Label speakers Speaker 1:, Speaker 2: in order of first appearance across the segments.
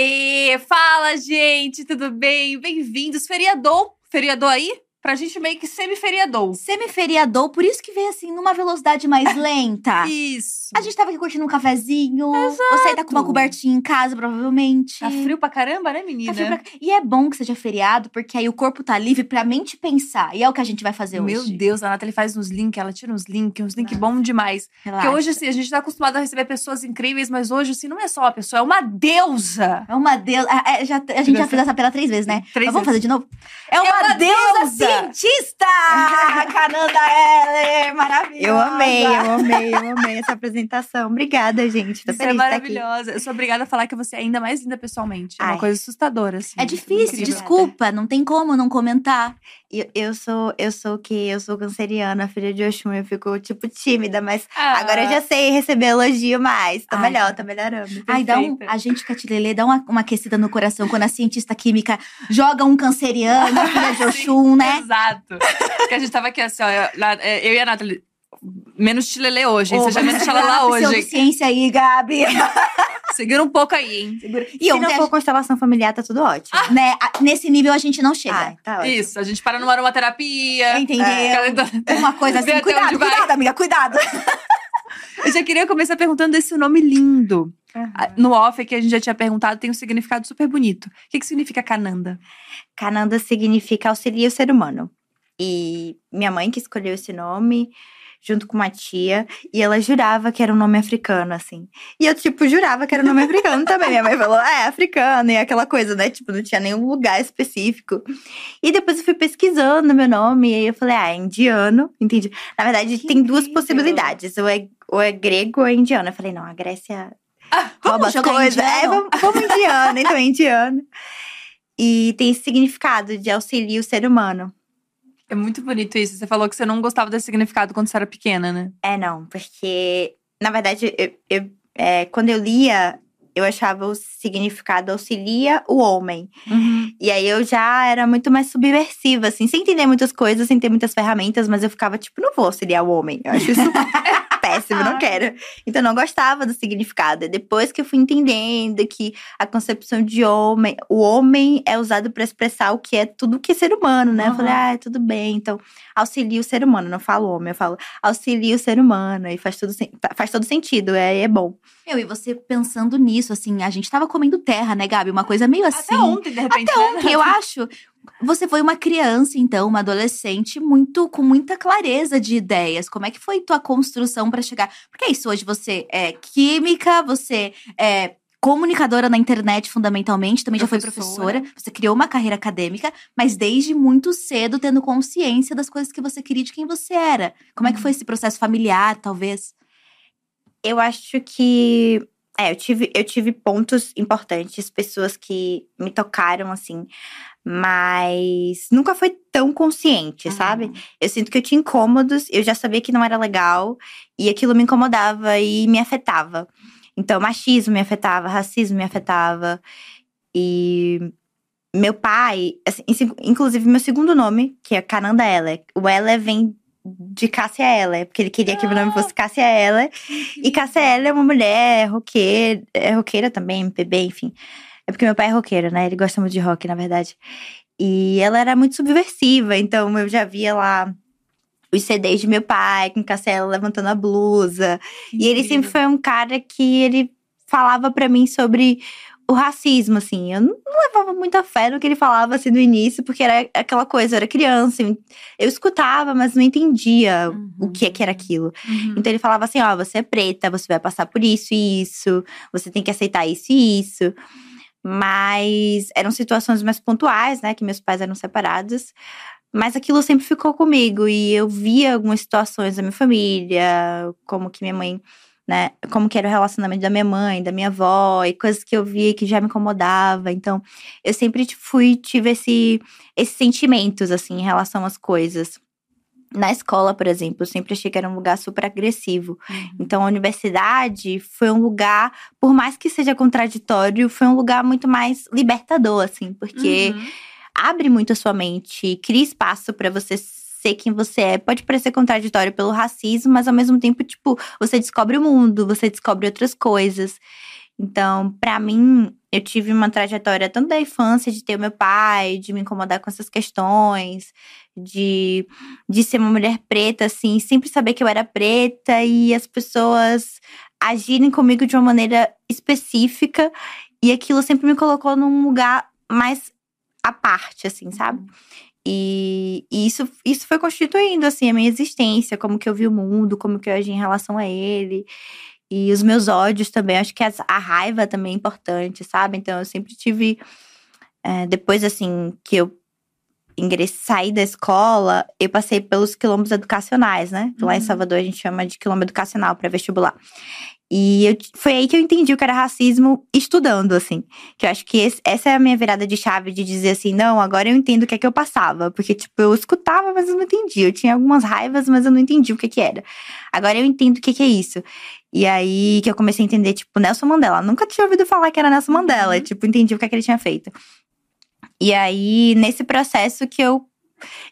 Speaker 1: E fala, gente, tudo bem? Bem-vindos. Feriador, feriador aí? Pra gente meio que semi-feriador.
Speaker 2: Semiferiador, por isso que veio assim, numa velocidade mais lenta.
Speaker 1: Isso.
Speaker 2: A gente tava aqui curtindo um cafezinho. Você tá com uma cobertinha em casa, provavelmente.
Speaker 1: Tá frio pra caramba, né, menina?
Speaker 2: Tá frio pra- E é bom que seja feriado, porque aí o corpo tá livre pra mente pensar. E é o que a gente vai fazer
Speaker 1: Meu
Speaker 2: hoje.
Speaker 1: Deus, a Nathalie faz uns links, ela tira uns links, uns links bons demais.
Speaker 2: Relaxa.
Speaker 1: Porque hoje, assim, a gente tá acostumado a receber pessoas incríveis, mas hoje, assim, não é só uma pessoa, é uma deusa.
Speaker 2: É uma deusa. é, é, já, a gente já fez essa pela três vezes, né?
Speaker 1: Três
Speaker 2: Mas vamos
Speaker 1: vezes.
Speaker 2: fazer de novo? É uma,
Speaker 1: uma
Speaker 2: deusa,
Speaker 1: deusa!
Speaker 2: Cientista! Cananda Heller, maravilhosa!
Speaker 3: Eu amei, eu amei, eu amei essa apresentação. Obrigada, gente. Tô
Speaker 1: Você é
Speaker 3: feliz aqui.
Speaker 1: maravilhosa. Eu sou obrigada a falar que você é ainda mais linda pessoalmente. É uma
Speaker 3: Ai.
Speaker 1: coisa assustadora, assim.
Speaker 2: É difícil,
Speaker 1: Incrível.
Speaker 2: desculpa, não tem como não comentar.
Speaker 3: Eu, eu sou, eu sou o quê? Eu sou canceriana, filha de Oxum. Eu fico, tipo, tímida, mas
Speaker 1: Ah,
Speaker 3: agora eu já sei receber elogio mais. Tô
Speaker 2: Ai,
Speaker 3: melhor,
Speaker 2: tá.
Speaker 3: tô melhorando.
Speaker 2: Ai, dá um, a gente que é tilelê, dá uma, uma aquecida no coração quando a cientista química joga um canceriano, filha de Oxum, né?
Speaker 1: Exato. Porque a gente tava aqui assim, ó, eu, é, eu e a Nathalie. Menos chilelê hoje, hein?
Speaker 2: Ô,
Speaker 1: Seja
Speaker 2: vamos
Speaker 1: menos xalala
Speaker 2: a
Speaker 1: hoje.
Speaker 2: pseudociência aí, Gabi.
Speaker 1: Segura um pouco aí, hein?
Speaker 2: E
Speaker 3: Se
Speaker 2: ontem,
Speaker 3: não
Speaker 2: a
Speaker 3: for constelação familiar, tá tudo ótimo.
Speaker 2: gente- né, a- nesse nível a gente não chega.
Speaker 3: Ai, tá ótimo.
Speaker 1: Isso, a gente para numa aromaterapia.
Speaker 2: Entendeu?
Speaker 1: É.
Speaker 2: Uma coisa assim, cuidado,
Speaker 1: vai.
Speaker 2: cuidado, amiga, cuidado.
Speaker 1: Eu já queria começar perguntando desse nome lindo. Ah, No off, que a gente já tinha perguntado, tem um significado super bonito. O que, que significa Cananda?
Speaker 3: Cananda significa auxilia o ser humano. E minha mãe que escolheu esse nome, junto com uma tia, e ela jurava que era um nome africano, assim. E eu, tipo, jurava que era um nome africano também. Minha mãe falou, é, africano, e aquela coisa, né? Tipo, não tinha nenhum lugar específico. E depois eu fui pesquisando meu nome, e aí eu falei, ah, é indiano, entendi. Na verdade,
Speaker 1: Que
Speaker 3: tem duas
Speaker 1: incrível.
Speaker 3: possibilidades, ou é, ou é grego ou é indiano. Eu falei, não, a Grécia rouba as
Speaker 2: jogar
Speaker 3: coisas. É, vamos, vamos indiano, então é indiano. E tem esse significado de auxiliar o ser humano.
Speaker 1: É muito bonito isso. Você falou que você não gostava desse significado quando você era pequena, né?
Speaker 3: É, não, porque, na verdade, eu, eu- é, quando eu lia, eu achava o significado auxilia o homem. E aí eu já era muito mais subversiva, assim, sem entender muitas coisas, sem ter muitas ferramentas, mas eu ficava tipo, não vou auxiliar o homem. Eu acho isso péssimo, não quero. Então eu não gostava do significado. E depois que eu fui entendendo que a concepção de homem, o homem é usado para expressar o que é tudo que é ser humano, né? Eu falei, ah, tudo bem. Então, auxilia o ser humano, não falo homem, eu falo auxilia o ser humano. E faz, tudo, faz todo sentido, é, é bom.
Speaker 2: Meu, e você pensando nisso, assim, a gente tava comendo terra, né, Gabi? Uma coisa meio assim.
Speaker 1: Até ontem, de repente.
Speaker 2: Até
Speaker 1: né?
Speaker 2: ontem, eu acho. Você foi uma criança, então, uma adolescente, muito com muita clareza de ideias. Como é que foi tua construção pra chegar? Porque é isso, hoje você é química, você é comunicadora na internet, fundamentalmente, também já foi
Speaker 1: Professora.
Speaker 2: professora. Você criou uma carreira acadêmica, mas desde muito cedo tendo consciência das coisas que você queria de quem você era. Como é que foi esse processo familiar, talvez?
Speaker 3: Eu acho que. É, eu tive, eu tive pontos importantes, pessoas que me tocaram, assim, mas nunca foi tão consciente, sabe? Eu sinto que eu tinha incômodos, eu já sabia que não era legal, e aquilo me incomodava e me afetava. Então, machismo me afetava, racismo me afetava. E meu pai, assim, inclusive meu segundo nome, que é Cananda Heller, o Heller vem de Cássia Heller, porque ele queria que meu nome fosse Cássia Heller. E Cássia Heller é uma mulher roqueira, é roqueira também, MPB, enfim. É porque meu pai é roqueiro, né? Ele gosta muito de rock, na verdade. E ela era muito subversiva, então eu já via lá os CDs de meu pai, com Cássia Heller levantando a blusa. E ele sempre foi um cara que ele falava pra mim sobre o racismo, assim. Eu não levava muita fé no que ele falava, assim, no início, porque era aquela coisa, eu era criança. Eu escutava, mas não entendia o que, é que era aquilo.
Speaker 1: Uhum.
Speaker 3: Então ele falava assim: ó, você é preta, você vai passar por isso e isso, você tem que aceitar isso e isso. Mas eram situações mais pontuais, né? Que meus pais eram separados. Mas aquilo sempre ficou comigo e eu via algumas situações da minha família, como que minha mãe, né, como que era o relacionamento da minha mãe, da minha avó, e coisas que eu via que já me incomodava. Então, eu sempre t- fui tive esse esses sentimentos assim em relação às coisas. Na escola, por exemplo, eu sempre achei que era um lugar super agressivo.
Speaker 1: Uhum.
Speaker 3: Então, a universidade foi um lugar, por mais que seja contraditório, foi um lugar muito mais libertador, assim, porque
Speaker 1: Uhum.
Speaker 3: abre muito a sua mente, cria espaço para você ser quem você é. Pode parecer contraditório pelo racismo, mas ao mesmo tempo, tipo, você descobre o mundo, você descobre outras coisas. Então, para mim, eu tive uma trajetória tanto da infância, de ter o meu pai, de me incomodar com essas questões, de, de ser uma mulher preta, assim, sempre saber que eu era preta e as pessoas agirem comigo de uma maneira específica. E aquilo sempre me colocou num lugar mais à parte, assim, sabe? E, e, isso, isso foi constituindo, assim, a minha existência, como que eu vi o mundo, como que eu agi em relação a ele. E os meus ódios também, acho que a raiva também é importante, sabe? Então eu sempre tive. É, depois, assim, que eu ingressei, saí da escola, eu passei pelos quilombos educacionais, né? Lá em uhum. Salvador a gente chama de quilombo educacional para vestibular. E eu, foi aí que eu entendi o que era racismo estudando, assim. Que eu acho que esse, essa é a minha virada de chave de dizer assim, não, agora eu entendo o que é que eu passava. Porque, tipo, eu escutava, mas eu não entendia. Eu tinha algumas raivas, mas eu não entendi o que, que era. Agora eu entendo o que, que é isso. E aí que eu comecei a entender, tipo, Nelson Mandela. Nunca tinha ouvido falar que era Nelson Mandela. Uhum. Tipo, entendi o que, é que ele tinha feito. E aí, nesse processo que eu,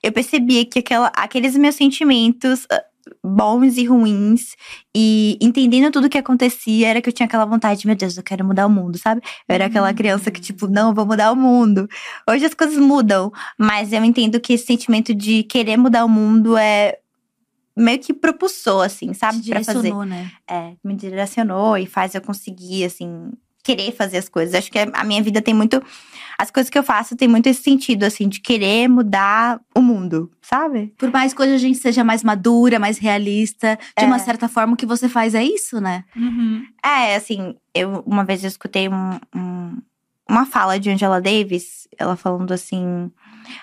Speaker 3: eu percebi que aquela, aqueles meus sentimentos ah, bons e ruins e entendendo tudo o que acontecia era que eu tinha aquela vontade, meu Deus, eu quero mudar o mundo, sabe? Eu era aquela criança que tipo, não, vou mudar o mundo. Hoje as coisas mudam, mas eu entendo que esse sentimento de querer mudar o mundo é meio que propulsou assim, sabe,
Speaker 2: para fazer. Né?
Speaker 3: É, me direcionou e faz eu conseguir assim querer fazer as coisas. Acho que a minha vida tem muito. As coisas que eu faço tem muito esse sentido, assim, de querer mudar o mundo, sabe?
Speaker 2: Por mais que hoje a gente seja mais madura, mais realista, de é. uma certa forma, o que você faz é isso, né?
Speaker 3: Uhum. É, assim, eu uma vez eu escutei um, um, uma fala de Angela Davis, ela falando assim.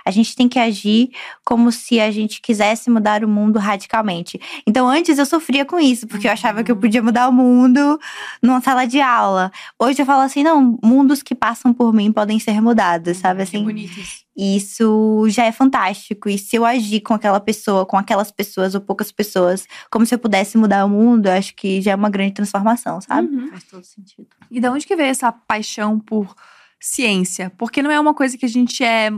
Speaker 3: A gente tem que agir como se a gente quisesse mudar o mundo radicalmente. Então, antes eu sofria com isso, porque eu achava que eu podia mudar o mundo numa sala de aula. Hoje eu falo assim: não, mundos que passam por mim podem ser mudados, sabe assim?
Speaker 1: Que bonito isso.
Speaker 3: Isso já é fantástico. E se eu agir com aquela pessoa, com aquelas pessoas ou poucas pessoas, como se eu pudesse mudar o mundo, eu acho que já é uma grande transformação, sabe?
Speaker 2: Uhum. Faz todo sentido.
Speaker 1: E de onde que veio essa paixão por ciência? Porque não é uma coisa que a gente é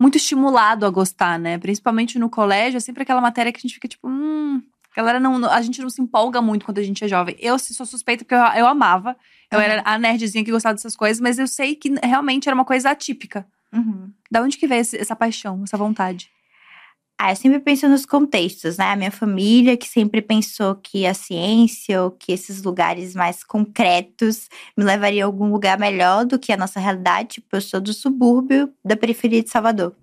Speaker 1: muito estimulado a gostar, né? Principalmente no colégio, é sempre aquela matéria que a gente fica tipo, hum. Galera não. A gente não se empolga muito quando a gente é jovem. Eu sou suspeita porque eu, eu amava. Eu uhum. era a nerdzinha que gostava dessas coisas, mas eu sei que realmente era uma coisa atípica.
Speaker 3: Uhum.
Speaker 1: Da onde que veio essa paixão, essa vontade?
Speaker 3: Ah, eu sempre penso nos contextos, né? A minha família que sempre pensou que a ciência ou que esses lugares mais concretos me levariam a algum lugar melhor do que a nossa realidade. Tipo, eu sou do subúrbio da periferia de Salvador.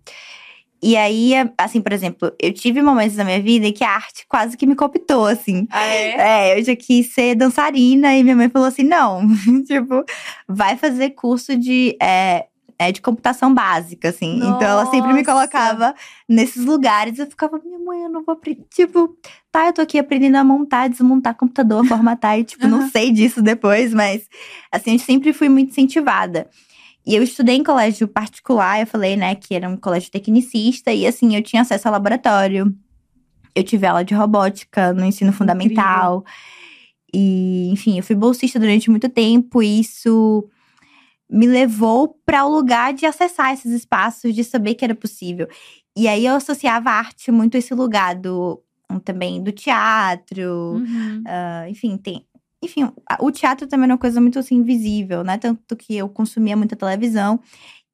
Speaker 3: E aí, assim, por exemplo, eu tive momentos na minha vida em que a arte quase que me cooptou, assim.
Speaker 1: Ah, é?
Speaker 3: É, eu já quis ser dançarina e minha mãe falou assim: não, tipo, vai fazer curso de é, é, de computação básica, assim. Nossa. Então ela sempre me colocava nesses lugares. Eu ficava, minha mãe, eu não vou aprender. Tipo, tá, eu tô aqui aprendendo a montar, desmontar computador, formatar. e, tipo, uhum. não sei disso depois, mas assim, eu sempre fui muito incentivada. E eu estudei em colégio particular, eu falei, né, que era um colégio tecnicista, e assim, eu tinha acesso ao laboratório. Eu tive aula de robótica no ensino fundamental. Incrível. E, enfim, eu fui bolsista durante muito tempo, e isso me levou para o lugar de acessar esses espaços, de saber que era possível. E aí eu associava a arte muito a esse lugar do também do teatro, uhum. uh, enfim, tem. Enfim, o teatro também é uma coisa muito assim, invisível, né? Tanto que eu consumia muita televisão.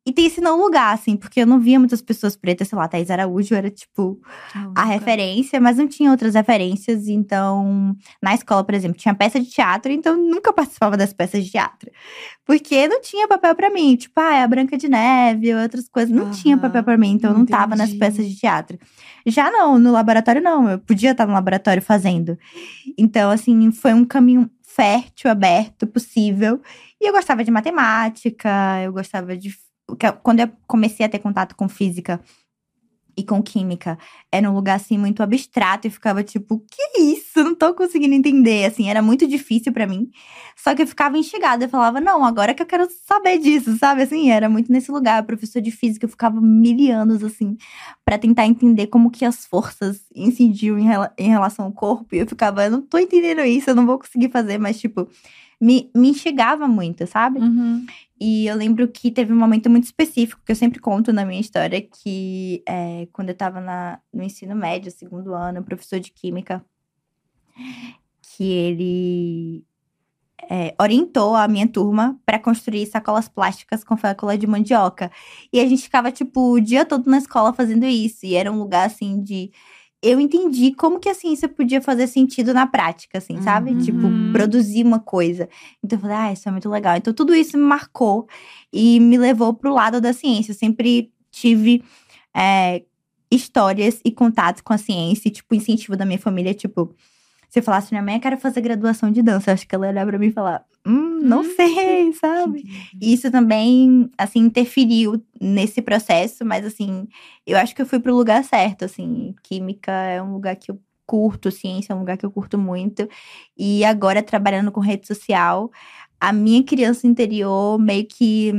Speaker 3: E tem esse não lugar, assim, porque eu não via muitas pessoas pretas, sei lá, Thaís Araújo era, tipo, oh, a referência, mas não tinha outras referências. Então, na escola, por exemplo, tinha peça de teatro, então eu nunca participava das peças de teatro. Porque não tinha papel para mim. Tipo, ah, é a Branca de Neve, outras coisas. Não tinha papel para mim, então eu não entendi. tava nas peças de teatro. Já não, no laboratório não. Eu podia estar no laboratório fazendo. Então, assim, foi um caminho fértil, aberto, possível. E eu gostava de matemática, eu gostava de quando eu comecei a ter contato com física e com química, era um lugar assim muito abstrato e ficava tipo, que isso? não tô conseguindo entender, assim, era muito difícil para mim. Só que eu ficava instigada, eu falava, não, agora que eu quero saber disso, sabe? Assim, era muito nesse lugar. Professor de física, eu ficava mil anos, assim, para tentar entender como que as forças incidiam em, rela em relação ao corpo. E eu ficava, eu não tô entendendo isso, eu não vou conseguir fazer, mas, tipo, me, me instigava muito, sabe?
Speaker 1: Uhum.
Speaker 3: E eu lembro que teve um momento muito específico, que eu sempre conto na minha história, que é, quando eu tava na, no ensino médio, segundo ano, um professor de química, que ele é, orientou a minha turma para construir sacolas plásticas com fécula de mandioca. E a gente ficava, tipo, o dia todo na escola fazendo isso. E era um lugar, assim, de eu entendi como que a ciência podia fazer sentido na prática, assim, sabe?
Speaker 1: Uhum.
Speaker 3: Tipo, produzir uma coisa. Então eu falei, ah, isso é muito legal. Então tudo isso me marcou e me levou pro lado da ciência. Eu sempre tive é, histórias e contatos com a ciência, e, tipo, incentivo da minha família, tipo. Se eu falasse, minha mãe, quero fazer graduação de dança, eu acho que ela ia olhar pra mim e falar, hum, não
Speaker 1: Hum,
Speaker 3: sei, sabe? E isso também, assim, interferiu nesse processo, mas assim, eu acho que eu fui pro lugar certo, assim. Química é um lugar que eu curto, ciência é um lugar que eu curto muito. E agora, trabalhando com rede social, a minha criança interior meio que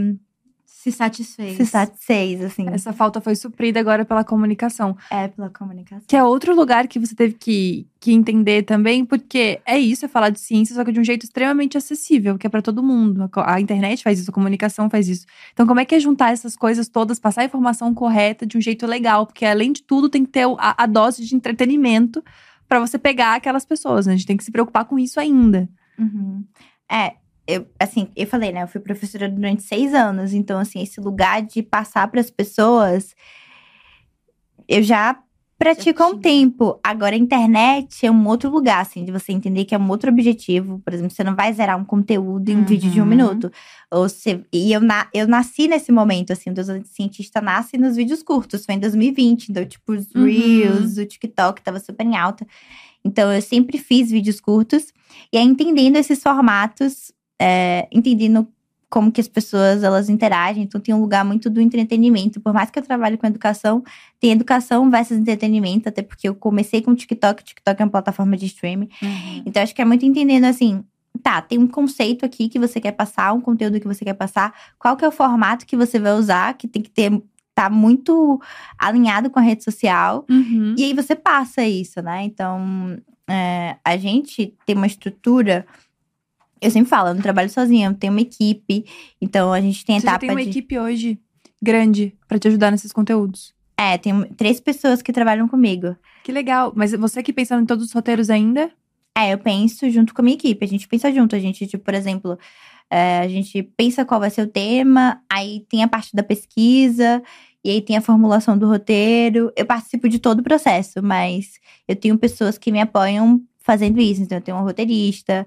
Speaker 2: Se satisfez.
Speaker 3: se satisfez, assim.
Speaker 1: Essa falta foi suprida agora pela comunicação.
Speaker 3: É, pela comunicação.
Speaker 1: Que é outro lugar que você teve que, que entender também, porque é isso, é falar de ciência, só que de um jeito extremamente acessível, que é pra todo mundo. A internet faz isso, a comunicação faz isso. Então, como é que é juntar essas coisas todas, passar a informação correta de um jeito legal? Porque, além de tudo, tem que ter a, a dose de entretenimento pra você pegar aquelas pessoas, né? A gente tem que se preocupar com isso ainda.
Speaker 3: Uhum. É, eu, assim, eu falei, né? Eu fui professora durante seis anos, então, assim, esse lugar de passar para as pessoas, eu já pratico há um tempo. Agora, a internet é um outro lugar, assim, de você entender que é um outro objetivo. Por exemplo, você não vai zerar um conteúdo em um vídeo de um
Speaker 1: Uhum.
Speaker 3: minuto. Ou você, e eu, na, eu nasci nesse momento, assim, o Deus cientista nasce nos vídeos curtos, foi em 2020. Então, tipo, os
Speaker 1: Uhum.
Speaker 3: Reels, o TikTok tava super em alta. Então, eu sempre fiz vídeos curtos. E aí, entendendo esses formatos, é, entendendo como que as pessoas elas interagem. Então, tem um lugar muito do entretenimento. Por mais que eu trabalhe com educação, tem educação versus entretenimento. Até porque eu comecei com o TikTok. O TikTok é uma plataforma de streaming. Então, acho que é muito entendendo assim. Tá, tem um conceito aqui que você quer passar, um conteúdo que você quer passar. Qual que é o formato que você vai usar? Que tem que ter tá muito alinhado com a rede social.
Speaker 1: Uhum.
Speaker 3: E aí você passa isso, né? Então, é, a gente tem uma estrutura. Eu sempre falo, eu não trabalho sozinha, eu tenho uma equipe. Então, a gente tem
Speaker 1: Você já
Speaker 3: etapa
Speaker 1: tem uma
Speaker 3: de.
Speaker 1: equipe hoje grande pra te ajudar nesses conteúdos.
Speaker 3: É, tem três pessoas que trabalham comigo.
Speaker 1: Que legal. Mas você que pensando em todos os roteiros ainda?
Speaker 3: É, eu penso junto com a minha equipe. A gente pensa junto. A gente, tipo, por exemplo, é, a gente pensa qual vai ser o tema, aí tem a parte da pesquisa, e aí tem a formulação do roteiro. Eu participo de todo o processo, mas eu tenho pessoas que me apoiam fazendo isso. Então, eu tenho uma roteirista,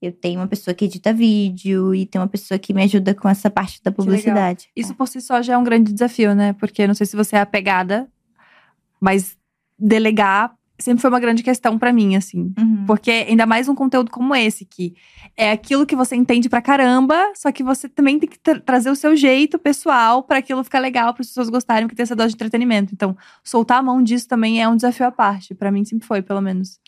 Speaker 3: eu tenho uma pessoa que edita vídeo, e tem uma pessoa que me ajuda com essa parte da publicidade.
Speaker 1: Isso por si só já é um grande desafio, né? Porque não sei se você é apegada, mas delegar sempre foi uma grande questão pra mim, assim.
Speaker 3: Uhum.
Speaker 1: Porque ainda mais um conteúdo como esse, que é aquilo que você entende pra caramba, só que você também tem que tra- trazer o seu jeito pessoal pra aquilo ficar legal, para as pessoas gostarem, porque tem essa dose de entretenimento. Então, soltar a mão disso também é um desafio à parte. Pra mim sempre foi, pelo menos.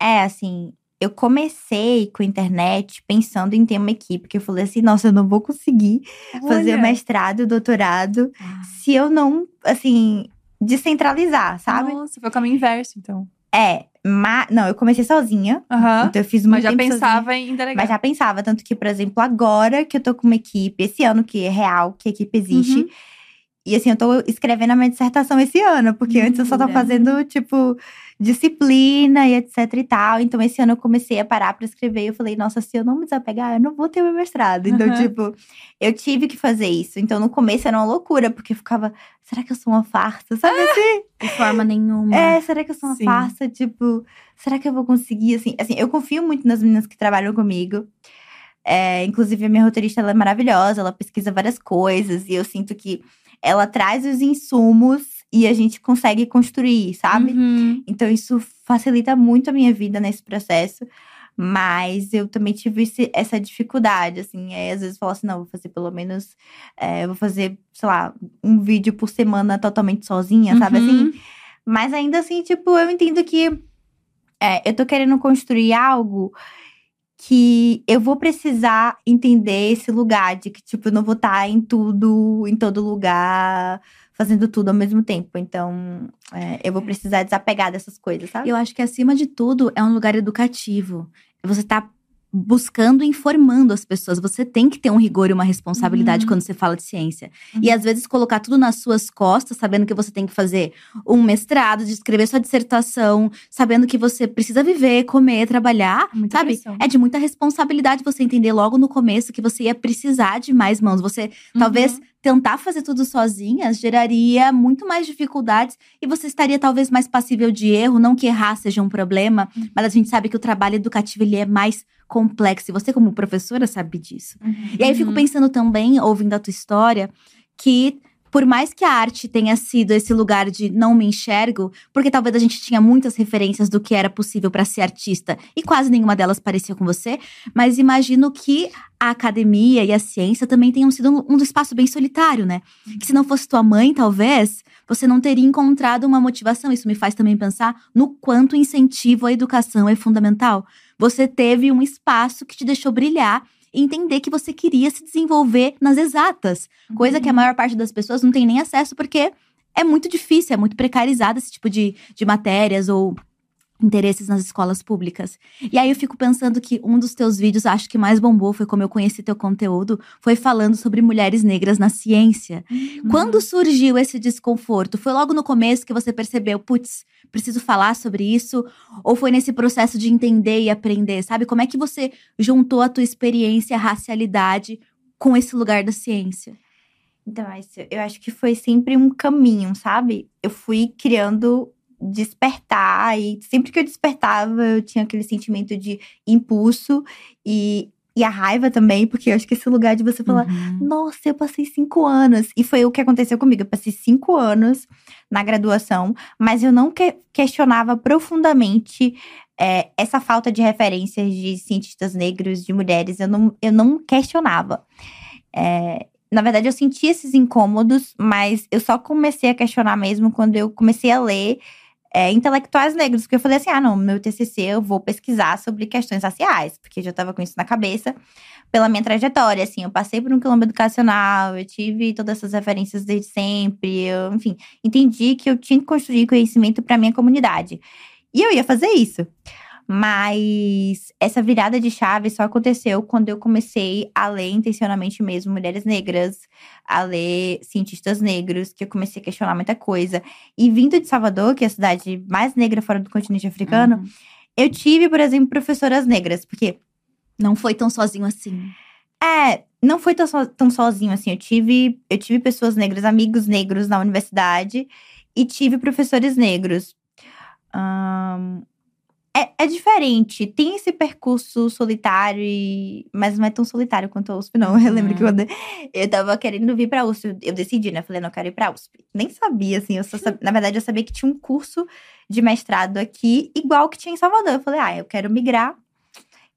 Speaker 3: É, assim, eu comecei com a internet pensando em ter uma equipe, que eu falei assim, nossa, eu não vou conseguir fazer
Speaker 1: Olha.
Speaker 3: mestrado, doutorado, se eu não, assim, descentralizar, sabe?
Speaker 1: Nossa, foi o caminho inverso, então.
Speaker 3: É, mas, não, eu comecei sozinha,
Speaker 1: Aham.
Speaker 3: então eu fiz muito
Speaker 1: Mas já
Speaker 3: tempo sozinha.
Speaker 1: pensava em delegar.
Speaker 3: Mas já pensava, tanto que, por exemplo, agora que eu tô com uma equipe, esse ano que é real, que a equipe existe,
Speaker 1: Uhum.
Speaker 3: e assim, eu tô escrevendo a minha dissertação esse ano, porque antes eu só tava fazendo, tipo, disciplina e etc e tal. Então, esse ano eu comecei a parar pra escrever eu falei, nossa, se eu não me desapegar, eu não vou ter meu mestrado. Então,
Speaker 1: Uhum.
Speaker 3: tipo, eu tive que fazer isso. Então, no começo era uma loucura, porque eu ficava, será que eu sou uma farsa? Sabe assim?
Speaker 2: De forma nenhuma.
Speaker 3: É, será que eu sou uma
Speaker 1: Sim.
Speaker 3: farsa? Tipo, será que eu vou conseguir? Assim, assim, eu confio muito nas meninas que trabalham comigo. É, inclusive, a minha roteirista ela é maravilhosa, ela pesquisa várias coisas, e eu sinto que ela traz os insumos e a gente consegue construir, sabe?
Speaker 1: Uhum.
Speaker 3: Então, isso facilita muito a minha vida nesse processo. Mas eu também tive esse- essa dificuldade, assim. Aí, às vezes, eu falo assim, não, vou fazer pelo menos… é, vou fazer, sei lá, um vídeo por semana totalmente sozinha, sabe?
Speaker 1: Uhum.
Speaker 3: Assim, mas ainda assim, tipo, eu entendo que é, eu tô querendo construir algo que eu vou precisar entender esse lugar de que, tipo, eu não vou estar tá em tudo, em todo lugar, fazendo tudo ao mesmo tempo. Então, é, eu vou precisar desapegar dessas coisas, sabe?
Speaker 2: Eu acho que, acima de tudo, é um lugar educativo. Você tá buscando e informando as pessoas. Você tem que ter um rigor e uma responsabilidade uhum. quando você fala de ciência. Uhum. E às vezes colocar tudo nas suas costas, sabendo que você tem que fazer um mestrado, de escrever sua dissertação, sabendo que você precisa viver, comer, trabalhar, muita sabe? Pressão. É de muita responsabilidade você entender logo no começo que você ia precisar de mais mãos. Você uhum. talvez tentar fazer tudo sozinha geraria muito mais dificuldades e você estaria talvez mais passível de erro, não que errar seja um problema, uhum. mas a gente sabe que o trabalho educativo ele é mais complexo. E você, como professora, sabe disso. Uhum. E aí eu fico uhum. pensando também, ouvindo a tua história, que por mais que a arte tenha sido esse lugar de não me enxergo, porque talvez a gente tinha muitas referências do que era possível para ser artista e quase nenhuma delas parecia com você, mas imagino que a academia e a ciência também tenham sido um, um espaço bem solitário, né? Que se não fosse tua mãe, talvez, você não teria encontrado uma motivação. Isso me faz também pensar no quanto incentivo à educação é fundamental. Você teve um espaço que te deixou brilhar entender que você queria se desenvolver nas exatas, uhum. coisa que a uhum. maior parte das pessoas não tem nem acesso porque é muito difícil, é muito precarizado esse tipo de, de matérias ou interesses nas escolas públicas. E aí eu fico pensando que um dos teus vídeos, acho que mais bombou, foi como eu conheci teu conteúdo, foi falando sobre mulheres negras na ciência. Uhum. Quando surgiu esse desconforto? Foi logo no começo que você percebeu, putz, preciso falar sobre isso? Ou foi nesse processo de entender e aprender, sabe? Como é que você juntou a tua experiência, a racialidade com esse lugar da ciência?
Speaker 3: Então, eu acho que foi sempre um caminho, sabe? Eu fui criando despertar e sempre que eu despertava eu tinha aquele sentimento de impulso e e a raiva também, porque eu acho que esse lugar de você falar, uhum. nossa, eu passei cinco anos. E foi o que aconteceu comigo. Eu passei cinco anos na graduação, mas eu não que questionava profundamente é, essa falta de referências de cientistas negros, de mulheres. Eu não, eu não questionava. É, na verdade, eu senti esses incômodos, mas eu só comecei a questionar mesmo quando eu comecei a ler é, intelectuais negros, porque eu falei assim: ah, não, meu TCC eu vou pesquisar sobre questões raciais, porque eu já estava com isso na cabeça pela minha trajetória. Assim, eu passei por um quilombo educacional, eu tive todas essas referências desde sempre, eu, enfim, entendi que eu tinha que construir conhecimento para minha comunidade. E eu ia fazer isso. Mas essa virada de chave só aconteceu quando eu comecei a ler intencionalmente mesmo mulheres negras, a ler cientistas negros, que eu comecei a questionar muita coisa. E vindo de Salvador, que é a cidade mais negra fora do continente africano, uhum. eu tive, por exemplo, professoras negras, porque.
Speaker 2: Não foi tão sozinho assim.
Speaker 3: É, não foi tão, so, tão sozinho assim. Eu tive, eu tive pessoas negras, amigos negros na universidade, e tive professores negros. Um, é, é diferente. Tem esse percurso solitário, e... mas não é tão solitário quanto a USP, não. Eu lembro que uhum. quando eu tava querendo vir pra USP, eu decidi, né? Falei, não, eu quero ir pra USP. Nem sabia, assim. Eu só sabia... Na verdade, eu sabia que tinha um curso de mestrado aqui, igual que tinha em Salvador. Eu falei, ah, eu quero migrar.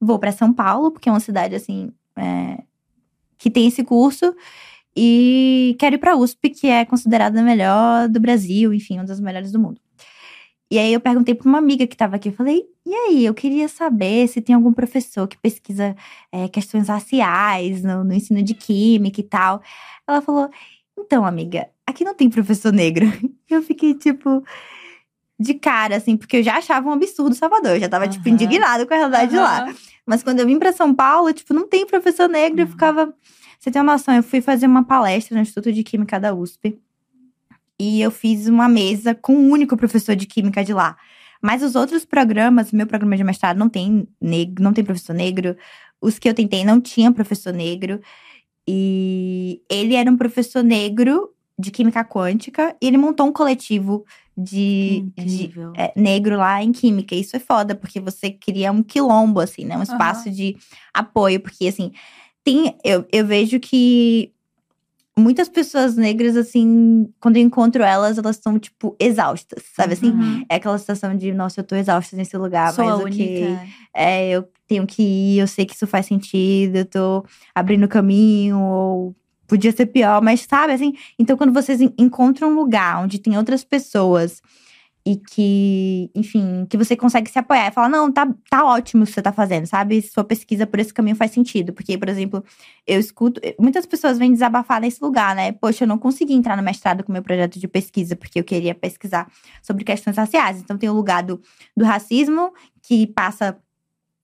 Speaker 3: Vou para São Paulo, porque é uma cidade, assim, é... que tem esse curso. E quero ir pra USP, que é considerada a melhor do Brasil, enfim, uma das melhores do mundo. E aí eu perguntei para uma amiga que estava aqui, eu falei, e aí, eu queria saber se tem algum professor que pesquisa é, questões raciais no, no, ensino de química e tal. Ela falou, então, amiga, aqui não tem professor negro. Eu fiquei, tipo, de cara, assim, porque eu já achava um absurdo Salvador. Eu já tava, uhum. tipo, indignada com a realidade uhum. lá. Mas quando eu vim para São Paulo, tipo, não tem professor negro. Uhum. Eu ficava… Você tem uma noção, eu fui fazer uma palestra no Instituto de Química da USP. E eu fiz uma mesa com o um único professor de química de lá. Mas os outros programas, meu programa de mestrado não tem negro, não tem professor negro. Os que eu tentei não tinham professor negro. E ele era um professor negro de química quântica e ele montou um coletivo de, de é, negro lá em química. Isso é foda, porque você cria um quilombo, assim, né? Um espaço uhum. de apoio. Porque, assim, tem, eu, eu vejo que muitas pessoas negras, assim, quando eu encontro elas, elas estão, tipo, exaustas, sabe assim? Uhum. É aquela sensação de, nossa, eu tô exausta nesse lugar,
Speaker 2: Sou
Speaker 3: mas
Speaker 2: o que
Speaker 3: é, eu tenho que ir, eu sei que isso faz sentido, eu tô abrindo caminho, ou podia ser pior, mas sabe, assim? Então, quando vocês encontram um lugar onde tem outras pessoas e que, enfim, que você consegue se apoiar e falar, não, tá, tá ótimo o que você tá fazendo, sabe? Sua pesquisa por esse caminho faz sentido. Porque, por exemplo, eu escuto. Muitas pessoas vêm desabafar nesse lugar, né? Poxa, eu não consegui entrar no mestrado com meu projeto de pesquisa, porque eu queria pesquisar sobre questões raciais. Então, tem o lugar do, do racismo, que passa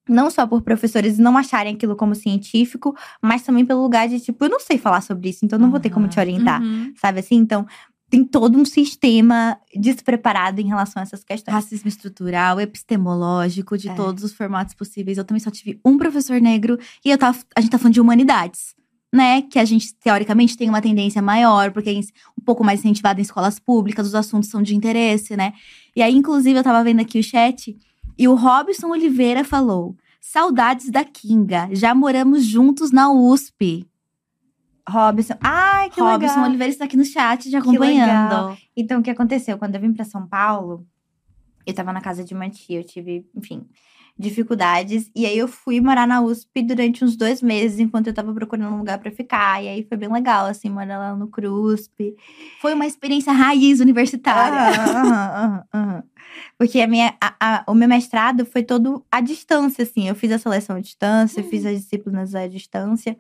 Speaker 3: não só por professores não acharem aquilo como científico, mas também pelo lugar de tipo, eu não sei falar sobre isso, então não uhum. vou ter como te orientar,
Speaker 1: uhum.
Speaker 3: sabe assim? Então, tem todo um sistema despreparado em relação a essas questões.
Speaker 2: Racismo estrutural, epistemológico, de é. todos os formatos possíveis. Eu também só tive um professor negro e eu tava, a gente tá falando de humanidades. Né, que a gente teoricamente tem uma tendência maior, porque é um pouco mais incentivado em escolas públicas, os assuntos são de interesse, né? E aí, inclusive, eu tava vendo aqui o chat e o Robson Oliveira falou: Saudades da Kinga, já moramos juntos na USP.
Speaker 3: Robson. Ai, que
Speaker 2: Robson
Speaker 3: legal.
Speaker 2: Oliveira está aqui no chat já acompanhando.
Speaker 3: Então, o que aconteceu? Quando eu vim para São Paulo, eu estava na casa de uma tia, eu tive, enfim, dificuldades. E aí eu fui morar na USP durante uns dois meses, enquanto eu estava procurando um lugar para ficar. E aí foi bem legal, assim, morar lá no CRUSP.
Speaker 2: Foi uma experiência raiz universitária.
Speaker 3: Uhum. Porque a minha, a, a, o meu mestrado foi todo à distância, assim. Eu fiz a seleção à distância, fiz uhum. as disciplinas à distância.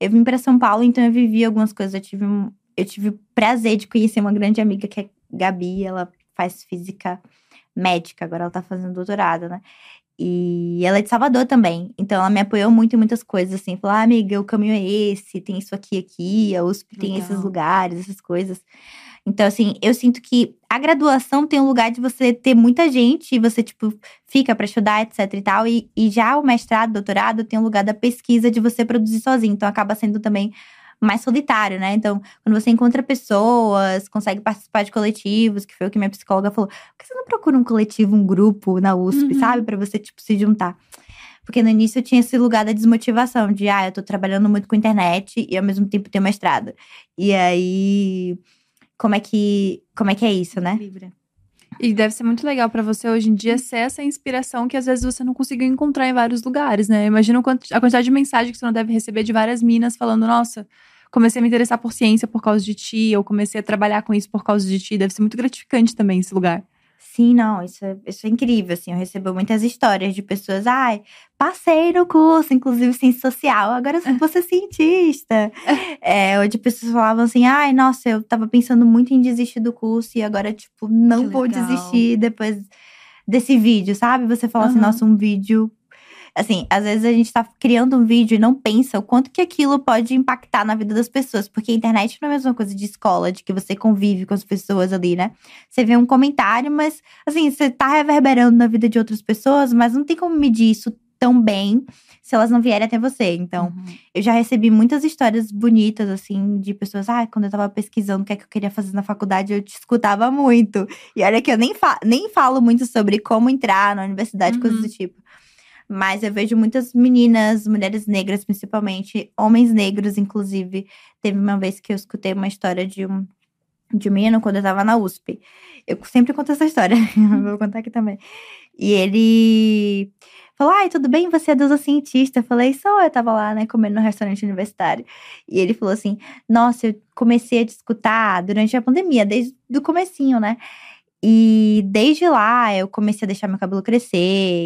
Speaker 3: Eu vim para São Paulo, então eu vivi algumas coisas. Eu tive, um, eu tive o prazer de conhecer uma grande amiga que é Gabi, ela faz física médica, agora ela tá fazendo doutorado, né? E ela é de Salvador também. Então ela me apoiou muito em muitas coisas, assim. Falou, ah, amiga, o caminho é esse, tem isso aqui, aqui, a USP Legal. tem esses lugares, essas coisas. Então, assim, eu sinto que a graduação tem um lugar de você ter muita gente e você, tipo, fica para estudar, etc e tal. E, e já o mestrado, doutorado, tem um lugar da pesquisa de você produzir sozinho. Então, acaba sendo também mais solitário, né? Então, quando você encontra pessoas, consegue participar de coletivos, que foi o que minha psicóloga falou. Por que você não procura um coletivo, um grupo na USP, uhum. sabe? para você, tipo, se juntar. Porque no início eu tinha esse lugar da desmotivação, de, ah, eu tô trabalhando muito com internet e ao mesmo tempo tenho mestrado. E aí como é que, como é, que é isso, né?
Speaker 1: E deve ser muito legal para você hoje em dia ser essa inspiração que às vezes você não conseguiu encontrar em vários lugares, né? Imagina a quantidade de mensagem que você não deve receber de várias minas falando: nossa, comecei a me interessar por ciência por causa de ti, ou comecei a trabalhar com isso por causa de ti. Deve ser muito gratificante também esse lugar.
Speaker 3: Sim, não, isso é, isso é incrível, assim, eu recebo muitas histórias de pessoas, ai, passei no curso, inclusive ciência social, agora eu vou ser cientista. é, ou de pessoas falavam assim, ai, nossa, eu tava pensando muito em desistir do curso e agora, tipo, não vou desistir depois desse vídeo, sabe? Você fala uhum. assim, nossa, um vídeo Assim, às vezes a gente tá criando um vídeo e não pensa o quanto que aquilo pode impactar na vida das pessoas. Porque a internet não é a mesma coisa de escola, de que você convive com as pessoas ali, né? Você vê um comentário, mas, assim, você tá reverberando na vida de outras pessoas, mas não tem como medir isso tão bem se elas não vierem até você. Então, uhum. eu já recebi muitas histórias bonitas, assim, de pessoas. Ah, quando eu tava pesquisando o que é que eu queria fazer na faculdade, eu te escutava muito. E olha que eu nem, fa nem falo muito sobre como entrar na universidade, uhum. coisas do tipo. Mas eu vejo muitas meninas, mulheres negras principalmente, homens negros, inclusive. Teve uma vez que eu escutei uma história de um, de um menino quando eu tava na USP. Eu sempre conto essa história, vou contar aqui também. E ele falou: Ai, tudo bem? Você é deusa cientista? Eu falei: Só, eu tava lá, né, comendo no restaurante universitário. E ele falou assim: Nossa, eu comecei a te escutar durante a pandemia, desde o comecinho, né? E desde lá eu comecei a deixar meu cabelo crescer.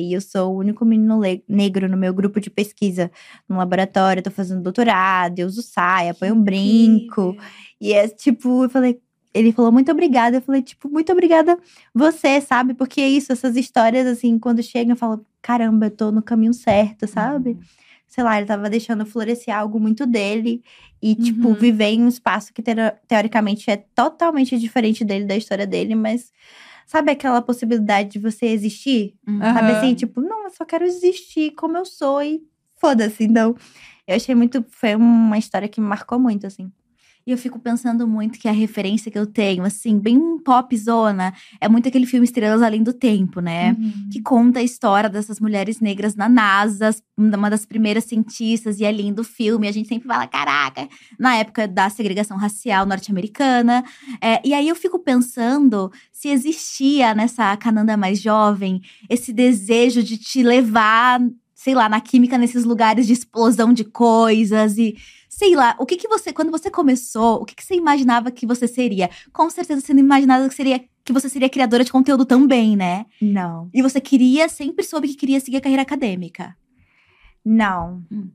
Speaker 3: E eu sou o único menino negro no meu grupo de pesquisa no laboratório. Eu tô fazendo doutorado, eu uso saia, põe um brinco. E é tipo, eu falei, ele falou muito obrigada. Eu falei, tipo, muito obrigada você, sabe? Porque é isso, essas histórias, assim, quando chegam, eu falo, caramba, eu tô no caminho certo, sabe? Uhum sei lá, ele tava deixando florescer algo muito dele e, tipo, uhum. viver em um espaço que teoricamente é totalmente diferente dele, da história dele, mas sabe aquela possibilidade de você existir? Uhum. Sabe assim, tipo, não, eu só quero existir como eu sou e foda-se. Então, eu achei muito. Foi uma história que me marcou muito, assim.
Speaker 2: E eu fico pensando muito que a referência que eu tenho, assim, bem pop zona, é muito aquele filme Estrelas Além do Tempo, né? Uhum. Que conta a história dessas mulheres negras na NASA, uma das primeiras cientistas, e é lindo o filme. A gente sempre fala, caraca, na época da segregação racial norte-americana. É, e aí eu fico pensando se existia nessa Cananda mais jovem esse desejo de te levar sei lá, na química, nesses lugares de explosão de coisas e sei lá, o que que você, quando você começou, o que que você imaginava que você seria? Com certeza você não imaginava que seria que você seria criadora de conteúdo também, né?
Speaker 3: Não.
Speaker 2: E você queria, sempre soube que queria seguir a carreira acadêmica.
Speaker 3: Não.
Speaker 2: Hum.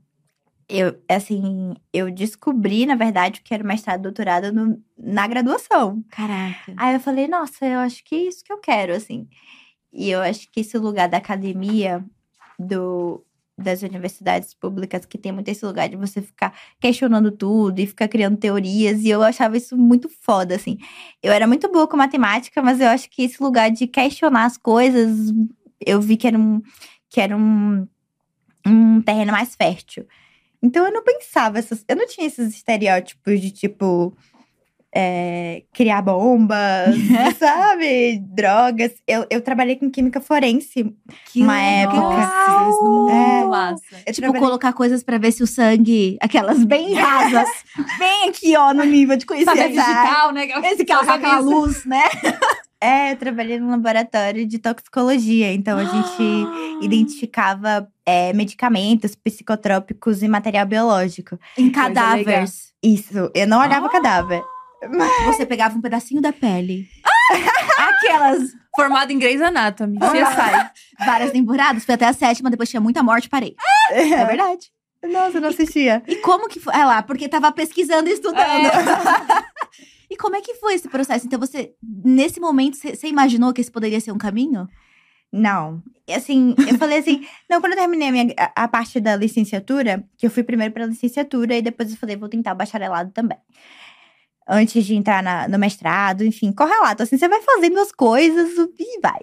Speaker 3: Eu, assim, eu descobri, na verdade, que era mestrado e doutorado no- na graduação.
Speaker 2: Caraca.
Speaker 3: Aí eu falei, nossa, eu acho que é isso que eu quero, assim. E eu acho que esse lugar da academia, do, das universidades públicas, que tem muito esse lugar de você ficar questionando tudo e ficar criando teorias, e eu achava isso muito foda, assim. Eu era muito boa com matemática, mas eu acho que esse lugar de questionar as coisas, eu vi que era um, que era um, um terreno mais fértil. Então eu não pensava, essas, eu não tinha esses estereótipos de tipo é, criar bombas, sabe? Drogas. Eu, eu trabalhei com química forense.
Speaker 2: Que
Speaker 3: Uma
Speaker 2: legal.
Speaker 3: época.
Speaker 1: É
Speaker 3: É. Eu
Speaker 2: Tipo,
Speaker 3: trabalhei-
Speaker 2: colocar coisas pra ver se o sangue. Aquelas bem rasas. bem aqui, ó, no nível de conhecimento
Speaker 3: Papel
Speaker 2: digital, né? Esse que ela aquela luz, né?
Speaker 3: É, eu trabalhei num laboratório de toxicologia. Então a gente identificava é, medicamentos psicotrópicos e material biológico.
Speaker 2: Em
Speaker 3: cadáveres. Isso, eu não olhava
Speaker 2: Ah.
Speaker 3: cadáver.
Speaker 2: Você pegava um pedacinho da pele. Aquelas
Speaker 1: Formado em Grey's Anatomy. CSI.
Speaker 2: várias temporadas, foi até a sétima, depois tinha muita morte, parei. É verdade.
Speaker 3: Nossa, eu não assistia.
Speaker 2: E como que foi? É lá, porque tava pesquisando e estudando. e como é que foi esse processo? Então, você, nesse momento, você imaginou que esse poderia ser um caminho?
Speaker 3: Não. E, Assim, eu falei assim, não, quando eu terminei a, minha, a, a parte da licenciatura, que eu fui primeiro pra licenciatura e depois eu falei, vou tentar o bacharelado também. Antes de entrar na- no mestrado, enfim, correlato. Assim, você vai fazendo as coisas e vai.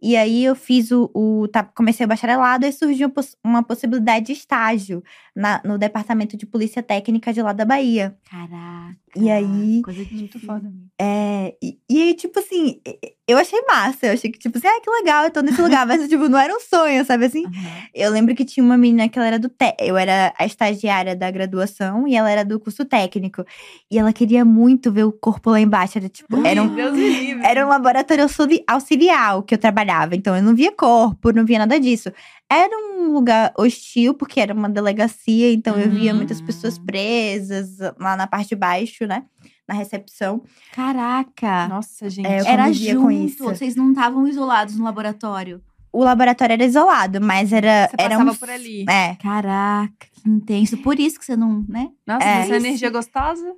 Speaker 3: E aí eu fiz o. o tá, comecei o bacharelado e surgiu uma possibilidade de estágio na- no departamento de polícia técnica de lá da Bahia.
Speaker 2: Caraca.
Speaker 3: E aí,
Speaker 2: Coisa de
Speaker 1: Muito foda.
Speaker 3: é, e, e aí, tipo assim, eu achei massa. Eu achei que, tipo assim, ah, que legal, eu tô nesse lugar. Mas, tipo, não era um sonho, sabe assim?
Speaker 2: Aham.
Speaker 3: Eu lembro que tinha uma menina que ela era do. Te... Eu era a estagiária da graduação e ela era do curso técnico. E ela queria muito ver o corpo lá embaixo. Era tipo, era um,
Speaker 1: Deus
Speaker 3: era um laboratório auxili- auxiliar o que eu trabalhava. Então eu não via corpo, não via nada disso. Era um lugar hostil, porque era uma delegacia, então eu via muitas pessoas
Speaker 2: Hum.
Speaker 3: presas lá na parte de baixo, né? Na recepção.
Speaker 2: Caraca.
Speaker 1: Nossa, gente.
Speaker 3: É,
Speaker 2: Era junto,
Speaker 3: com isso.
Speaker 2: vocês não estavam isolados no laboratório.
Speaker 3: O laboratório era isolado, mas era.
Speaker 1: Você
Speaker 3: era
Speaker 1: passava
Speaker 3: um...
Speaker 1: por ali.
Speaker 3: É.
Speaker 2: Caraca, que intenso. Por isso que você não, né?
Speaker 1: Nossa,
Speaker 3: É.
Speaker 1: essa energia gostosa.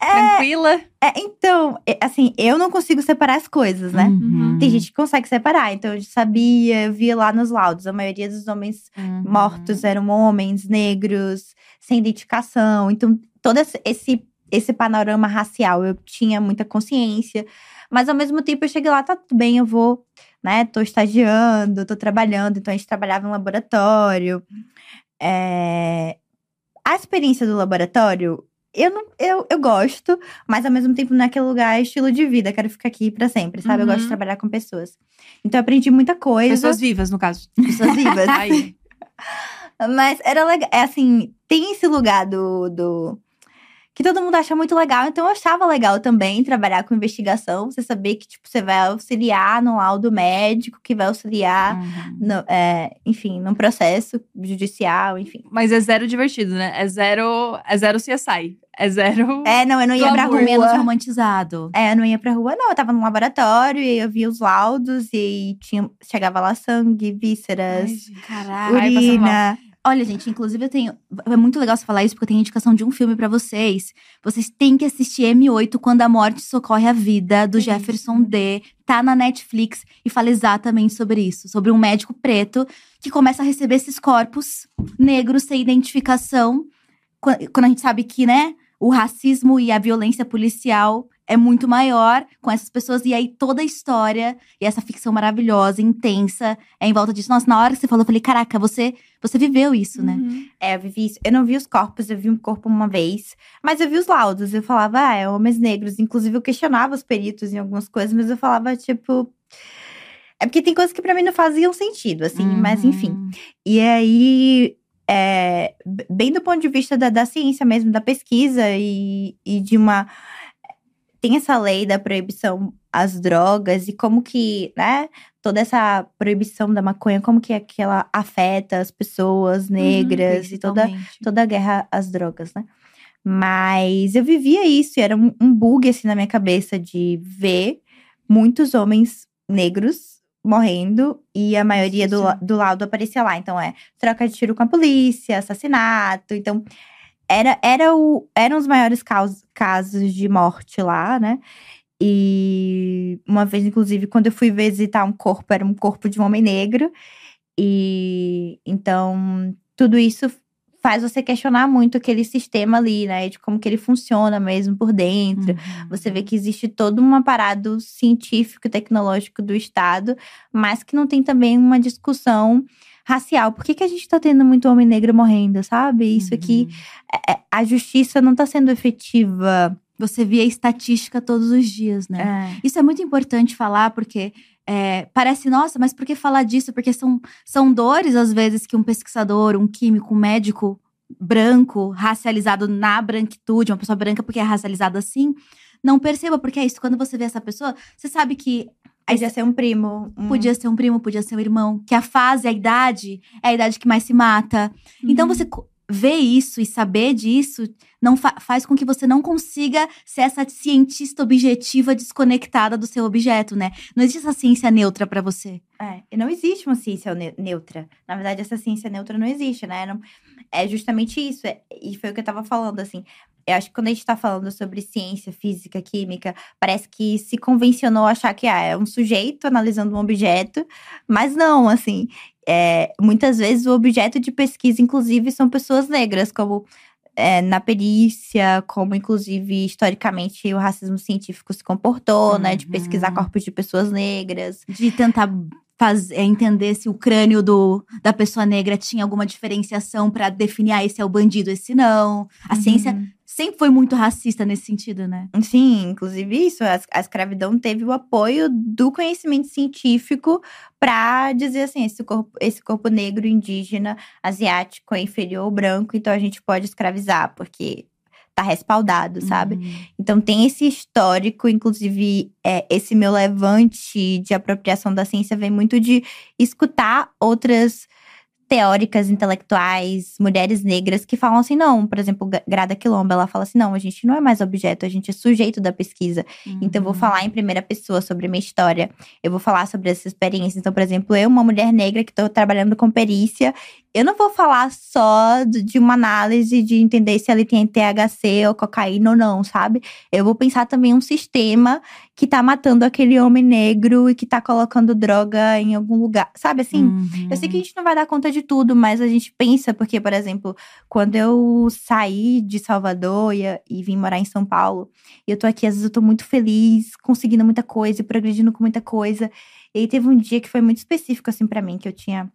Speaker 3: É.
Speaker 1: Tranquila.
Speaker 3: É, então, é, assim, eu não consigo separar as coisas, né?
Speaker 1: Uhum.
Speaker 3: Tem gente que consegue separar, então eu sabia, eu via lá nos laudos. A maioria dos homens
Speaker 2: Uhum.
Speaker 3: mortos eram homens negros, sem identificação. Então, todo esse- esse, esse panorama racial eu tinha muita consciência. Mas ao mesmo tempo eu cheguei lá, tá tudo bem, eu vou, né? Tô estagiando, tô trabalhando, então a gente trabalhava em laboratório. É, A experiência do laboratório. Eu, não, eu, eu gosto, mas ao mesmo tempo naquele lugar é estilo de vida. Quero ficar aqui pra sempre, sabe? Eu gosto de
Speaker 1: Uhum.
Speaker 3: trabalhar com pessoas. Então eu aprendi muita coisa.
Speaker 1: Pessoas vivas, no caso.
Speaker 3: pessoas vivas.
Speaker 1: Aí.
Speaker 3: Mas era legal. É assim, tem esse lugar do, do. Que todo mundo acha muito legal. Então eu achava legal também trabalhar com investigação. Você saber que, tipo, você vai auxiliar no laudo médico, que vai auxiliar,
Speaker 2: Uhum.
Speaker 3: no, é, enfim, num processo judicial, enfim.
Speaker 1: Mas é zero divertido, né? É zero, é zero CSI. É zero.
Speaker 3: É, não, eu não ia pra rua.
Speaker 2: menos romantizado.
Speaker 3: É, eu não ia pra rua, não. Eu tava no laboratório e eu via os laudos e tinha, chegava lá sangue, vísceras,
Speaker 1: Ai.
Speaker 2: Caraca.
Speaker 3: Urina.
Speaker 2: Olha, gente, inclusive eu tenho. É muito legal você falar isso, porque eu tenho indicação de um filme pra vocês. Vocês têm que assistir M8 Quando a Morte Socorre a Vida, do
Speaker 1: Isso.
Speaker 2: Jefferson D. Tá na Netflix e fala exatamente sobre isso. Sobre um médico preto que começa a receber esses corpos negros sem identificação. Quan- Quando a gente sabe que, né, o racismo e a violência policial é muito maior com essas pessoas. E aí toda a história e essa ficção maravilhosa, intensa, é em volta disso. Nossa, na hora que você falou, eu falei, caraca, você, você viveu isso, né?
Speaker 1: Uhum.
Speaker 3: É, eu vivi isso. Eu não vi os corpos, eu vi um corpo uma vez. Mas eu vi os laudos. Eu falava, ah, é homens negros. Inclusive, eu questionava os peritos em algumas coisas, mas eu falava, tipo. É porque tem coisas que pra mim não faziam sentido, assim, mas enfim.
Speaker 2: Uhum.
Speaker 3: E aí, é, bem do ponto de vista da, da ciência mesmo, da pesquisa e, e de uma. Tem essa lei da proibição às drogas e como que, né, toda essa proibição da maconha, como que, que ela afeta as pessoas negras uhum, e toda, toda a guerra às drogas, né? Mas eu vivia isso, e era um, um bug assim na minha cabeça de ver muitos homens negros morrendo e a maioria do, do lado aparecia lá. Então é troca de tiro com a polícia, assassinato. Então era, era o, eram os maiores caos, casos de morte lá, né? E uma vez, inclusive, quando eu fui visitar um corpo, era um corpo de um homem negro. E então tudo isso faz você questionar muito aquele sistema ali, né? De como que ele funciona mesmo por dentro. Uhum. Você vê que existe todo um aparato científico e tecnológico do Estado, mas que não tem também uma discussão racial. Por que, que a gente tá tendo muito homem negro morrendo, sabe? Isso uhum. aqui, é, é, a justiça não tá sendo efetiva.
Speaker 2: Você vê a estatística todos os dias, né? É. Isso é muito importante falar, porque é, parece, nossa, mas por que falar disso? Porque são, são dores, às vezes, que um pesquisador, um químico, um médico branco, racializado na branquitude, uma pessoa branca porque é racializada assim, não perceba, porque é isso. Quando você vê essa pessoa, você sabe que.
Speaker 3: Podia ser um primo.
Speaker 2: Um... Podia ser um primo, podia ser um irmão. Que a fase, a idade, é a idade que mais se mata. Uhum. Então você ver isso e saber disso não fa faz com que você não consiga ser essa cientista objetiva desconectada do seu objeto, né? Não existe essa ciência neutra para você.
Speaker 3: É, não existe uma ciência ne neutra. Na verdade, essa ciência neutra não existe, né? Não, é justamente isso. É, e foi o que eu tava falando, assim. Eu acho que quando a gente tá falando sobre ciência, física, química, parece que se convencionou achar que ah, é um sujeito analisando um objeto, mas não, assim. É, muitas vezes o objeto de pesquisa, inclusive, são pessoas negras, como é, na perícia, como inclusive historicamente o racismo científico se comportou, uhum. né? De pesquisar uhum. corpos de pessoas negras.
Speaker 2: De tentar fazer, entender se o crânio do, da pessoa negra tinha alguma diferenciação para definir ah, esse é o bandido, esse não. A uhum. ciência sempre foi muito racista nesse sentido, né?
Speaker 3: Sim, inclusive isso. A, a escravidão teve o apoio do conhecimento científico para dizer assim: esse corpo, esse corpo negro, indígena, asiático é inferior ao branco, então a gente pode escravizar, porque tá respaldado, sabe? Uhum. Então tem esse histórico, inclusive é, esse meu levante de apropriação da ciência vem muito de escutar outras teóricas intelectuais, mulheres negras que falam assim, não, por exemplo, Grada Quilomba, ela fala assim, não, a gente não é mais objeto, a gente é sujeito da pesquisa. Uhum. Então eu vou falar em primeira pessoa sobre minha história, eu vou falar sobre essa experiência. Então, por exemplo, eu, uma mulher negra que estou trabalhando com perícia, eu não vou falar só de uma análise de entender se ele tem THC ou cocaína ou não, sabe? Eu vou pensar também um sistema que tá matando aquele homem negro e que tá colocando droga em algum lugar, sabe assim? Uhum. Eu sei que a gente não vai dar conta de tudo, mas a gente pensa, porque, por exemplo, quando eu saí de Salvador e, e vim morar em São Paulo, e eu tô aqui, às vezes eu tô muito feliz, conseguindo muita coisa, progredindo com muita coisa. E aí teve um dia que foi muito específico, assim, para mim, que eu tinha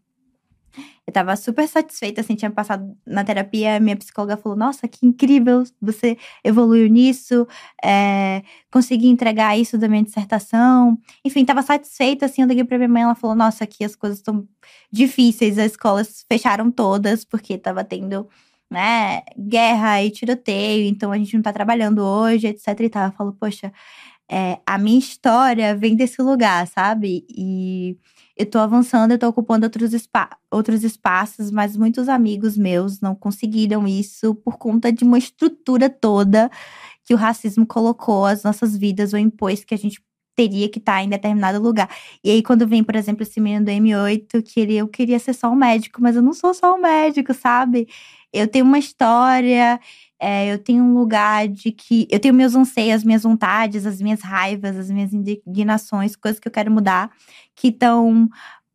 Speaker 3: eu tava super satisfeita, assim, tinha passado na terapia, minha psicóloga falou, nossa, que incrível, você evoluiu nisso, é, consegui entregar isso da minha dissertação. Enfim, tava satisfeita, assim, eu liguei pra minha mãe, ela falou, nossa, aqui as coisas estão difíceis, as escolas fecharam todas, porque tava tendo, né, guerra e tiroteio, então a gente não tá trabalhando hoje, etc e tal. Eu falo, poxa, é, a minha história vem desse lugar, sabe? E eu tô avançando, eu tô ocupando outros, espa outros espaços, mas muitos amigos meus não conseguiram isso por conta de uma estrutura toda que o racismo colocou as nossas vidas ou impôs que a gente teria que estar tá em determinado lugar. E aí, quando vem, por exemplo, esse menino do M8, que ele, eu queria ser só um médico, mas eu não sou só um médico, sabe? Eu tenho uma história, é, eu tenho um lugar de que. Eu tenho meus anseios, as minhas vontades, as minhas raivas, as minhas indignações, coisas que eu quero mudar, que estão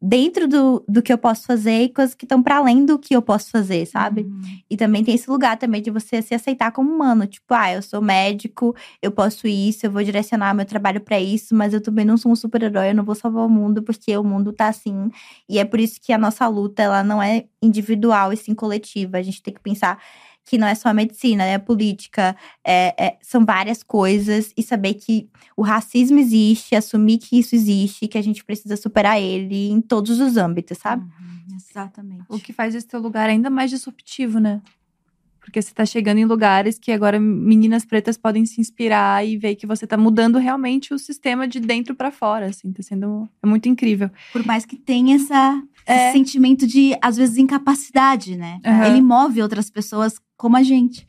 Speaker 3: dentro do, do que eu posso fazer e coisas que estão para além do que eu posso fazer, sabe? Uhum. E também tem esse lugar também de você se aceitar como humano. Tipo, ah, eu sou médico, eu posso isso, eu vou direcionar meu trabalho para isso, mas eu também não sou um super-herói, eu não vou salvar o mundo porque o mundo tá assim. E é por isso que a nossa luta, ela não é individual e sim coletiva. A gente tem que pensar que não é só a medicina, é a política, é, é, são várias coisas, e saber que o racismo existe, assumir que isso existe, que a gente precisa superar ele em todos os âmbitos, sabe?
Speaker 2: Uhum, exatamente.
Speaker 1: O que faz esse teu lugar ainda mais disruptivo, né? Porque você tá chegando em lugares que agora meninas pretas podem se inspirar e ver que você tá mudando realmente o sistema de dentro para fora, assim. Tá sendo é muito incrível.
Speaker 2: Por mais que tenha essa,
Speaker 1: É.
Speaker 2: esse sentimento de, às vezes, incapacidade, né?
Speaker 1: Aham.
Speaker 2: Ele move outras pessoas como a gente.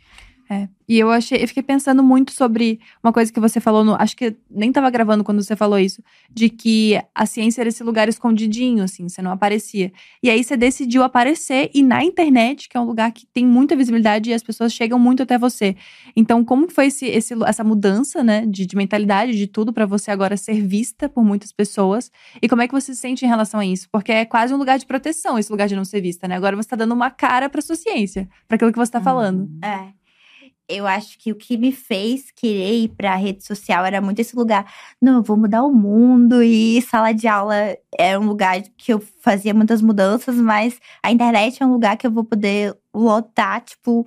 Speaker 1: É. E eu achei, eu fiquei pensando muito sobre uma coisa que você falou no, acho que nem tava gravando quando você falou isso, de que a ciência era esse lugar escondidinho, assim, você não aparecia. E aí você decidiu aparecer e na internet, que é um lugar que tem muita visibilidade e as pessoas chegam muito até você. Então, como foi esse, esse- essa mudança, né, de, de mentalidade, de tudo pra você agora ser vista por muitas pessoas? E como é que você se sente em relação a isso? Porque é quase um lugar de proteção esse lugar de não ser vista, né? Agora você tá dando uma cara pra sua ciência, pra aquilo que você tá falando.
Speaker 3: É. Eu acho que o que me fez querer ir pra rede social era muito esse lugar. Não, eu vou mudar o mundo e sala de aula é um lugar que eu fazia muitas mudanças, mas a internet é um lugar que eu vou poder lotar, tipo,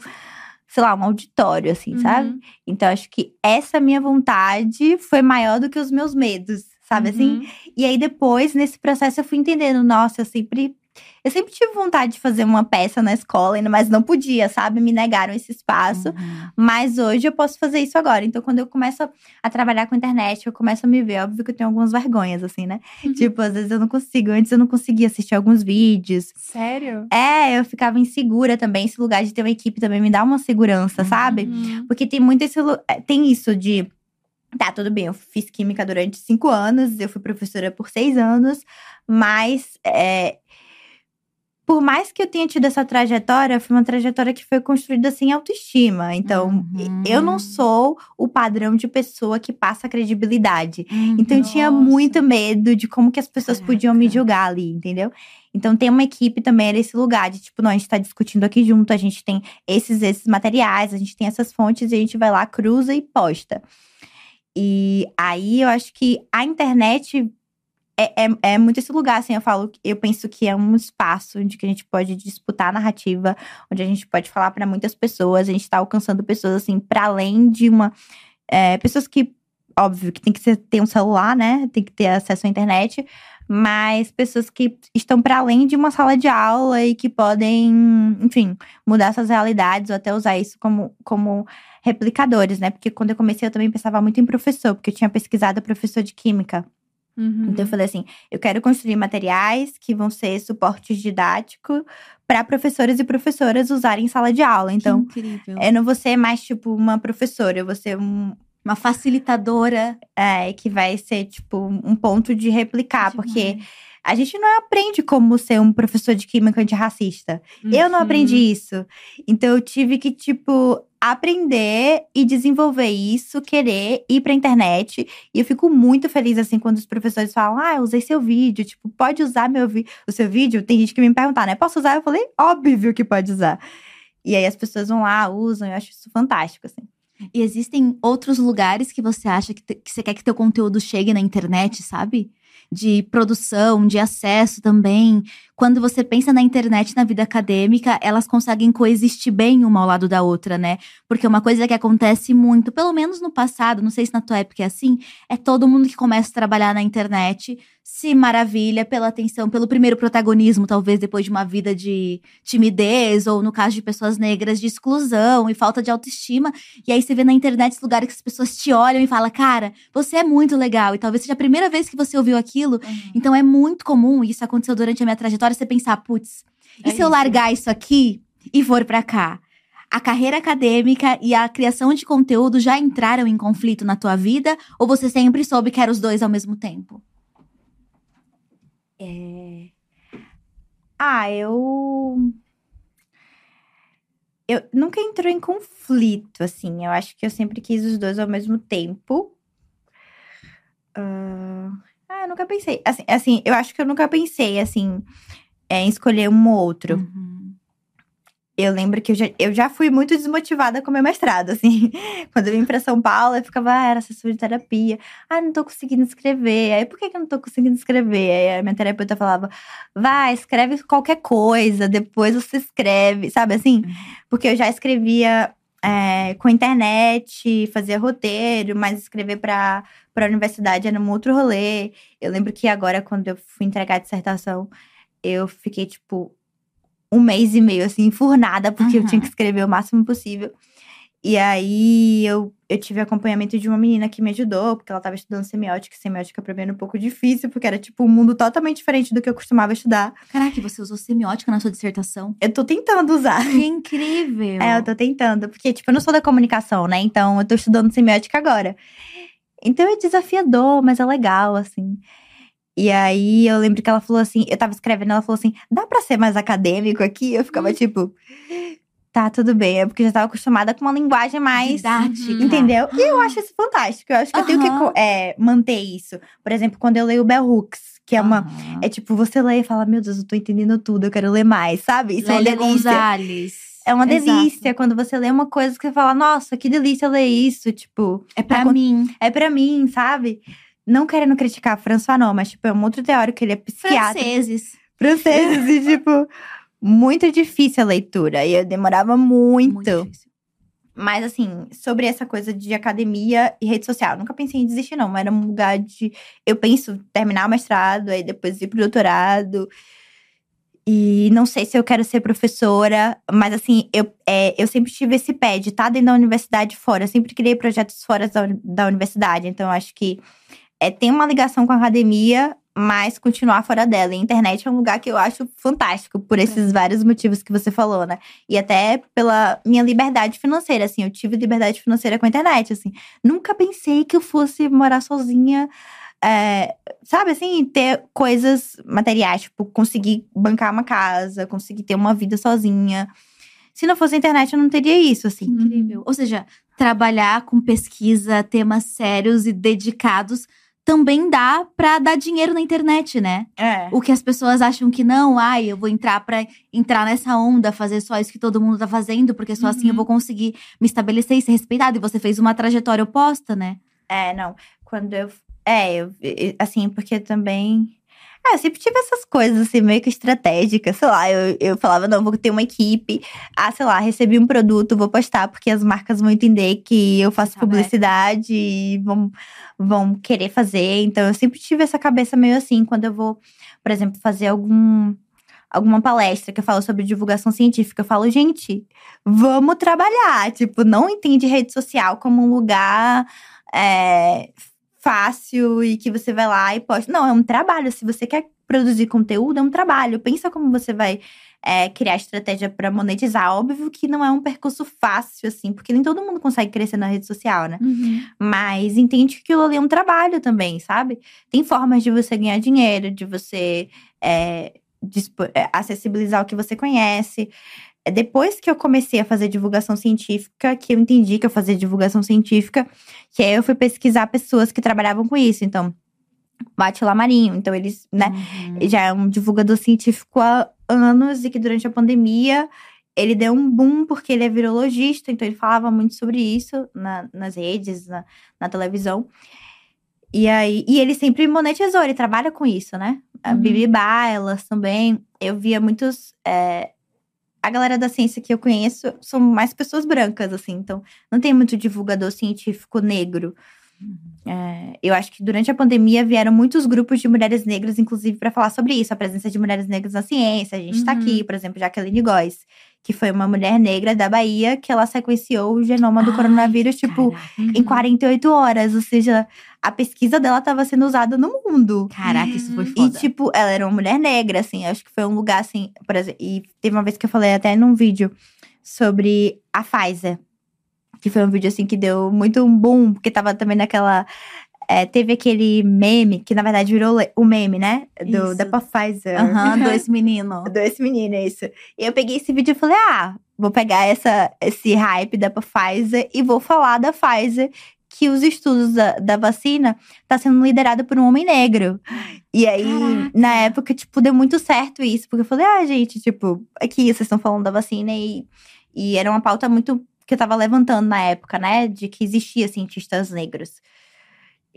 Speaker 3: sei lá, um auditório, assim, sabe?
Speaker 1: Uhum.
Speaker 3: Então acho que essa minha vontade foi maior do que os meus medos, sabe assim?
Speaker 1: Uhum.
Speaker 3: E aí depois, nesse processo, eu fui entendendo, nossa, eu sempre. Eu sempre tive vontade de fazer uma peça na escola, mas não podia, sabe? Me negaram esse espaço.
Speaker 2: Uhum.
Speaker 3: Mas hoje eu posso fazer isso agora. Então, quando eu começo a, a trabalhar com internet, eu começo a me ver. Óbvio que eu tenho algumas vergonhas, assim, né?
Speaker 1: Uhum.
Speaker 3: Tipo, às vezes eu não consigo. Antes eu não conseguia assistir alguns vídeos.
Speaker 1: Sério?
Speaker 3: É, eu ficava insegura também. Esse lugar de ter uma equipe também me dá uma segurança, sabe?
Speaker 1: Uhum.
Speaker 3: Porque tem muito esse. é, Tem isso de. Tá, tudo bem, eu fiz química durante cinco anos, eu fui professora por seis anos, mas. é, por mais que eu tenha tido essa trajetória, foi uma trajetória que foi construída sem autoestima. Então,
Speaker 2: Uhum.
Speaker 3: eu não sou o padrão de pessoa que passa credibilidade. Então eu tinha muito medo de como que as pessoas podiam me
Speaker 2: Caraca.
Speaker 3: julgar ali, entendeu? Então tem uma equipe também era esse lugar de tipo, não, a gente tá discutindo aqui junto, a gente tem esses esses materiais, a gente tem essas fontes e a gente vai lá, cruza e posta. E aí eu acho que a internet é, é, é muito esse lugar, assim, eu falo, eu penso que é um espaço onde que a gente pode disputar a narrativa, onde a gente pode falar para muitas pessoas, a gente tá alcançando pessoas assim para além de uma é, pessoas que óbvio que tem que ter um celular, né? Tem que ter acesso à internet, mas pessoas que estão para além de uma sala de aula e que podem, enfim, mudar essas realidades ou até usar isso como, como replicadores, né? Porque quando eu comecei eu também pensava muito em professor, porque eu tinha pesquisado professor de química.
Speaker 1: Uhum.
Speaker 3: Então eu falei assim, eu quero construir materiais que vão ser suporte didático para professores e professoras usarem em sala de aula. Então, eu não vou ser mais tipo uma professora, eu vou ser um,
Speaker 2: Uma facilitadora.
Speaker 3: é, que vai ser, tipo, um ponto de replicar, porque a gente não aprende como ser um professor de química antirracista. Eu não
Speaker 1: Uhum.
Speaker 3: aprendi isso. Então eu tive que, tipo, aprender e desenvolver isso, querer ir pra internet. E eu fico muito feliz, assim, quando os professores falam: Ah, usei seu vídeo. Tipo, pode usar meu o seu vídeo? Tem gente que me perguntar, né? Posso usar? Eu falei, óbvio que pode usar. E aí as pessoas vão lá, usam, eu acho isso fantástico, assim.
Speaker 2: E existem outros lugares que você acha que, que você quer que teu conteúdo chegue na internet, sabe? De produção, de acesso também. Quando você pensa na internet, na vida acadêmica, elas conseguem coexistir bem uma ao lado da outra, né? Porque uma coisa que acontece muito, pelo menos no passado, não sei se na tua época é assim, é todo mundo que começa a trabalhar na internet se maravilha pela atenção, pelo primeiro protagonismo, talvez depois de uma vida de timidez, ou no caso de pessoas negras, de exclusão e falta de autoestima. E aí você vê na internet esse lugar que as pessoas te olham e falam, cara, você é muito legal. E talvez seja a primeira vez que você ouviu aquilo. Então é muito comum, e isso aconteceu durante a minha trajetória, você pensar, putz, e
Speaker 1: É
Speaker 2: se eu
Speaker 1: isso.
Speaker 2: largar isso aqui e for pra cá? A carreira acadêmica e a criação de conteúdo já entraram em conflito na tua vida? Ou você sempre soube que eram os dois ao mesmo tempo?
Speaker 3: É... Ah, eu. Eu nunca entrou em conflito, assim. Eu acho que eu sempre quis os dois ao mesmo tempo. Ah, ah, eu nunca pensei. Assim, assim, eu acho que eu nunca pensei, assim, é, em escolher um ou outro.
Speaker 2: Uhum.
Speaker 3: Eu lembro que eu já, eu já fui muito desmotivada com meu mestrado, assim. Quando eu vim pra São Paulo, eu ficava, ah, era assessor de terapia. Ah, não tô conseguindo escrever. Aí, por que, que eu não tô conseguindo escrever? Aí a minha terapeuta falava, vai, escreve qualquer coisa, depois você escreve, sabe assim? Porque eu já escrevia é, com internet, fazia roteiro, mas escrever pra, pra universidade era um outro rolê. Eu lembro que agora, quando eu fui entregar a dissertação, eu fiquei, tipo, um mês e meio, assim, enfurnada, porque eu
Speaker 2: Aham.
Speaker 3: tinha que escrever o máximo possível. E aí eu, eu tive acompanhamento de uma menina que me ajudou, porque ela tava estudando semiótica. e Semiótica pra mim era um pouco difícil, porque era tipo um mundo totalmente diferente do que eu costumava estudar.
Speaker 2: Caraca, você usou semiótica na sua dissertação?
Speaker 3: Eu tô tentando usar.
Speaker 2: Que incrível!
Speaker 3: É, eu tô tentando, porque, tipo, eu não sou da comunicação, né? Então eu tô estudando semiótica agora. Então é desafiador, mas é legal, assim. E aí eu lembro que ela falou assim, eu tava escrevendo, ela falou assim: dá pra ser mais acadêmico aqui? Eu ficava tipo, tá, tudo bem. É porque eu já tava acostumada com uma linguagem mais.
Speaker 2: Didática.
Speaker 3: Entendeu? E eu acho isso fantástico. Eu acho que eu tenho que é, manter isso. Por exemplo, quando eu leio Bell Hooks, que é uma.
Speaker 2: Aham.
Speaker 3: É tipo, você lê e fala, meu Deus, eu tô entendendo tudo, eu quero ler mais, sabe? Isso é uma
Speaker 2: Lélia
Speaker 3: delícia.
Speaker 2: Gonzalez.
Speaker 3: É uma
Speaker 2: Exato.
Speaker 3: delícia quando você lê uma coisa que você fala, nossa, que delícia ler isso. Tipo,
Speaker 2: É pra
Speaker 3: Tá-
Speaker 2: mim.
Speaker 3: é pra mim, sabe? Não querendo criticar François, não, mas, tipo, é um outro teórico, ele é psiquiatra.
Speaker 2: Franceses.
Speaker 3: Franceses, e, tipo, muito difícil a leitura. E eu demorava muito.
Speaker 2: Muito difícil.
Speaker 3: Mas, assim, sobre essa coisa de academia e rede social, nunca pensei em desistir, não. Mas era um lugar de. Eu penso terminar o mestrado, aí depois ir pro doutorado. E não sei se eu quero ser professora, mas assim, eu, é, eu sempre tive esse pé de estar dentro da universidade fora. Eu sempre criei projetos fora da, da universidade. Então, eu acho que é, tem uma ligação com a academia, mas continuar fora dela. E a internet é um lugar que eu acho fantástico, por esses vários motivos que você falou, né? E até pela minha liberdade financeira, assim. Eu tive liberdade financeira com a internet, assim. Nunca pensei que eu fosse morar sozinha é, sabe assim, ter coisas materiais, tipo, conseguir bancar uma casa, conseguir ter uma vida sozinha. Se não fosse a internet, eu não teria isso, assim.
Speaker 2: Incrível. Ou seja, trabalhar com pesquisa, temas sérios e dedicados também dá pra dar dinheiro na internet, né?
Speaker 3: É.
Speaker 2: O que as pessoas acham que não, ai, eu vou entrar pra entrar nessa onda, fazer só isso que todo mundo tá fazendo, porque só assim eu
Speaker 3: Uhum.
Speaker 2: vou conseguir me estabelecer e ser respeitada. E você fez uma trajetória oposta, né?
Speaker 3: É, não. Quando eu. É, eu- assim, porque também. É, eu sempre tive essas coisas, assim, meio que estratégicas. Sei lá, eu, eu falava, não, vou ter uma equipe. Ah, sei lá, recebi um produto, vou postar, porque as marcas vão entender que eu faço
Speaker 2: Tá
Speaker 3: publicidade e vão, vão querer fazer. Então, eu sempre tive essa cabeça meio assim, quando eu vou, por exemplo, fazer algum. Alguma palestra que eu falo sobre divulgação científica, eu falo, gente, vamos trabalhar. Tipo, não entende rede social como um lugar é, fácil e que você vai lá e posta. Não, é um trabalho. Se você quer produzir conteúdo, é um trabalho. Pensa como você vai é, criar estratégia para monetizar. Óbvio que não é um percurso fácil, assim, porque nem todo mundo consegue crescer na rede social, né? Mas entende que aquilo ali é um trabalho também, sabe? Tem formas de você ganhar dinheiro, de você é, é, acessibilizar o que você conhece. É Depois que eu comecei a fazer divulgação científica, que eu entendi que eu fazia divulgação científica, que aí eu fui pesquisar pessoas que trabalhavam com isso. Então, Bate Marinho. Então, eles, né?
Speaker 2: Uhum.
Speaker 3: já é um divulgador científico há anos e que durante a pandemia ele deu um boom porque ele é virologista, então ele falava muito sobre isso na- nas redes, na, na televisão. E aí, e ele sempre monetizou, ele trabalha com isso, né? A
Speaker 2: Uhum.
Speaker 3: Bibi Bailas também. Eu via muitos. é, a galera da ciência que eu conheço são mais pessoas brancas, assim, então não tem muito divulgador científico negro. É, eu acho que durante a pandemia vieram muitos grupos de mulheres negras, inclusive, para falar sobre isso, a presença de mulheres negras na ciência. A gente está
Speaker 2: Uhum.
Speaker 3: aqui, por exemplo, Jacqueline Góes, que foi uma mulher negra da Bahia que ela sequenciou o genoma do
Speaker 2: Ai,
Speaker 3: coronavírus, tipo,
Speaker 2: Caraca.
Speaker 3: em 48 horas. Ou seja, a pesquisa dela estava sendo usada no mundo.
Speaker 2: Caraca, isso foi
Speaker 3: E,
Speaker 2: foda.
Speaker 3: tipo, ela era uma mulher negra, assim. Acho que foi um lugar, assim, por exemplo. E teve uma vez que eu falei até num vídeo sobre a Pfizer. Que foi um vídeo, assim, que deu muito um boom, porque tava também naquela. É, teve aquele meme, que na verdade virou o meme, né? Do,
Speaker 2: Isso.
Speaker 3: da Pfizer.
Speaker 2: Aham, dois meninos.
Speaker 3: Dois meninos, isso. E eu peguei esse vídeo e falei, ah, vou pegar essa, esse hype da Pfizer e vou falar da Pfizer que os estudos da, da vacina tá sendo liderado por um homem negro. E aí,
Speaker 2: Caraca.
Speaker 3: na época, tipo, deu muito certo isso. Porque eu falei, ah, gente, tipo, aqui vocês estão falando da vacina e, e era uma pauta muito que eu tava levantando na época, né? De que existia cientistas negros.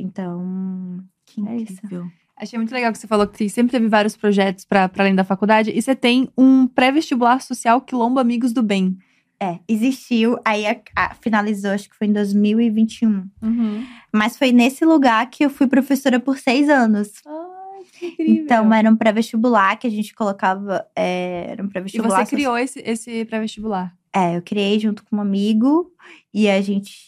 Speaker 3: Então,
Speaker 2: Que
Speaker 3: É
Speaker 2: incrível.
Speaker 1: Achei muito legal que você falou que você sempre teve vários projetos para além da faculdade. E você tem um pré-vestibular social Quilombo Amigos do Bem.
Speaker 3: é, existiu. Aí a- a- finalizou, acho que foi em 2021. Mas foi nesse lugar que eu fui professora por seis anos.
Speaker 1: Incrível.
Speaker 3: Então, era um pré-vestibular que a gente colocava. É, era um
Speaker 1: e
Speaker 3: pré-vestibular.
Speaker 1: você criou esse, esse pré-vestibular.
Speaker 3: É, eu criei junto com um amigo e a gente.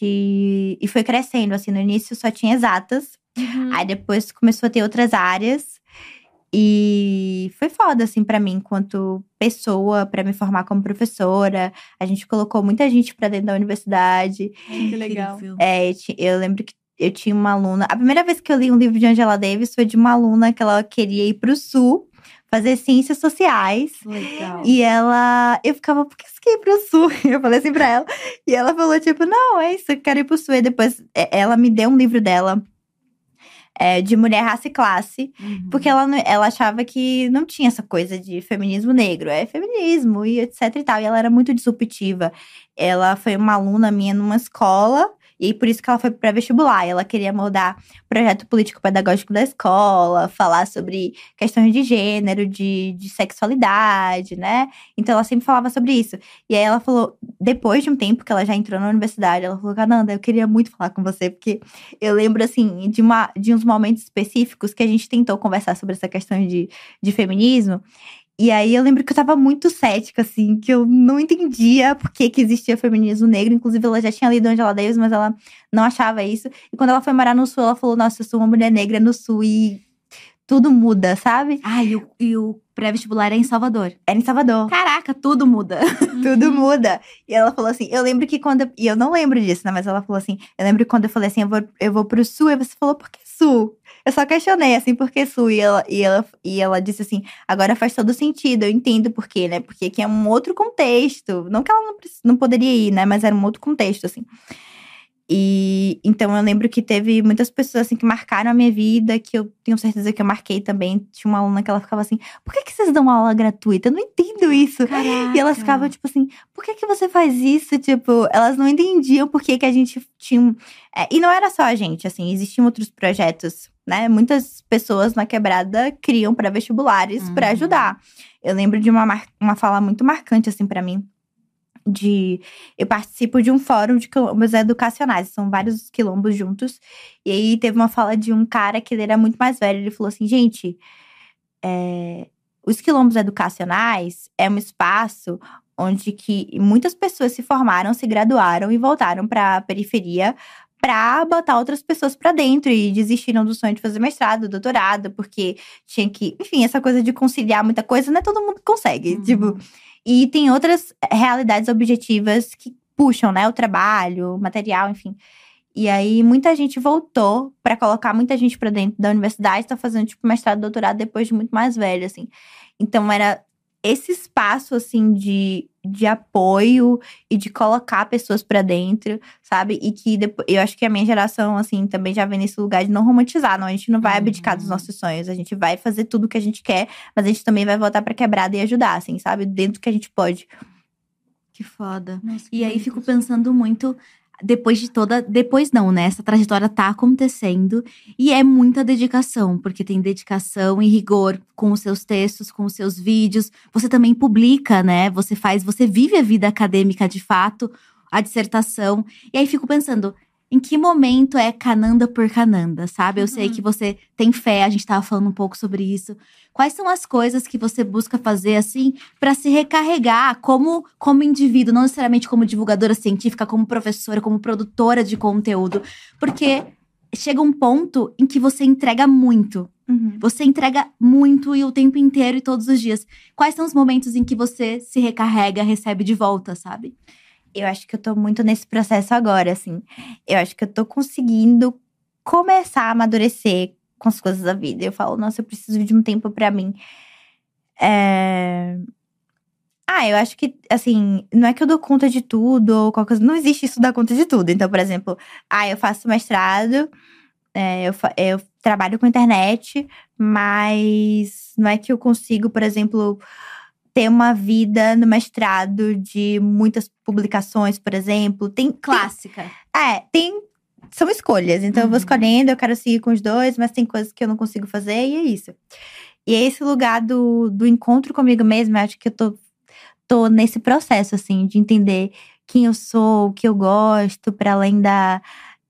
Speaker 3: E foi crescendo, assim, no início só tinha exatas.
Speaker 1: Uhum.
Speaker 3: Aí depois começou a ter outras áreas. E foi foda, assim, pra mim, enquanto pessoa, pra me formar como professora. A gente colocou muita gente pra dentro da universidade.
Speaker 1: que legal.
Speaker 3: É, eu lembro que eu tinha uma aluna. A primeira vez que eu li um livro de Angela Davis foi de uma aluna que ela queria ir pro sul fazer ciências sociais.
Speaker 2: Legal.
Speaker 3: E ela, eu ficava, por que você quer ir pro sul? Eu falei assim pra ela. E ela falou, tipo, não, é isso, eu quero ir pro sul. E depois é, ela me deu um livro dela. é, de mulher, raça e classe,
Speaker 2: Uhum.
Speaker 3: porque ela, ela achava que não tinha essa coisa de feminismo negro, é feminismo e etc e tal. E ela era muito disruptiva. Ela foi uma aluna minha numa escola, e por isso que ela foi para vestibular. Ela queria mudar o projeto político-pedagógico da escola, falar sobre questões de gênero, de, de sexualidade, né? Então ela sempre falava sobre isso. E aí ela falou, depois de um tempo que ela já entrou na universidade, ela falou: Cananda, eu queria muito falar com você, porque eu lembro, assim, de, uma, de uns momentos específicos que a gente tentou conversar sobre essa questão de, de feminismo. E aí eu lembro que eu tava muito cética, assim, que eu não entendia por que, que existia feminismo negro. Inclusive, ela já tinha lido Angela Davis, mas ela não achava isso. E quando ela foi morar no sul, ela falou: Nossa, eu sou uma mulher negra no sul e tudo muda, sabe?
Speaker 2: Ah, e o, e o pré-vestibular é em Salvador.
Speaker 3: Era em Salvador.
Speaker 2: Caraca, tudo muda.
Speaker 3: Tudo muda. E ela falou assim: eu lembro que quando. eu- e eu não lembro disso, né? Mas ela falou assim: eu lembro que quando eu falei assim, eu vou, eu vou pro sul, e você falou, por que sul? Eu só questionei, assim, por que sul? E ela, e, ela, e ela disse assim: agora faz todo sentido, eu entendo por quê, né? Porque aqui é um outro contexto. Não que ela não, não poderia ir, né? Mas era um outro contexto, assim. E então eu lembro que teve muitas pessoas assim que marcaram a minha vida, que eu tenho certeza que eu marquei também. Tinha uma aluna que ela ficava assim: por que, que vocês dão aula gratuita? Eu não entendo isso.
Speaker 2: Caraca.
Speaker 3: E elas ficavam, tipo assim, por que, que você faz isso? Tipo, elas não entendiam por que, que a gente tinha. É, e não era só a gente, assim, existiam outros projetos, né? Muitas pessoas na quebrada criam pré-vestibulares pra
Speaker 2: Uhum.
Speaker 3: ajudar. Eu lembro de uma, uma fala muito marcante, assim, pra mim. De. Eu participo de um fórum de quilombos educacionais, são vários quilombos juntos. E aí teve uma fala de um cara que ele era muito mais velho. Ele falou assim: gente, é, os quilombos educacionais é um espaço onde que muitas pessoas se formaram, se graduaram e voltaram para a periferia para botar outras pessoas para dentro e desistiram do sonho de fazer mestrado, doutorado, porque tinha que, enfim, essa coisa de conciliar muita coisa, não é todo mundo que consegue,
Speaker 2: Uhum.
Speaker 3: tipo. E tem outras realidades objetivas que puxam, né, o trabalho, o material, enfim. E aí muita gente voltou para colocar muita gente para dentro da universidade, tá fazendo tipo mestrado, doutorado depois de muito mais velho, assim. Então era esse espaço assim de, de apoio e de colocar pessoas para dentro, sabe? E que depois, eu acho que a minha geração assim também já vem nesse lugar de não romantizar, não, a gente não vai abdicar dos
Speaker 2: Uhum.
Speaker 3: nossos sonhos, a gente vai fazer tudo o que a gente quer, mas a gente também vai voltar para quebrada e ajudar, assim, sabe? Dentro do que a gente pode.
Speaker 2: Que foda.
Speaker 1: Nossa, que
Speaker 2: E aí fico pensando muito, depois de toda. Depois não, né? Essa trajetória tá acontecendo. E é muita dedicação, porque tem dedicação e rigor com os seus textos, com os seus vídeos. Você também publica, né? Você faz, você vive a vida acadêmica de fato, a dissertação. E aí fico pensando. Em que momento é Cananda por Cananda, sabe? Eu sei
Speaker 1: Uhum.
Speaker 2: que você tem fé, a gente tava falando um pouco sobre isso. Quais são as coisas que você busca fazer assim para se recarregar como como indivíduo, não necessariamente como divulgadora científica, como professora, como produtora de conteúdo, porque chega um ponto em que você entrega muito. Você entrega muito e o tempo inteiro e todos os dias. Quais são os momentos em que você se recarrega, recebe de volta, sabe?
Speaker 3: Eu acho que eu tô muito nesse processo agora, assim. Eu acho que eu tô conseguindo começar a amadurecer com as coisas da vida. Eu falo, nossa, eu preciso de um tempo pra mim. É... Ah, eu acho que, assim, não é que eu dou conta de tudo ou qualquer coisa. Não existe isso dar conta de tudo. Então, por exemplo, ah, eu faço mestrado, é, eu, eu trabalho com internet, mas não é que eu consigo, por exemplo, ter uma vida no mestrado de muitas publicações, por exemplo. Tem, tem
Speaker 2: Clássica.
Speaker 3: é, tem. São escolhas. Então eu vou
Speaker 2: Uhum.
Speaker 3: escolhendo, eu quero seguir com os dois, mas tem coisas que eu não consigo fazer, e é isso. E é esse lugar do, do encontro comigo mesma, eu acho que eu tô, tô nesse processo, assim, de entender quem eu sou, o que eu gosto, para além da.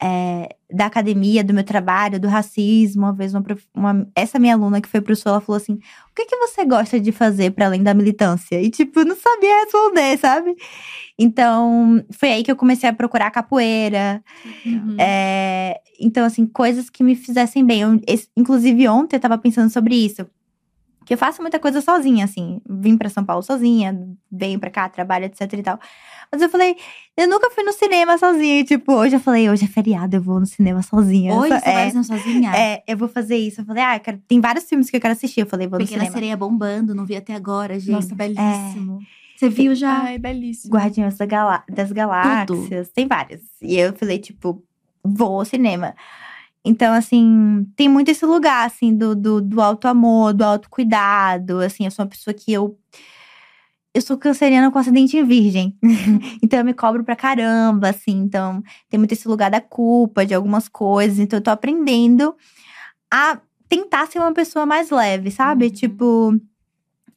Speaker 3: É, da academia, do meu trabalho, do racismo. Uma vez, uma, uma, essa minha aluna que foi pro Sul, ela falou assim: o que, que você gosta de fazer para além da militância? E, tipo, eu não sabia responder, sabe? Então, foi aí que eu comecei a procurar capoeira. Uhum. É, então, assim, coisas que me fizessem bem. Eu, inclusive, ontem eu tava pensando sobre isso. Que eu faço muita coisa sozinha, assim. Vim para São Paulo sozinha, venho para cá, trabalho, etc e tal. Mas eu falei, eu nunca fui no cinema sozinha. Tipo, hoje eu falei, hoje é feriado, eu vou no cinema sozinha.
Speaker 2: Hoje você
Speaker 3: é,
Speaker 2: vai sozinha?
Speaker 3: É, eu vou fazer isso. Eu falei, ah, quero, tem vários filmes que eu quero assistir. Eu falei, vou
Speaker 2: Pequena
Speaker 3: no cinema.
Speaker 2: Sereia bombando, não vi até agora, gente.
Speaker 1: Nossa, belíssimo.
Speaker 2: É. Você viu já?
Speaker 1: Ai, belíssimo.
Speaker 3: Guardiões da Galá das Galáxias. Tudo. Tem vários. E eu falei, tipo, vou ao cinema. Então, assim, tem muito esse lugar, assim, do, do, do auto-amor, do autocuidado. Assim, eu sou uma pessoa que eu. Eu sou canceriana com acidente em virgem. então, eu me cobro pra caramba, assim. Então, tem muito esse lugar da culpa, de algumas coisas. Então, eu tô aprendendo a tentar ser uma pessoa mais leve, sabe? Uhum. Tipo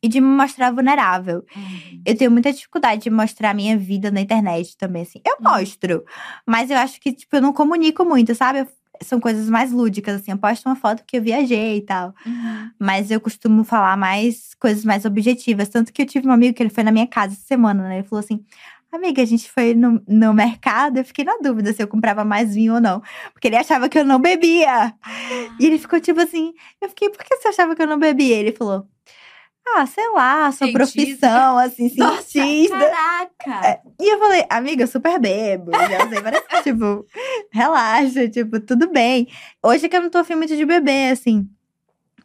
Speaker 3: e de me mostrar vulnerável. Uhum. Eu tenho muita dificuldade de mostrar a minha vida na internet também, assim. Eu uhum. mostro, mas eu acho que, tipo, eu não comunico muito, sabe? Eu, são coisas mais lúdicas, assim. Eu posto uma foto que eu viajei e tal. Uhum. Mas eu costumo falar mais coisas mais objetivas. Tanto que eu tive um amigo que ele foi na minha casa essa semana, né? Ele falou assim: Amiga, a gente foi no, no mercado, eu fiquei na dúvida se eu comprava mais vinho ou não. Porque ele achava que eu não bebia. Ah. E ele ficou tipo assim: Eu fiquei, por que você achava que eu não bebia? Ele falou: ah, sei lá, sua cientista. profissão, assim, cientista.
Speaker 2: Nossa, caraca!
Speaker 3: É, e eu falei, amiga, eu super bebo. Já usei várias tipo, relaxa, tipo, tudo bem. Hoje é que eu não tô afim muito de beber, assim.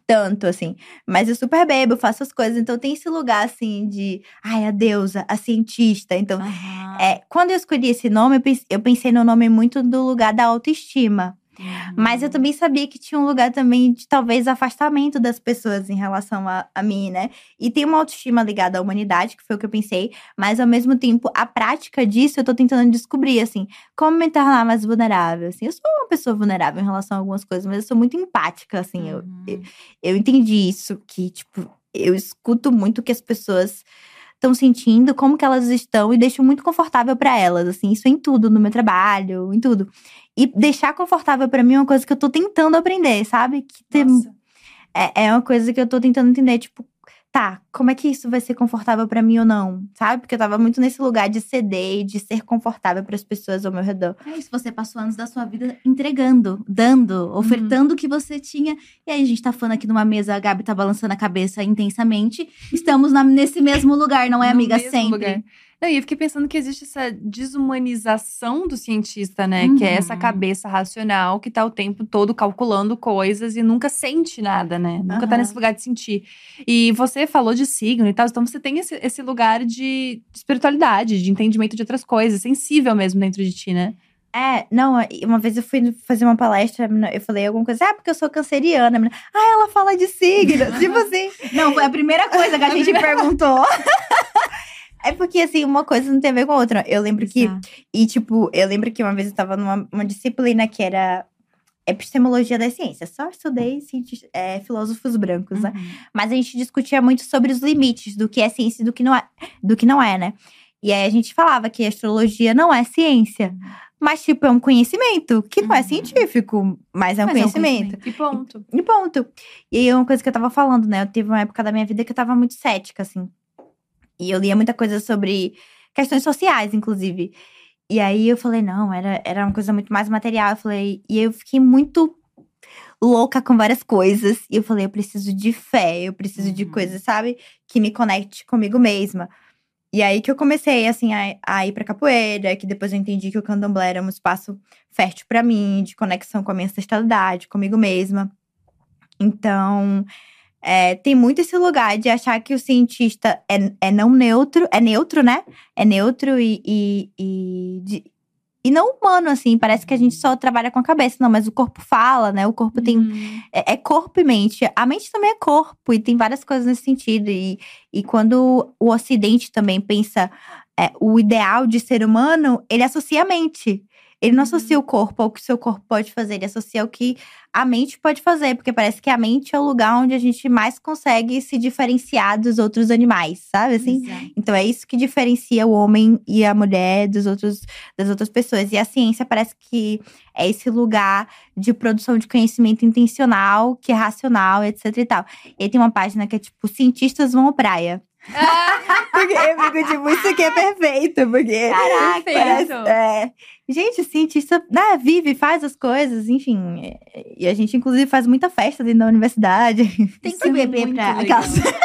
Speaker 3: Tanto, assim. Mas eu super bebo, faço as coisas. Então tem esse lugar, assim, de. Ai, a deusa, a cientista. Então, uhum. é, quando eu escolhi esse nome, eu pensei no nome muito do lugar da autoestima. Mas eu uhum. também sabia que tinha um lugar também de talvez afastamento das pessoas em relação a, a mim, né? E tem uma autoestima ligada à humanidade, que foi o que eu pensei, mas ao mesmo tempo, a prática disso eu tô tentando descobrir, assim, como me tornar mais vulnerável. Assim, eu sou uma pessoa vulnerável em relação a algumas coisas, mas eu sou muito empática, assim. Uhum. Eu, eu, eu entendi isso, que, tipo, eu escuto muito que as pessoas estão sentindo, como que elas estão e deixo muito confortável para elas, assim, isso em tudo, no meu trabalho, em tudo. E deixar confortável para mim é uma coisa que eu tô tentando aprender, sabe? Que tem, é, é uma coisa que eu tô tentando entender, tipo, tá, como é que isso vai ser confortável para mim ou não, sabe? Porque eu tava muito nesse lugar de ceder e de ser confortável para as pessoas ao meu redor.
Speaker 2: É isso, você passou anos da sua vida entregando, dando, uhum. ofertando uhum. o que você tinha. E aí a gente tá falando aqui numa mesa, a Gabi tá balançando a cabeça intensamente. Estamos na, nesse mesmo lugar, não é, amiga? Sempre. Lugar.
Speaker 1: Não, e eu fiquei pensando que existe essa desumanização do cientista, né? Uhum. Que é essa uhum. cabeça racional que tá o tempo todo calculando coisas e nunca sente nada, né? Nunca uhum. tá nesse lugar de sentir. E você falou de signo e tal, então você tem esse, esse lugar de espiritualidade, de entendimento de outras coisas, sensível mesmo dentro de ti, né?
Speaker 3: É, não, uma vez eu fui fazer uma palestra, eu falei alguma coisa, ah, porque eu sou canceriana. ah, ela fala de signo, tipo assim.
Speaker 2: Não, foi a primeira coisa que a gente perguntou.
Speaker 3: É porque, assim, uma coisa não tem a ver com a outra. Eu lembro Exato. que. E, tipo, eu lembro que uma vez eu tava numa disciplina que era epistemologia das ciências. Só estudei é, filósofos brancos, né? uhum. né? Mas a gente discutia muito sobre os limites do que é ciência e do que não é, do que não é, né? E aí a gente falava que a astrologia não é ciência. Uhum. Mas, tipo, é um conhecimento que não é uhum. científico, mas é um, mas conhecimento. É um conhecimento.
Speaker 1: E ponto.
Speaker 3: E ponto. E aí, uma coisa que eu tava falando, né? Eu teve uma época da minha vida que eu tava muito cética, assim. E eu lia muita coisa sobre questões sociais, inclusive. E aí eu falei, não, era, era uma coisa muito mais material. Eu falei, e eu fiquei muito louca com várias coisas. E eu falei, eu preciso de fé, eu preciso uhum. de coisas, sabe? Que me conecte comigo mesma. E aí que eu comecei, assim, a, a ir pra capoeira, que depois eu entendi que o candomblé era um espaço fértil para mim, de conexão com a minha ancestralidade, comigo mesma. Então, é, tem muito esse lugar de achar que o cientista é, é não neutro, é neutro, né? É neutro e, e, e, de, e não humano, assim. Parece que a gente só trabalha com a cabeça, não, mas o corpo fala, né? O corpo tem. Uhum. É, é, corpo e mente. A mente também é corpo, e tem várias coisas nesse sentido. E, e quando o Ocidente também pensa é, o ideal de ser humano, ele associa a mente. Ele não associa o corpo ao que o seu corpo pode fazer, ele associa ao que a mente pode fazer, porque parece que a mente é o lugar onde a gente mais consegue se diferenciar dos outros animais, sabe assim?
Speaker 2: Exato.
Speaker 3: Então é isso que diferencia o homem e a mulher dos outros, das outras pessoas. E a ciência parece que é esse lugar de produção de conhecimento intencional, que é racional, etc e tal. E aí tem uma página que é tipo, cientistas vão à praia. Porque eu fico tipo, isso aqui é perfeito, porque.
Speaker 2: Caraca,
Speaker 3: parece- é. Gente, cientista né, vive, faz as coisas, enfim. é, E a gente, inclusive, faz muita festa dentro da universidade.
Speaker 2: Tem que
Speaker 1: é
Speaker 2: beber
Speaker 1: muito
Speaker 2: pra.
Speaker 1: legal.
Speaker 2: Aquelas...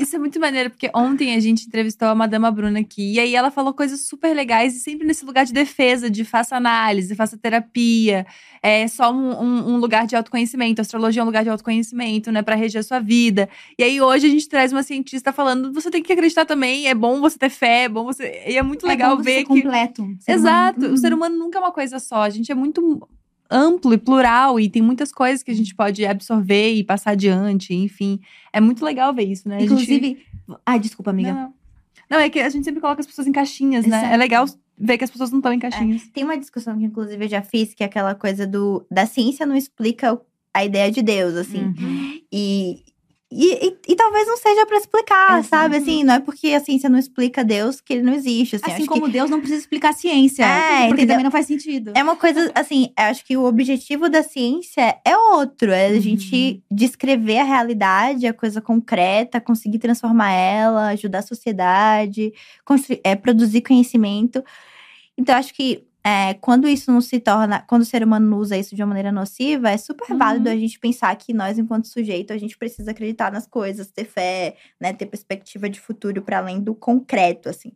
Speaker 1: Isso é muito maneiro, porque ontem a gente entrevistou a Madama Bruna aqui. E aí ela falou coisas super legais e sempre nesse lugar de defesa, de faça análise, faça terapia. É só um, um- um lugar de autoconhecimento. A astrologia é um lugar de autoconhecimento, né? Pra reger a sua vida. E aí hoje a gente traz uma cientista falando: você tem que acreditar também, é bom você ter fé, é bom você. E é muito legal
Speaker 2: é bom você
Speaker 1: ver
Speaker 2: ser
Speaker 1: que.
Speaker 2: completo.
Speaker 1: Exato.
Speaker 2: humano.
Speaker 1: O ser humano nunca é uma coisa só. A gente é muito amplo e plural e tem muitas coisas que a gente pode absorver e passar adiante, enfim. É muito legal ver isso, né? A gente-
Speaker 2: Inclusive. Ai, desculpa, amiga.
Speaker 1: Não. Não, é que a gente sempre coloca as pessoas em caixinhas, né?
Speaker 2: Exato.
Speaker 1: É legal ver que as pessoas não estão em caixinhas.
Speaker 3: Tem uma discussão que, inclusive, eu já fiz, que é aquela coisa do da ciência não explica a ideia de Deus, assim.
Speaker 2: Uhum.
Speaker 3: E, e, e, e talvez não seja pra explicar,
Speaker 2: Exato.
Speaker 3: sabe? Assim, não é porque a ciência não explica Deus que ele não existe. Assim,
Speaker 2: Assim como Deus não precisa explicar a ciência.
Speaker 3: É,
Speaker 2: porque
Speaker 3: entendeu?
Speaker 2: também não faz sentido.
Speaker 3: que é uma coisa, assim, eu acho que o objetivo da ciência é outro. É a
Speaker 2: Uhum.
Speaker 3: gente descrever a realidade, a coisa concreta, conseguir transformar ela, ajudar a sociedade, construir, é, produzir conhecimento. Então, acho que é, quando isso não se torna, quando o ser humano usa isso de uma maneira nociva, é super
Speaker 1: Uhum.
Speaker 3: válido a gente pensar que nós, enquanto sujeito, a gente precisa acreditar nas coisas, ter fé, né, ter perspectiva de futuro para além do concreto, assim.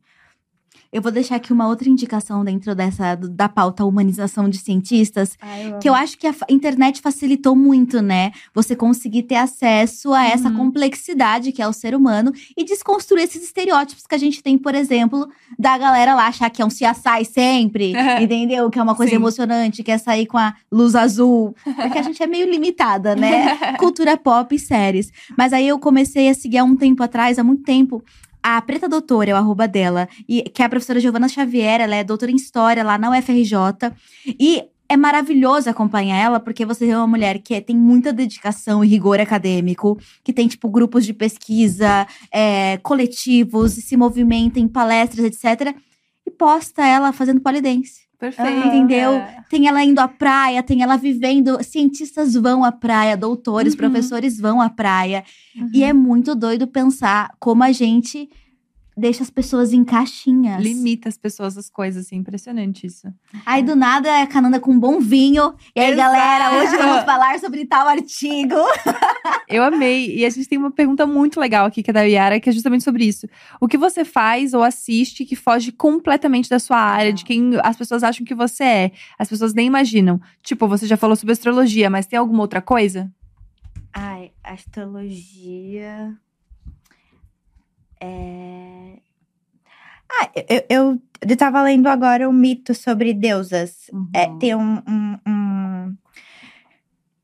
Speaker 2: Eu vou deixar aqui uma outra indicação dentro dessa da pauta humanização de cientistas, que eu acho que a internet facilitou muito, né? Você conseguir ter acesso a essa
Speaker 1: Uhum.
Speaker 2: complexidade que é o ser humano e desconstruir esses estereótipos que a gente tem, por exemplo, da galera lá achar que é um CSI sempre, entendeu? Que é uma coisa
Speaker 1: Sim.
Speaker 2: emocionante, quer sair com a luz azul. Porque a gente é meio limitada, né? cultura pop e séries. Mas aí eu comecei a seguir há um tempo atrás, há muito tempo, a Preta Doutora, é o arroba dela, e, que é a professora Giovana Xavier, ela é doutora em História lá na UFRJ. E é maravilhoso acompanhar ela, porque você é uma mulher que é- tem muita dedicação e rigor acadêmico, que tem, tipo, grupos de pesquisa, é, coletivos, se movimenta em palestras, etc. E posta ela fazendo polidense.
Speaker 1: Perfeito.
Speaker 2: Entendeu?
Speaker 1: É.
Speaker 2: Tem ela indo à praia, tem ela vivendo. Cientistas vão à praia, doutores,
Speaker 1: Uhum.
Speaker 2: professores vão à praia.
Speaker 1: Uhum.
Speaker 2: E é muito doido pensar como a gente deixa as pessoas em caixinhas.
Speaker 1: Limita as pessoas às coisas, assim, impressionante isso.
Speaker 2: Aí do nada é a Cananda com um bom vinho. E aí,
Speaker 1: Exato.
Speaker 2: galera, hoje vamos falar sobre tal artigo.
Speaker 1: Eu amei. E a gente tem uma pergunta muito legal aqui, que é da Yara, que é justamente sobre isso. O que você faz ou assiste que foge completamente da sua área, de quem as pessoas acham que você é? As pessoas nem imaginam. Tipo, você já falou sobre astrologia, mas tem alguma outra coisa?
Speaker 3: Ai, astrologia. É... Ah, eu, eu, eu tava lendo agora um mito sobre deusas. É,
Speaker 2: Uhum.
Speaker 3: tem um, um- um-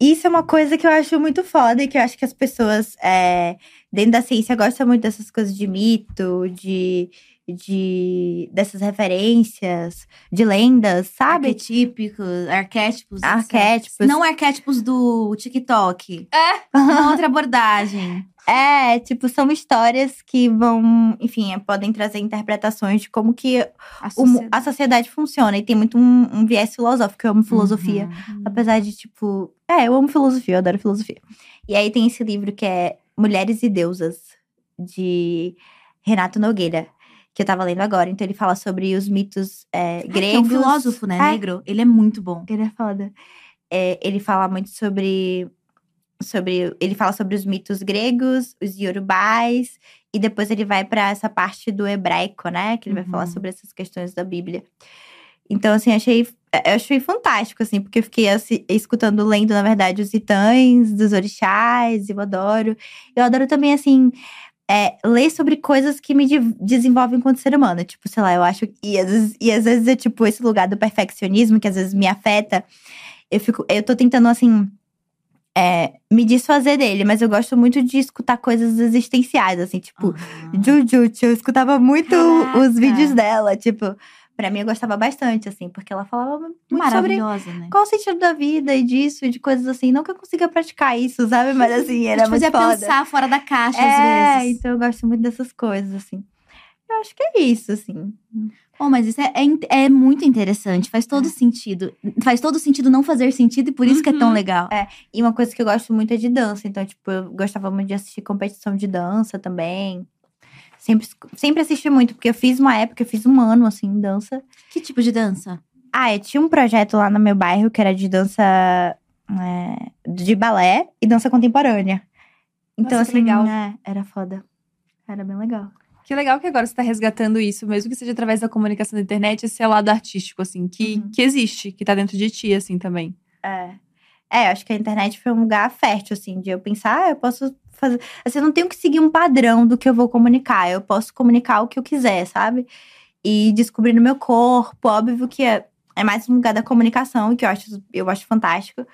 Speaker 3: Isso é uma coisa que eu acho muito foda e que eu acho que as pessoas é, dentro da ciência gostam muito dessas coisas de mito, de, de dessas referências, de lendas, sabe?
Speaker 2: Arquetípicos, arquétipos.
Speaker 3: Arquétipos.
Speaker 2: Não arquétipos do TikTok.
Speaker 1: É.
Speaker 2: Uma outra abordagem.
Speaker 3: É, tipo, são histórias que vão, enfim, é, podem trazer interpretações de como que
Speaker 2: A
Speaker 3: o mu- a sociedade funciona. E tem muito um, um viés filosófico, eu amo filosofia.
Speaker 2: Uhum.
Speaker 3: Apesar de, tipo. É, eu amo filosofia, eu adoro filosofia. E aí tem esse livro que é Mulheres e Deusas, de Renato Nogueira, que eu tava lendo agora. Então ele fala sobre os mitos é,
Speaker 2: Que é um
Speaker 3: gregos.
Speaker 2: filósofo, né,
Speaker 3: É.
Speaker 2: negro? Ele é muito bom.
Speaker 3: Ele é foda. É, ele fala muito sobre. sobre ele fala sobre os mitos gregos, os yorubais, e depois ele vai pra essa parte do hebraico, né? Que ele vai
Speaker 2: Uhum.
Speaker 3: falar sobre essas questões da Bíblia. Então, assim, achei, eu achei fantástico, assim, porque eu fiquei assi- escutando, lendo, na verdade, os titãs, dos orixás, eu adoro. Eu adoro também, assim, é, ler sobre coisas que me de- desenvolvem enquanto ser humano. Tipo, sei lá, eu acho. E às, vezes, e às vezes é tipo esse lugar do perfeccionismo que às vezes me afeta. Eu fico. Eu tô tentando, assim. é, me desfazer dele, mas eu gosto muito de escutar coisas existenciais, assim, tipo,
Speaker 2: Aham.
Speaker 3: Jujutsu, eu escutava muito
Speaker 2: Caraca.
Speaker 3: os vídeos dela, tipo, pra mim eu gostava bastante, assim, porque ela falava muito sobre
Speaker 2: Maravilhosa, né?
Speaker 3: qual o sentido da vida e disso, e de coisas assim. Não que eu consiga praticar isso, sabe? Mas assim, era muito
Speaker 2: fazia
Speaker 3: foda.
Speaker 2: pensar fora da caixa
Speaker 3: é,
Speaker 2: às vezes.
Speaker 3: então eu gosto muito dessas coisas, assim. Eu acho que é isso, assim.
Speaker 2: Bom, mas isso é, é, é muito interessante, faz todo
Speaker 3: É.
Speaker 2: sentido. Faz todo sentido não fazer sentido e por isso que é tão
Speaker 1: Uhum.
Speaker 2: legal.
Speaker 3: E uma coisa que eu gosto muito é de dança. Então, tipo, eu gostava muito de assistir competição de dança também. Sempre, sempre assisti muito, porque eu fiz uma época, eu fiz um ano, assim, dança.
Speaker 2: Que tipo de dança?
Speaker 3: Ah, eu tinha um projeto lá no meu bairro que era de dança é, de balé e dança contemporânea. Então,
Speaker 1: Nossa,
Speaker 3: assim,
Speaker 1: legal.
Speaker 3: é, era foda. Era bem legal.
Speaker 1: Que legal que agora você tá resgatando isso, mesmo que seja através da comunicação da internet, esse lado artístico, assim, que,
Speaker 3: Uhum.
Speaker 1: que existe, que tá dentro de ti, assim, também.
Speaker 3: É. É, acho que a internet foi um lugar fértil, assim, de eu pensar, ah, eu posso fazer. Assim, eu não tenho que seguir um padrão do que eu vou comunicar. Eu posso comunicar o que eu quiser, sabe? E descobrir no meu corpo. Óbvio que é, é mais um lugar da comunicação, que eu acho, eu acho fantástico.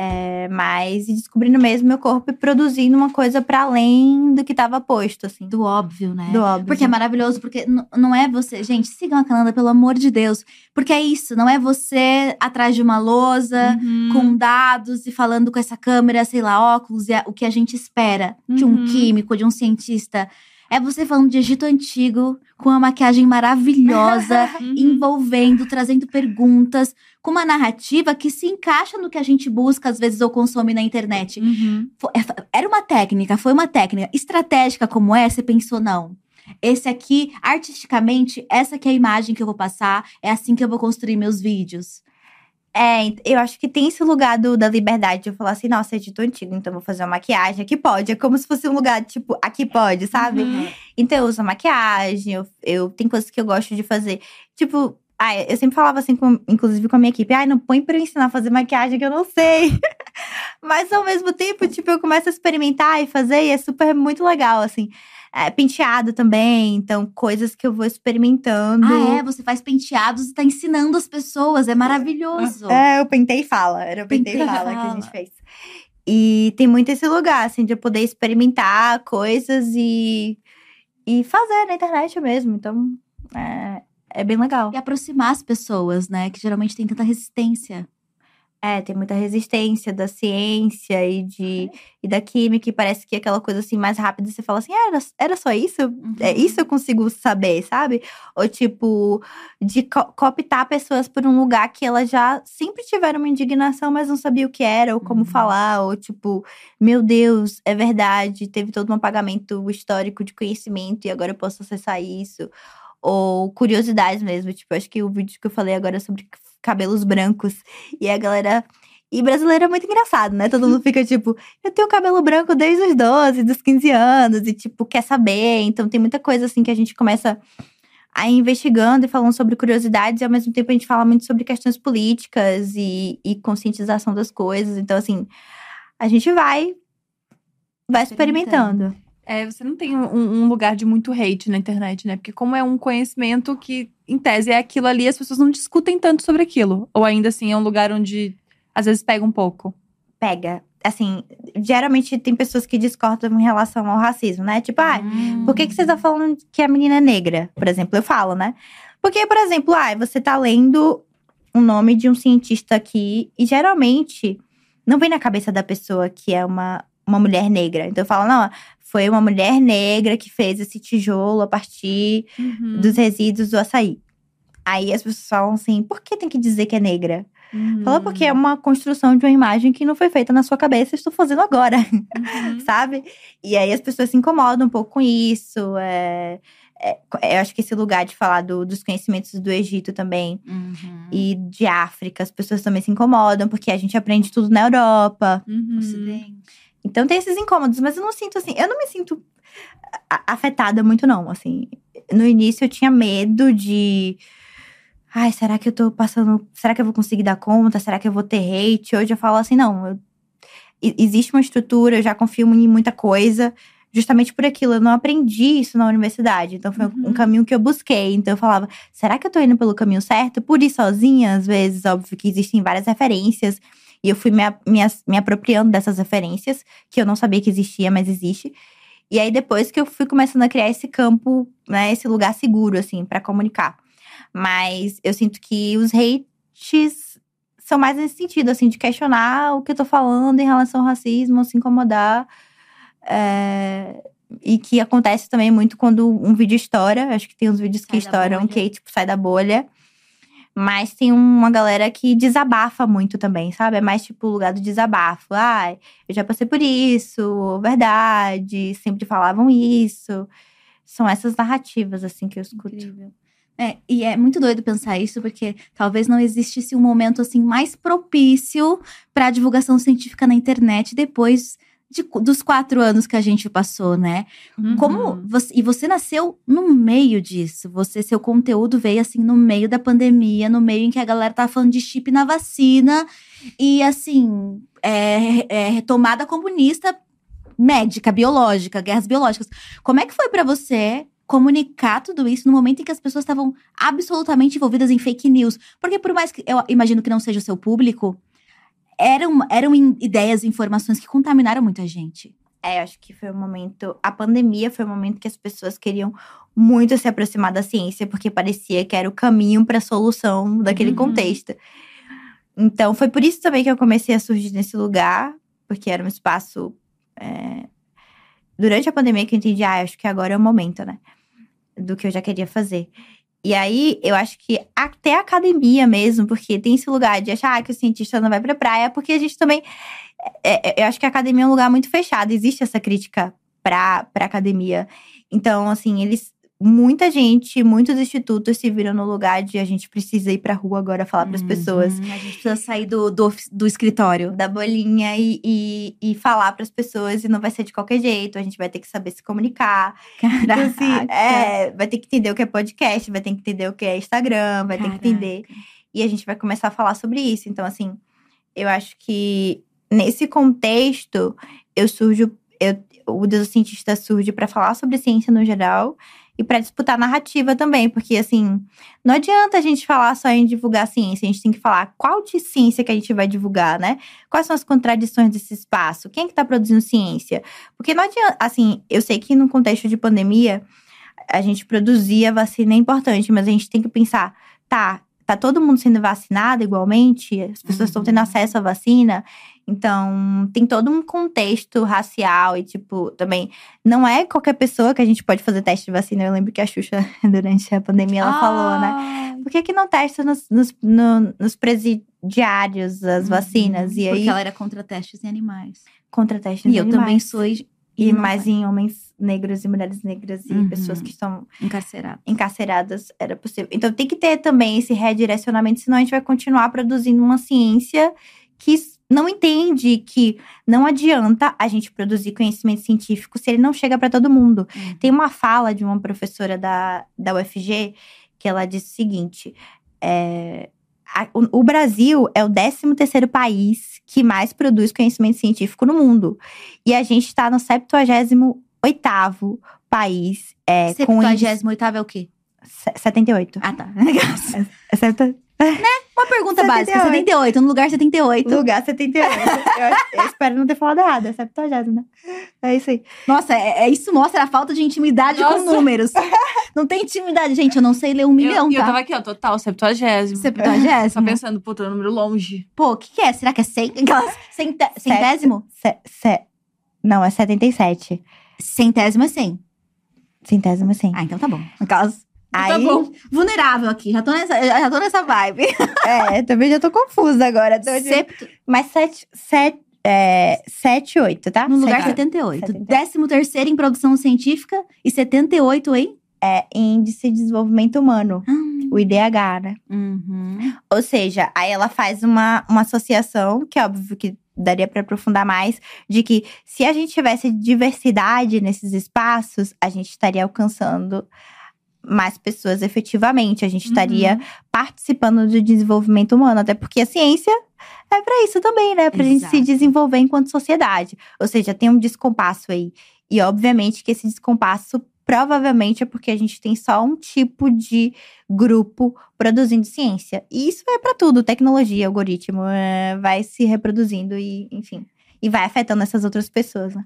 Speaker 3: É, mas e descobrindo mesmo meu corpo e produzindo uma coisa para além do que tava posto, assim.
Speaker 2: Do óbvio, né?
Speaker 3: Do óbvio.
Speaker 2: Porque é maravilhoso, porque não é você. Gente, sigam a Cananda, pelo amor de Deus. Porque é isso, não é você atrás de uma lousa,
Speaker 1: Uhum.
Speaker 2: com dados e falando com essa câmera, sei lá, óculos, e a- o que a gente espera de um
Speaker 1: Uhum.
Speaker 2: químico, de um cientista. É você falando de Egito Antigo, com uma maquiagem maravilhosa,
Speaker 1: Uhum.
Speaker 2: envolvendo, trazendo perguntas, com uma narrativa que se encaixa no que a gente busca, às vezes, ou consome na internet.
Speaker 1: Uhum.
Speaker 2: É- Era uma técnica, foi uma técnica. Estratégica como é, você pensou, não. Esse aqui, artisticamente, essa que é a imagem que eu vou passar, é assim que eu vou construir meus vídeos.
Speaker 3: É, eu acho que tem esse lugar do, da liberdade de eu falar assim, nossa, é dito antigo, então eu vou fazer uma maquiagem, aqui pode. É como se fosse um lugar, tipo, aqui pode, sabe?
Speaker 1: Uhum.
Speaker 3: Então eu uso maquiagem, eu, eu tem coisas que eu gosto de fazer. Tipo, ai, eu sempre falava assim, com, inclusive com a minha equipe, ai, não põe pra eu ensinar a fazer maquiagem que eu não sei. Mas ao mesmo tempo, tipo, eu começo a experimentar e fazer, e é super muito legal, assim. É, penteado também, então coisas que eu vou experimentando.
Speaker 2: Ah, é? Você faz penteados e tá ensinando as pessoas. É maravilhoso.
Speaker 3: É, eu pentei e fala. Era o pentei e
Speaker 2: Pentei e
Speaker 3: fala que a
Speaker 2: fala.
Speaker 3: gente fez. E tem muito esse lugar, assim, de eu poder experimentar coisas e, e fazer na internet mesmo. Então, é, é bem legal.
Speaker 2: E aproximar as pessoas, né? Que geralmente tem tanta resistência.
Speaker 3: É, tem muita resistência da ciência e, de, e da química, e parece que é aquela coisa assim mais rápida, você fala assim, ah, era, era só isso? É isso eu consigo saber, sabe? Ou tipo, de co cooptar pessoas por um lugar que elas já sempre tiveram uma indignação, mas não sabia o que era, ou como
Speaker 2: Uhum.
Speaker 3: falar, ou tipo, meu Deus, é verdade, teve todo um apagamento histórico de conhecimento e agora eu posso acessar isso. Ou curiosidades mesmo, tipo, acho que o vídeo que eu falei agora é sobre cabelos brancos. E a galera. E brasileiro é muito engraçado, né? Todo mundo fica tipo, eu tenho cabelo branco desde os 12, dos 15 anos, e tipo, quer saber. Então tem muita coisa assim que a gente começa a ir investigando e falando sobre curiosidades, e ao mesmo tempo a gente fala muito sobre questões políticas e, e conscientização das coisas. Então, assim, a gente vai. Vai experimentando.
Speaker 1: É, você não tem um, um lugar de muito hate na internet, né? Porque como é um conhecimento que, em tese, é aquilo ali, as pessoas não discutem tanto sobre aquilo. Ou ainda assim, é um lugar onde, às vezes, pega um pouco.
Speaker 3: Pega. Assim, geralmente tem pessoas que discordam em relação ao racismo, né? Tipo, ah,
Speaker 2: Hum.
Speaker 3: Por que, que você tá falando que a menina é negra? Por exemplo, eu falo, né? Porque, por exemplo, ah, você tá lendo o nome de um cientista aqui e geralmente não vem na cabeça da pessoa que é uma, uma mulher negra. Então eu falo, não, foi uma mulher negra que fez esse tijolo a partir
Speaker 1: Uhum.
Speaker 3: dos resíduos do açaí. Aí as pessoas falam assim, por que tem que dizer que é negra?
Speaker 1: Uhum.
Speaker 3: Fala porque é uma construção de uma imagem que não foi feita na sua cabeça, estou fazendo agora
Speaker 1: Uhum.
Speaker 3: sabe? E aí as pessoas se incomodam um pouco com isso. É, é, eu acho que esse lugar de falar do- dos conhecimentos do Egito também
Speaker 2: Uhum.
Speaker 3: e de África, as pessoas também se incomodam, porque a gente aprende tudo na Europa.
Speaker 1: Uhum.
Speaker 2: Ocidente.
Speaker 3: Então tem esses incômodos, mas eu não sinto assim, eu não me sinto afetada muito, não. Assim, no início eu tinha medo de. Ai, será que eu tô passando. Será que eu vou conseguir dar conta? Será que eu vou ter hate? Hoje eu falo assim, não. eu- existe uma estrutura, eu já confio em muita coisa. Justamente por aquilo, eu não aprendi isso na universidade. Então foi um-
Speaker 1: Uhum.
Speaker 3: um caminho que eu busquei. Então eu falava, será que eu tô indo pelo caminho certo? Por ir sozinha, às vezes, óbvio que existem várias referências. E eu fui me, me, me apropriando dessas referências, que eu não sabia que existia, mas existe. E aí, depois que eu fui começando a criar esse campo, né, esse lugar seguro, assim, pra comunicar. Mas eu sinto que os hates são mais nesse sentido, assim, de questionar o que eu tô falando em relação ao racismo, se incomodar. É, e que acontece também muito quando um vídeo estoura. Acho que tem uns vídeos que
Speaker 2: Sai da
Speaker 3: estouram
Speaker 2: bolha.
Speaker 3: que, tipo, sai da bolha. Mas tem uma galera que desabafa muito também, sabe? É mais tipo o lugar do desabafo. Ai, eu já passei por isso, verdade, sempre falavam isso. São essas narrativas, assim, que eu escuto.
Speaker 2: Incrível. É, e é muito doido pensar isso, porque talvez não existisse um momento assim mais propício para a divulgação científica na internet depois de- dos quatro anos que a gente passou, né? Como
Speaker 1: Uhum.
Speaker 2: você, e você nasceu no meio disso. Você, seu conteúdo veio assim no meio da pandemia, no meio em que a galera tava falando de chip na vacina e assim é, é, retomada comunista, médica, biológica, guerras biológicas. Como é que foi pra você comunicar tudo isso no momento em que as pessoas estavam absolutamente envolvidas em fake news? Porque por mais que eu imagino que não seja o seu público, eram, eram ideias e informações que contaminaram muita gente.
Speaker 3: É, acho que foi um momento. A pandemia foi um momento que as pessoas queriam muito se aproximar da ciência, porque parecia que era o caminho para a solução daquele
Speaker 1: Uhum.
Speaker 3: contexto. Então, foi por isso também que eu comecei a surgir nesse lugar, porque era um espaço. é, Durante a pandemia que eu entendi, ah, acho que agora é o momento, né? Do que eu já queria fazer. E aí, eu acho que até a academia mesmo, porque tem esse lugar de achar que o cientista não vai pra praia, porque a gente também é, é, eu acho que a academia é um lugar muito fechado. Existe essa crítica pra, pra academia. Então, assim, eles. Muita gente, muitos institutos se viram no lugar de a gente precisa ir pra rua agora falar pras pessoas.
Speaker 2: Uhum, A gente precisa sair do, do, do escritório.
Speaker 3: Da bolinha e, e, e falar pras pessoas, e não vai ser de qualquer jeito, a gente vai ter que saber se comunicar. Então, assim,
Speaker 2: Caraca.
Speaker 3: é, vai ter que entender o que é podcast, vai ter que entender o que é Instagram, vai ter que
Speaker 2: Caraca.
Speaker 3: entender. E a gente vai começar a falar sobre isso. Então, assim, eu acho que nesse contexto, eu surjo. Eu, o Deus Cientista surge para falar sobre ciência no geral e para disputar narrativa também, porque assim, não adianta a gente falar só em divulgar ciência, a gente tem que falar qual de ciência que a gente vai divulgar, né? Quais são as contradições desse espaço? Quem é que tá produzindo ciência? Porque não adianta, assim, eu sei que no contexto de pandemia, a gente produzir a vacina é importante, mas a gente tem que pensar, tá, tá todo mundo sendo vacinado igualmente? As pessoas estão
Speaker 2: Uhum.
Speaker 3: tendo acesso à vacina? Então, tem todo um contexto racial e, tipo, também não é qualquer pessoa que a gente pode fazer teste de vacina. Eu lembro que a Xuxa, durante a pandemia, ela falou, né? Por que, que não testa nos, nos, no- nos presidiários as
Speaker 2: Uhum,
Speaker 3: vacinas? E aí,
Speaker 2: Porque ela era contra testes em animais.
Speaker 3: contra testes
Speaker 2: E
Speaker 3: em
Speaker 2: eu
Speaker 3: animais.
Speaker 2: também sou
Speaker 3: E mais em homens negros e mulheres negras e
Speaker 2: Uhum.
Speaker 3: pessoas que estão
Speaker 2: encarcerada.
Speaker 3: encarceradas era possível. Então tem que ter também esse redirecionamento, senão a gente vai continuar produzindo uma ciência que não entende que não adianta a gente produzir conhecimento científico se ele não chega para todo mundo.
Speaker 2: Uhum.
Speaker 3: Tem uma fala de uma professora da, da UFG que ela disse o seguinte: é, a- o, o Brasil é o 13 terceiro país que mais produz conhecimento científico no mundo. E a gente está no 78º país é, com índice
Speaker 2: 78 é o quê?
Speaker 3: se- 78.
Speaker 2: Ah, tá.
Speaker 3: É certo?
Speaker 2: Uma pergunta
Speaker 3: 78.
Speaker 2: básica. 78, no lugar 78.
Speaker 3: Lugar 78. eu, eu espero não ter falado errado. É 70, né? É isso aí.
Speaker 2: Nossa, é, é- isso mostra a falta de intimidade com
Speaker 1: Nossa.
Speaker 2: números. Não tem intimidade, gente. Eu não sei ler um milhão,
Speaker 1: eu, e eu
Speaker 2: tá?
Speaker 1: tava aqui, ó, total, septuagésimo. Só
Speaker 2: Septuagésimo.
Speaker 1: pensando, puta, é um número longe.
Speaker 2: Pô, o que, que é? Será que é cem, aquelas cente- centésimo?
Speaker 3: Se, se- não, é 77.
Speaker 2: Centésimo é cem.
Speaker 3: Centésimo, sim.
Speaker 2: Ah, então tá bom. Aquelas.
Speaker 3: Aí,
Speaker 1: Tá bom.
Speaker 2: Vulnerável aqui. Já tô nessa, já tô nessa vibe.
Speaker 3: É, também já tô confusa agora. Tô de-
Speaker 2: Septo,
Speaker 3: Mas 7, 7, é, 7, 8, tá?
Speaker 2: no lugar
Speaker 3: Sete-
Speaker 2: 78.
Speaker 3: 78.
Speaker 2: Décimo terceiro em produção científica e 78 em.
Speaker 3: É Índice de Desenvolvimento Humano,
Speaker 2: Hum.
Speaker 3: o IDH, né?
Speaker 2: Uhum.
Speaker 3: Ou seja, aí ela faz uma, uma associação, que é óbvio que daria para aprofundar mais, de que se a gente tivesse diversidade nesses espaços, a gente estaria alcançando mais pessoas efetivamente, a gente estaria
Speaker 2: Uhum.
Speaker 3: participando do desenvolvimento humano, até porque a ciência é para isso também, né? Pra gente se desenvolver enquanto sociedade. Ou seja, tem um descompasso aí. E obviamente que esse descompasso provavelmente é porque a gente tem só um tipo de grupo produzindo ciência. E isso é para tudo, tecnologia, algoritmo, é, vai se reproduzindo e, enfim, e vai afetando essas outras pessoas, né?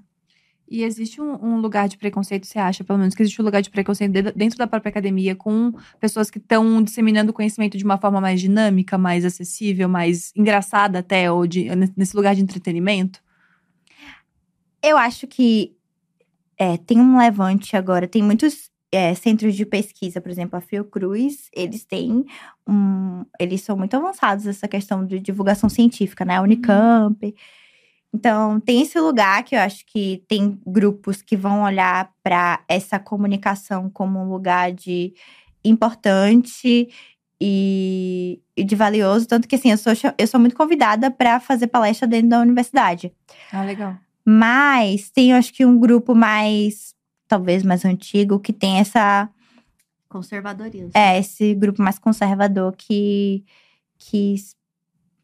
Speaker 1: E existe um, um, lugar de preconceito, você acha, pelo menos, que existe um lugar de preconceito dentro da própria academia com pessoas que estão disseminando conhecimento de uma forma mais dinâmica, mais acessível, mais engraçada até, ou de, nesse lugar de entretenimento?
Speaker 3: Eu acho que é, tem um levante agora. Tem muitos é, centros de pesquisa, por exemplo, a Fiocruz, eles têm um. Eles são muito avançados nessa questão de divulgação científica, né? A Unicamp. Uhum. Então, tem esse lugar que eu acho que tem grupos que vão olhar para essa comunicação como um lugar de importante e, e, de valioso. Tanto que, assim, eu sou, eu sou muito convidada para fazer palestra dentro da universidade.
Speaker 1: Ah, legal.
Speaker 3: Mas tem, acho que, um grupo mais, talvez mais antigo, que tem essa.
Speaker 2: Conservadorismo.
Speaker 3: É, esse grupo mais conservador que, que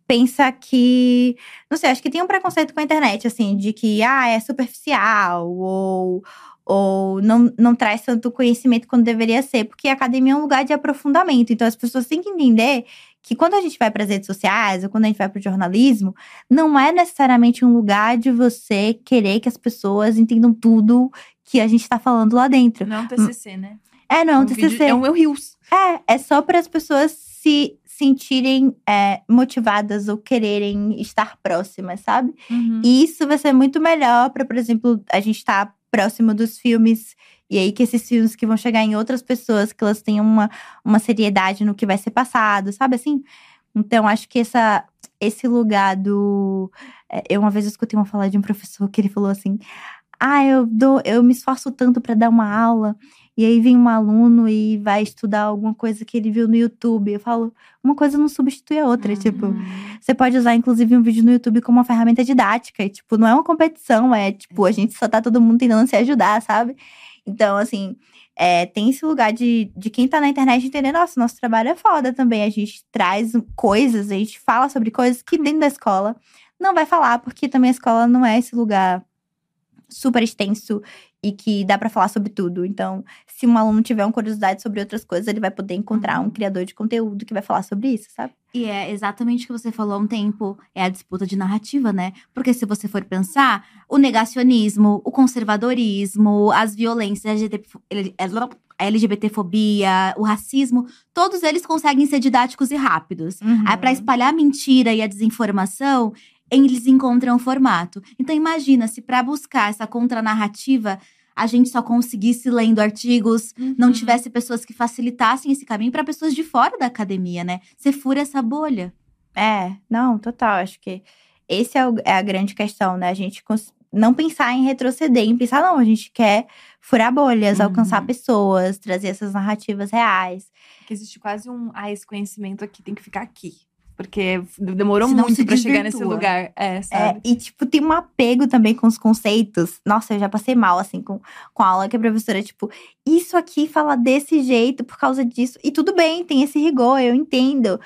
Speaker 3: pensa que. Não sei, acho que tem um preconceito com a internet, assim, de que ah, é superficial, ou, ou não, não traz tanto conhecimento quanto deveria ser, porque a academia é um lugar de aprofundamento. Então as pessoas têm que entender que quando a gente vai para as redes sociais ou quando a gente vai para o jornalismo, não é necessariamente um lugar de você querer que as pessoas entendam tudo que a gente está falando lá dentro.
Speaker 1: Não é um TCC, né?
Speaker 3: É, não é um, um TCC. Vídeo,
Speaker 1: é um Reels.
Speaker 3: É, é só para as pessoas se sentirem é, motivadas ou quererem estar próximas, sabe? Uhum. E isso vai ser muito melhor para, por exemplo, a gente estar tá próximo dos filmes e aí que esses filmes que vão chegar em outras pessoas, que elas tenham uma, uma seriedade no que vai ser passado, sabe assim? Então, acho que essa, esse lugar do. É, eu uma vez escutei uma fala de um professor que ele falou assim: Ah, eu, dou, eu me esforço tanto para dar uma aula e aí vem um aluno e vai estudar alguma coisa que ele viu no YouTube. Eu falo, uma coisa não substitui a outra. Uhum. Tipo, você pode usar, inclusive, um vídeo no YouTube como uma ferramenta didática. E, tipo, não é uma competição, é tipo, a gente só tá todo mundo tentando se ajudar, sabe? Então, assim, é, tem esse lugar de, de quem tá na internet entender, nossa, nosso trabalho é foda também. A gente traz coisas, a gente fala sobre coisas que dentro da escola não vai falar, porque também a escola não é esse lugar super extenso e que dá para falar sobre tudo. Então, se um aluno tiver uma curiosidade sobre outras coisas, ele vai poder encontrar um uhum. criador de conteúdo que vai falar sobre isso, sabe?
Speaker 2: E é exatamente o que você falou há um tempo, é a disputa de narrativa, né? Porque se você for pensar, o negacionismo, o conservadorismo, as violências, a LGBTfobia, o racismo, todos eles conseguem ser didáticos e rápidos. Uhum. Aí para espalhar a mentira e a desinformação, eles encontram o formato. Então imagina se para buscar essa contranarrativa a gente só conseguisse lendo artigos, uhum. não tivesse pessoas que facilitassem esse caminho para pessoas de fora da academia, né? Você fura essa bolha.
Speaker 3: É, não, total. Acho que esse é, o, é a grande questão, né? A gente não pensar em retroceder, em pensar, não, a gente quer furar bolhas, uhum. alcançar pessoas, trazer essas narrativas reais.
Speaker 1: Que existe quase um, ah, esse conhecimento aqui tem que ficar aqui. Porque demorou Senão muito para chegar nesse lugar. É, é sabe?
Speaker 3: É, e, tipo, tem um apego também com os conceitos. Nossa, eu já passei mal, assim, com, com a aula que a professora, tipo, isso aqui fala desse jeito por causa disso. E tudo bem, tem esse rigor, eu entendo.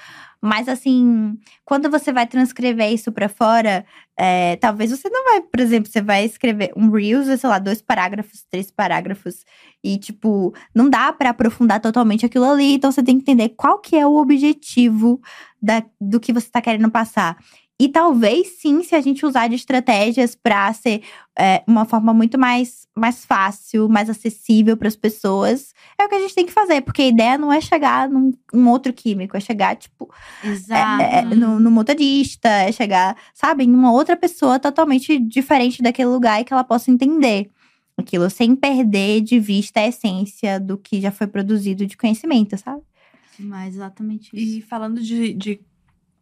Speaker 3: Mas assim, quando você vai transcrever isso para fora, é, talvez você não vai, por exemplo, você vai escrever um Reels, sei lá, dois parágrafos, três parágrafos, e tipo, não dá para aprofundar totalmente aquilo ali, então você tem que entender qual que é o objetivo da, do que você tá querendo passar. E talvez sim, se a gente usar de estratégias para ser é, uma forma muito mais, mais fácil, mais acessível para as pessoas, é o que a gente tem que fazer. Porque a ideia não é chegar num um outro químico, é chegar, tipo,
Speaker 2: Exato.
Speaker 3: É, é, no, no motorista, é chegar, sabe, em uma outra pessoa totalmente diferente daquele lugar e que ela possa entender aquilo, sem perder de vista a essência do que já foi produzido de conhecimento, sabe?
Speaker 2: Mas exatamente isso.
Speaker 1: E falando de, de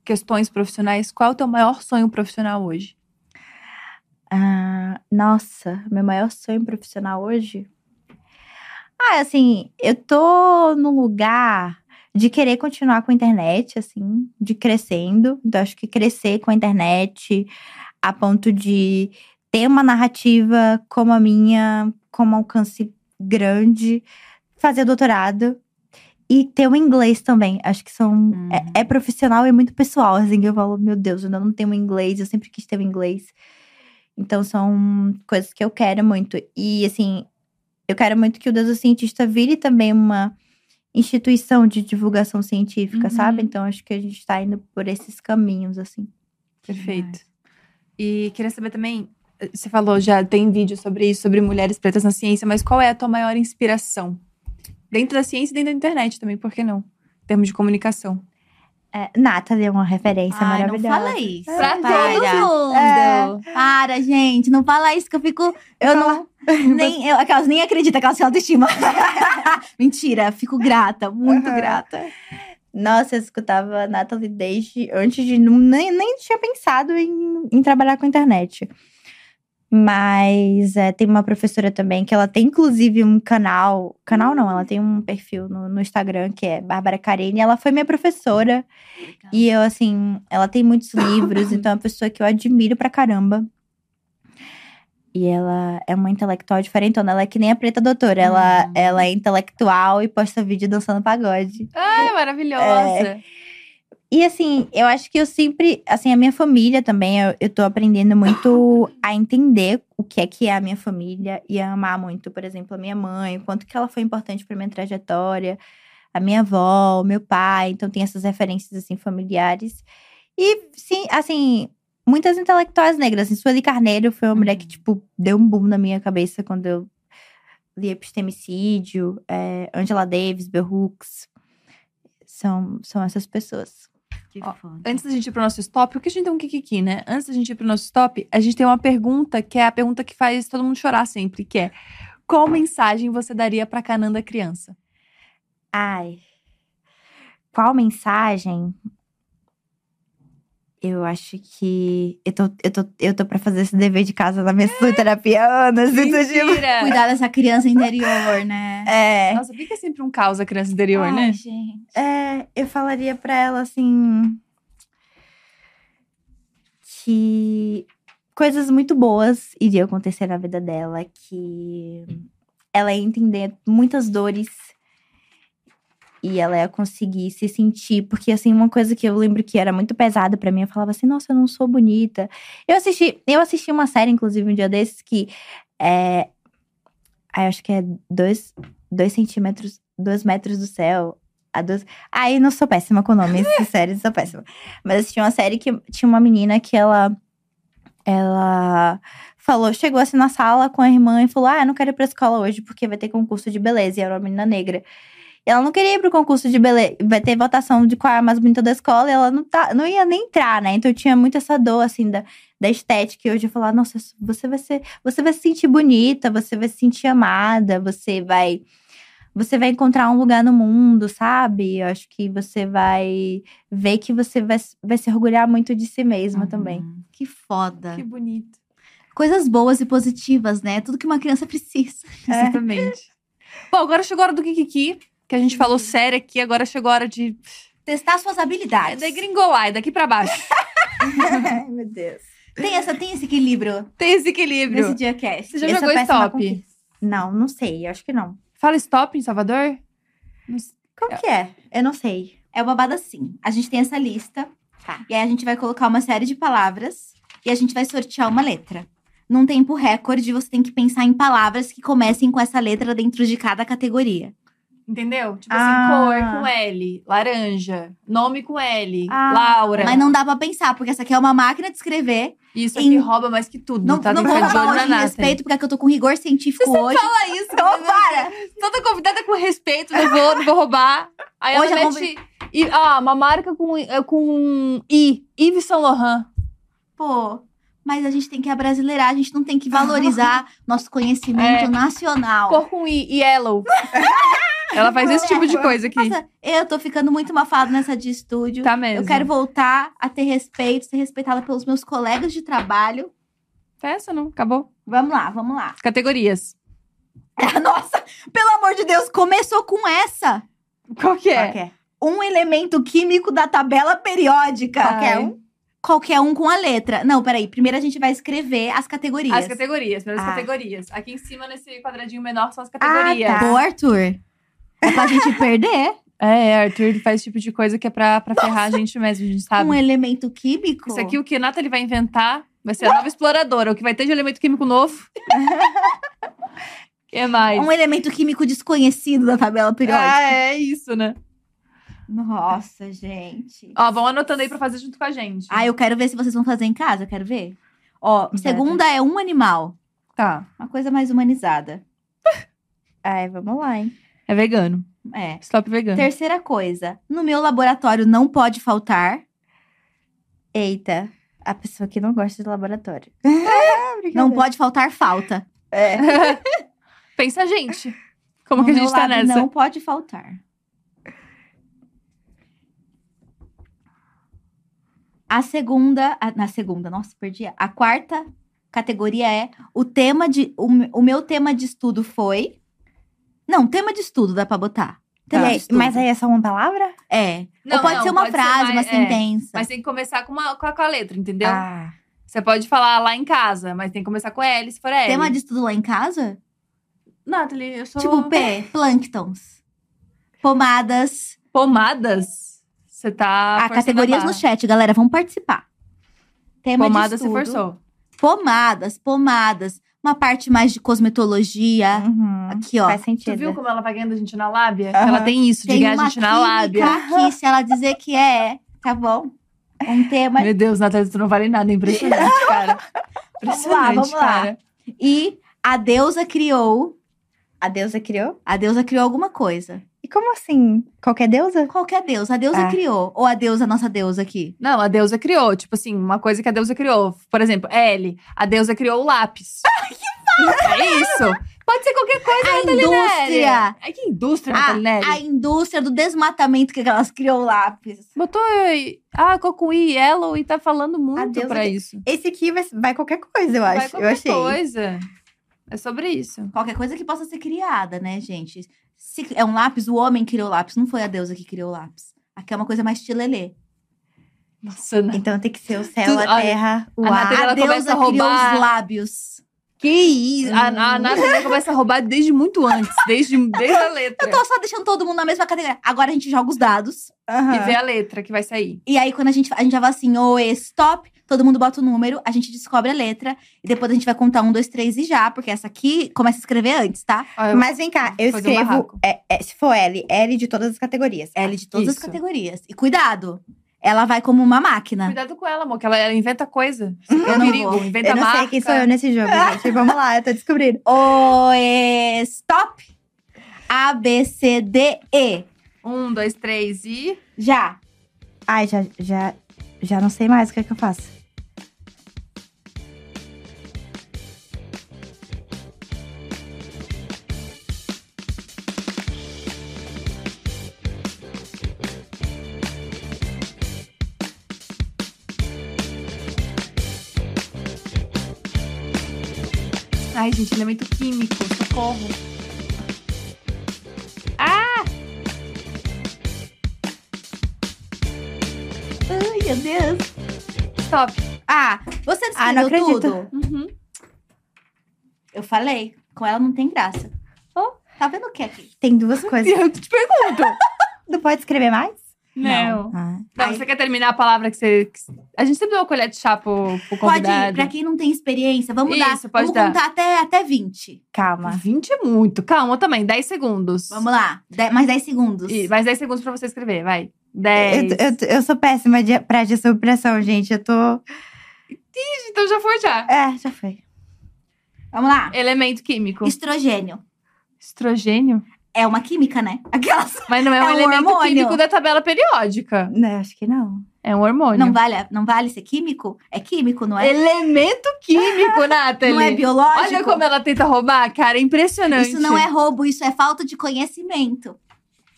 Speaker 1: questões profissionais, qual é o teu maior sonho profissional hoje?
Speaker 3: Ah, nossa, meu maior sonho profissional hoje? Ah, assim, eu tô no lugar de querer continuar com a internet, assim, de crescendo. Então, acho que crescer com a internet a ponto de ter uma narrativa como a minha, com um alcance grande, fazer doutorado e ter o inglês também. Acho que são. É, uhum. é, profissional e muito pessoal. Assim, eu falo, meu Deus, eu ainda não tenho inglês, eu sempre quis ter o inglês. Então, são coisas que eu quero muito. E, assim, eu quero muito que o Deus do Cientista vire também uma instituição de divulgação científica, uhum. sabe? Então, acho que a gente tá indo por esses caminhos, assim.
Speaker 1: Perfeito. E queria saber também Você falou, já tem vídeo sobre isso, sobre mulheres pretas na ciência, mas qual é a tua maior inspiração? Dentro da ciência e dentro da internet também, por que não? Em termos de comunicação.
Speaker 3: É, Nathalie é uma referência
Speaker 2: Ai, não
Speaker 3: maravilhosa.
Speaker 2: fala isso.
Speaker 1: Pra
Speaker 2: para.
Speaker 1: todo mundo.
Speaker 2: É. Para, gente. Não fala isso que eu fico. Eu não. Nem, eu, aquelas nem acreditam aquelas sem autoestima. Mentira, fico grata, muito
Speaker 3: Aham.
Speaker 2: grata.
Speaker 3: Nossa, eu escutava a Nathalie desde antes de. não- Nem, nem tinha pensado em, em trabalhar com internet. Mas é, tem uma professora também que ela tem, inclusive, um canal. Canal não, ela tem um perfil no, no Instagram que é Bárbara Carene. Ela foi minha professora. E eu, assim, ela tem muitos livros, então é uma pessoa que eu admiro pra caramba. E ela é uma intelectual diferentona. Ela é que nem a Preta Doutora. Ela,
Speaker 2: Hum.
Speaker 3: ela é intelectual e posta vídeo dançando pagode.
Speaker 1: Ai, maravilhosa.
Speaker 3: E assim, eu acho que eu sempre, assim, a minha família também, eu, eu tô aprendendo muito a entender o que é que é a minha família e a amar muito, por exemplo, a minha mãe, o quanto que ela foi importante pra minha trajetória, a minha avó, o meu pai, então tem essas referências assim familiares. E sim, assim, muitas intelectuais negras, assim, Sueli Carneiro foi uma mulher que tipo deu um boom na minha cabeça quando eu li Epistemicídio, é, Angela Davis, Bell Hooks. São, são essas pessoas.
Speaker 2: Que
Speaker 1: Ó. Antes da gente ir pro nosso stop, porque a gente tem um kikiki, né? Antes da gente ir pro nosso stop, a gente tem uma pergunta que é a pergunta que faz todo mundo chorar sempre, que é: qual mensagem você daria pra Cananda criança?
Speaker 3: Ai. Qual mensagem? Eu acho que. Eu tô, eu tô, eu tô pra fazer esse dever de casa na minha terapia há anos. então, tipo!
Speaker 2: Cuidar dessa criança interior, né?
Speaker 3: É,
Speaker 1: Nossa, fica sempre um caos a criança interior,
Speaker 2: Ai,
Speaker 1: né?
Speaker 2: gente.
Speaker 3: é, eu falaria pra ela assim. Que coisas muito boas iriam acontecer na vida dela. Que ela ia entender muitas dores. E ela ia conseguir se sentir. Porque, assim, uma coisa que eu lembro que era muito pesada pra mim, eu falava assim, nossa, eu não sou bonita. Eu assisti, eu assisti uma série, inclusive, um dia desses, que é. aí acho que é dois, dois centímetros, dois metros do céu. A dois... Aí não sou péssima com nomes de séries, sou péssima. Mas assisti uma série que tinha uma menina que ela. Ela falou, chegou assim na sala com a irmã e falou: Ah, eu não quero ir pra escola hoje porque vai ter concurso de beleza. E era uma menina negra. Ela não queria ir pro concurso de beleza. Vai ter votação de qual é a mais bonita da escola e ela não, tá, não ia nem entrar, né? Então eu tinha muito essa dor, assim, da, da estética. E hoje eu falar, nossa, você vai ser. Você vai se sentir bonita, você vai se sentir amada, você vai. Você vai encontrar um lugar no mundo, sabe? Eu acho que você vai ver que você vai, vai se orgulhar muito de si mesma também.
Speaker 2: Hum, Que foda.
Speaker 1: Que bonito.
Speaker 2: Coisas boas e positivas, né? Tudo que uma criança precisa.
Speaker 1: Exatamente. Bom, agora chegou a hora do kikiki, que a gente falou sério aqui, agora chegou a hora de
Speaker 2: Testar suas
Speaker 1: é
Speaker 2: habilidades.
Speaker 1: degringolar, é daqui pra baixo.
Speaker 3: Ai, meu Deus.
Speaker 2: Tem, essa, tem esse equilíbrio
Speaker 1: Tem esse equilíbrio.
Speaker 2: nesse dia cast.
Speaker 1: Você já
Speaker 3: sou
Speaker 1: jogou
Speaker 3: péssima
Speaker 1: stop?
Speaker 3: Não, não sei, acho que não.
Speaker 1: Fala stop em Salvador?
Speaker 3: Como que é? Eu não sei.
Speaker 2: É o babado assim. A gente tem essa lista.
Speaker 3: Tá.
Speaker 2: E aí a gente vai colocar uma série de palavras. E a gente vai sortear uma letra. Num tempo recorde, você tem que pensar em palavras que comecem com essa letra dentro de cada categoria.
Speaker 1: Entendeu? Tipo
Speaker 3: Ah.
Speaker 1: assim, cor com L, laranja, nome com L,
Speaker 3: Ah.
Speaker 1: Laura.
Speaker 2: Mas não dá pra pensar, porque essa aqui é uma máquina de escrever.
Speaker 1: Isso
Speaker 2: em-
Speaker 1: aqui rouba mais que tudo.
Speaker 2: Não,
Speaker 1: tá?
Speaker 2: não vou
Speaker 1: que olho
Speaker 2: hoje
Speaker 1: Nathalie.
Speaker 2: respeito, porque aqui eu tô com rigor científico hoje.
Speaker 1: Fala isso,
Speaker 2: Então, para!
Speaker 1: Toda convidada com respeito, não vou, não vou roubar. Aí
Speaker 2: Hoje
Speaker 1: ela
Speaker 2: a
Speaker 1: mete. Ah, uma marca com, eh, com I. Yves Saint Laurent.
Speaker 2: Pô, mas a gente tem que abrasileirar, a gente não tem que valorizar nosso conhecimento
Speaker 1: É.
Speaker 2: nacional.
Speaker 1: Cor com I. Yellow. ela faz esse tipo de coisa aqui.
Speaker 2: Nossa, eu tô ficando muito mafada nessa de estúdio.
Speaker 1: Tá mesmo.
Speaker 2: Eu quero voltar a ter respeito, ser respeitada pelos meus colegas de trabalho.
Speaker 1: Essa não, acabou.
Speaker 2: Vamos lá, vamos lá.
Speaker 1: Categorias.
Speaker 2: Nossa, pelo amor de Deus, começou com essa.
Speaker 1: Qual que é?
Speaker 3: Qual que é?
Speaker 2: Um elemento químico da tabela periódica.
Speaker 3: Qualquer
Speaker 1: Ai.
Speaker 3: um?
Speaker 2: Qualquer um com a letra. Não, peraí. Primeiro a gente vai escrever as categorias.
Speaker 1: As categorias, primeiras
Speaker 3: Ah.
Speaker 1: categorias. Aqui em cima, nesse quadradinho menor, são as categorias.
Speaker 3: tá.
Speaker 2: Pô, Arthur. É pra gente perder
Speaker 1: É, Arthur ele faz esse tipo de coisa que é pra, pra ferrar a gente mesmo, a gente sabe.
Speaker 2: um elemento químico.
Speaker 1: Isso aqui, o que a Nathalie vai inventar, vai ser a nova exploradora. O que vai ter de elemento químico novo. Que mais?
Speaker 2: Um elemento químico desconhecido da tabela periódica.
Speaker 1: Ah, é isso, né?
Speaker 2: Nossa, gente.
Speaker 1: Ó, vão anotando aí pra fazer junto com a gente.
Speaker 2: Ah, eu quero ver se vocês vão fazer em casa, eu quero ver. Ó,
Speaker 3: Verdade.
Speaker 2: segunda é um animal.
Speaker 1: Tá.
Speaker 2: Uma coisa mais humanizada.
Speaker 3: Ai, vamos lá, hein?
Speaker 1: É vegano.
Speaker 2: É.
Speaker 1: Stop vegano.
Speaker 2: Terceira coisa. No meu laboratório não pode faltar.
Speaker 3: Eita, a pessoa que não gosta de laboratório.
Speaker 2: Não pode faltar falta.
Speaker 3: É.
Speaker 1: Pensa a gente. Como
Speaker 2: no
Speaker 1: que a gente tá nessa?
Speaker 2: Não pode faltar. A segunda, a- na segunda, nossa, perdi. A quarta categoria é o tema de o, o meu tema de estudo foi Não, tema de estudo dá pra botar. Tema de
Speaker 3: aí-
Speaker 2: estudo.
Speaker 3: mas aí é só uma palavra?
Speaker 2: é.
Speaker 1: Não,
Speaker 2: Ou pode
Speaker 1: não,
Speaker 2: ser uma
Speaker 1: pode ser
Speaker 2: frase,
Speaker 1: mais-
Speaker 2: uma
Speaker 1: é.
Speaker 2: sentença.
Speaker 1: Mas tem que começar com, uma, com, a, com a letra, entendeu?
Speaker 3: Ah.
Speaker 1: Você pode falar lá em casa, mas tem que começar com L, se for L.
Speaker 2: Tema de estudo lá em casa?
Speaker 1: Nathalie, eu sou...
Speaker 2: Tipo P, plânctons. Pomadas.
Speaker 1: Pomadas? Você tá
Speaker 2: ah, categorias no chat, galera, vamos participar. Tema
Speaker 1: Pomada
Speaker 2: de
Speaker 1: você
Speaker 2: estudo.
Speaker 1: forçou.
Speaker 2: Pomadas, pomadas. Uma parte mais de cosmetologia.
Speaker 3: Uhum.
Speaker 2: Aqui, ó.
Speaker 3: Faz sentido.
Speaker 1: Tu viu como ela vai ganhando a gente na lábia?
Speaker 3: Aham.
Speaker 1: Ela tem isso, de
Speaker 2: Tem
Speaker 1: ganhar a gente na lábia.
Speaker 2: aqui, se ela dizer que é, tá bom? Um tema.
Speaker 1: Meu Deus, Nathalie, tu não vale nada. Impressionante, cara. Impressionante,
Speaker 2: vamos lá.
Speaker 1: cara.
Speaker 2: E a deusa criou.
Speaker 3: A deusa criou?
Speaker 2: A deusa criou alguma coisa.
Speaker 3: Como assim? Qualquer deusa?
Speaker 2: Qualquer deusa. A deusa
Speaker 3: Ah.
Speaker 2: criou. Ou a deusa, nossa deusa aqui.
Speaker 1: Não, a deusa criou. Tipo assim, uma coisa que a deusa criou. Por exemplo, L. A deusa criou o lápis. É isso. Pode ser qualquer coisa,
Speaker 2: A indústria.
Speaker 1: Ai, que indústria,
Speaker 2: Ah,
Speaker 1: Nathalie Neri.
Speaker 2: a indústria do desmatamento que elas criou o lápis.
Speaker 1: Botou aí. Ah, Cocuí, Yellow e tá falando muito pra
Speaker 3: que-
Speaker 1: isso.
Speaker 3: Esse aqui vai, vai qualquer coisa, eu
Speaker 1: Vai
Speaker 3: acho.
Speaker 1: qualquer
Speaker 3: eu achei.
Speaker 1: coisa. É sobre isso.
Speaker 2: Qualquer coisa que possa ser criada, né, gente? Se é um lápis, o homem criou o lápis. Não foi a deusa que criou o lápis. Aqui é uma coisa mais tilelê.
Speaker 1: Nossa, Nath.
Speaker 3: Então tem que ser o céu,
Speaker 1: Tudo-
Speaker 3: a terra, o
Speaker 1: a
Speaker 3: ar.
Speaker 2: A deusa
Speaker 1: a
Speaker 2: criou
Speaker 1: roubar-
Speaker 2: os lábios.
Speaker 1: Que isso? A, a Nathalie começa a roubar desde muito antes. Desde, desde a letra.
Speaker 2: Eu tô só deixando todo mundo na mesma categoria. Agora a gente joga os dados.
Speaker 3: Aham.
Speaker 1: E vê a letra que vai sair.
Speaker 2: E aí, quando a gente, a gente já vai assim, oi, stop, todo mundo bota o número, a gente descobre a letra. E depois a gente vai contar um, dois, três e já. Porque essa aqui começa a escrever antes, tá?
Speaker 1: Eu-
Speaker 3: Mas vem cá, eu
Speaker 1: um
Speaker 3: escrevo. é, é, se for L, L de todas as categorias.
Speaker 2: L de todas as
Speaker 1: Isso.
Speaker 2: categorias. E cuidado, ela vai como uma máquina.
Speaker 1: Cuidado com ela, amor, que ela, ela inventa coisa. Aqui é
Speaker 2: Eu não
Speaker 1: perigo.
Speaker 2: vou.
Speaker 1: Inventa
Speaker 3: Eu não
Speaker 1: marca.
Speaker 3: sei quem sou eu nesse jogo, gente. Vamos lá, eu tô descobrindo.
Speaker 2: Oi, stop. A, B, C, D, E.
Speaker 1: Um, dois, três e.
Speaker 2: Já.
Speaker 3: Ai, já, já, já não sei mais o que é que eu faço.
Speaker 1: Ai, gente, elemento químico. Socorro.
Speaker 2: Ai, meu Deus.
Speaker 1: Stop.
Speaker 2: Ah, você
Speaker 3: Ah,
Speaker 2: descreveu
Speaker 3: acredito.
Speaker 2: tudo?
Speaker 1: Uhum.
Speaker 2: Eu falei. Com ela não tem graça.
Speaker 1: Oh.
Speaker 2: Tá vendo o que aqui?
Speaker 3: Tem duas coisas.
Speaker 1: Eu te pergunto.
Speaker 3: Não pode escrever mais?
Speaker 1: Não.
Speaker 3: Ah.
Speaker 1: Não,
Speaker 2: Ai.
Speaker 1: você quer terminar a palavra que você. que- A gente sempre dá uma colher de chá pro, pro
Speaker 2: Pode,
Speaker 1: convidado.
Speaker 2: pra quem não tem experiência, vamos dar.
Speaker 1: Isso, pode
Speaker 2: vamos
Speaker 1: dar.
Speaker 2: contar até, até 20.
Speaker 3: Calma.
Speaker 1: 20 é muito. Calma também, 10 segundos.
Speaker 2: Vamos lá. De- mais 10 segundos.
Speaker 1: E, mais 10 segundos pra você escrever, vai.
Speaker 3: Eu,
Speaker 1: 10.
Speaker 3: eu, eu sou péssima de, pra agir sob pressão, gente. Eu tô.
Speaker 1: Então já foi já.
Speaker 3: É, já foi.
Speaker 2: Vamos lá.
Speaker 1: Elemento químico.
Speaker 2: Estrogênio.
Speaker 1: Estrogênio?
Speaker 2: É uma química, né? Aquelas.
Speaker 1: Mas não é,
Speaker 2: É
Speaker 1: um, elemento
Speaker 2: hormônio.
Speaker 1: químico da tabela periódica.
Speaker 3: Não, acho que não.
Speaker 1: É um hormônio.
Speaker 2: Não vale, não vale ser químico? É químico, não é?
Speaker 1: Elemento químico, Nathalie.
Speaker 2: Não é biológico?
Speaker 1: Olha como ela tenta roubar, cara. É impressionante.
Speaker 2: Isso não é roubo, isso é falta de conhecimento.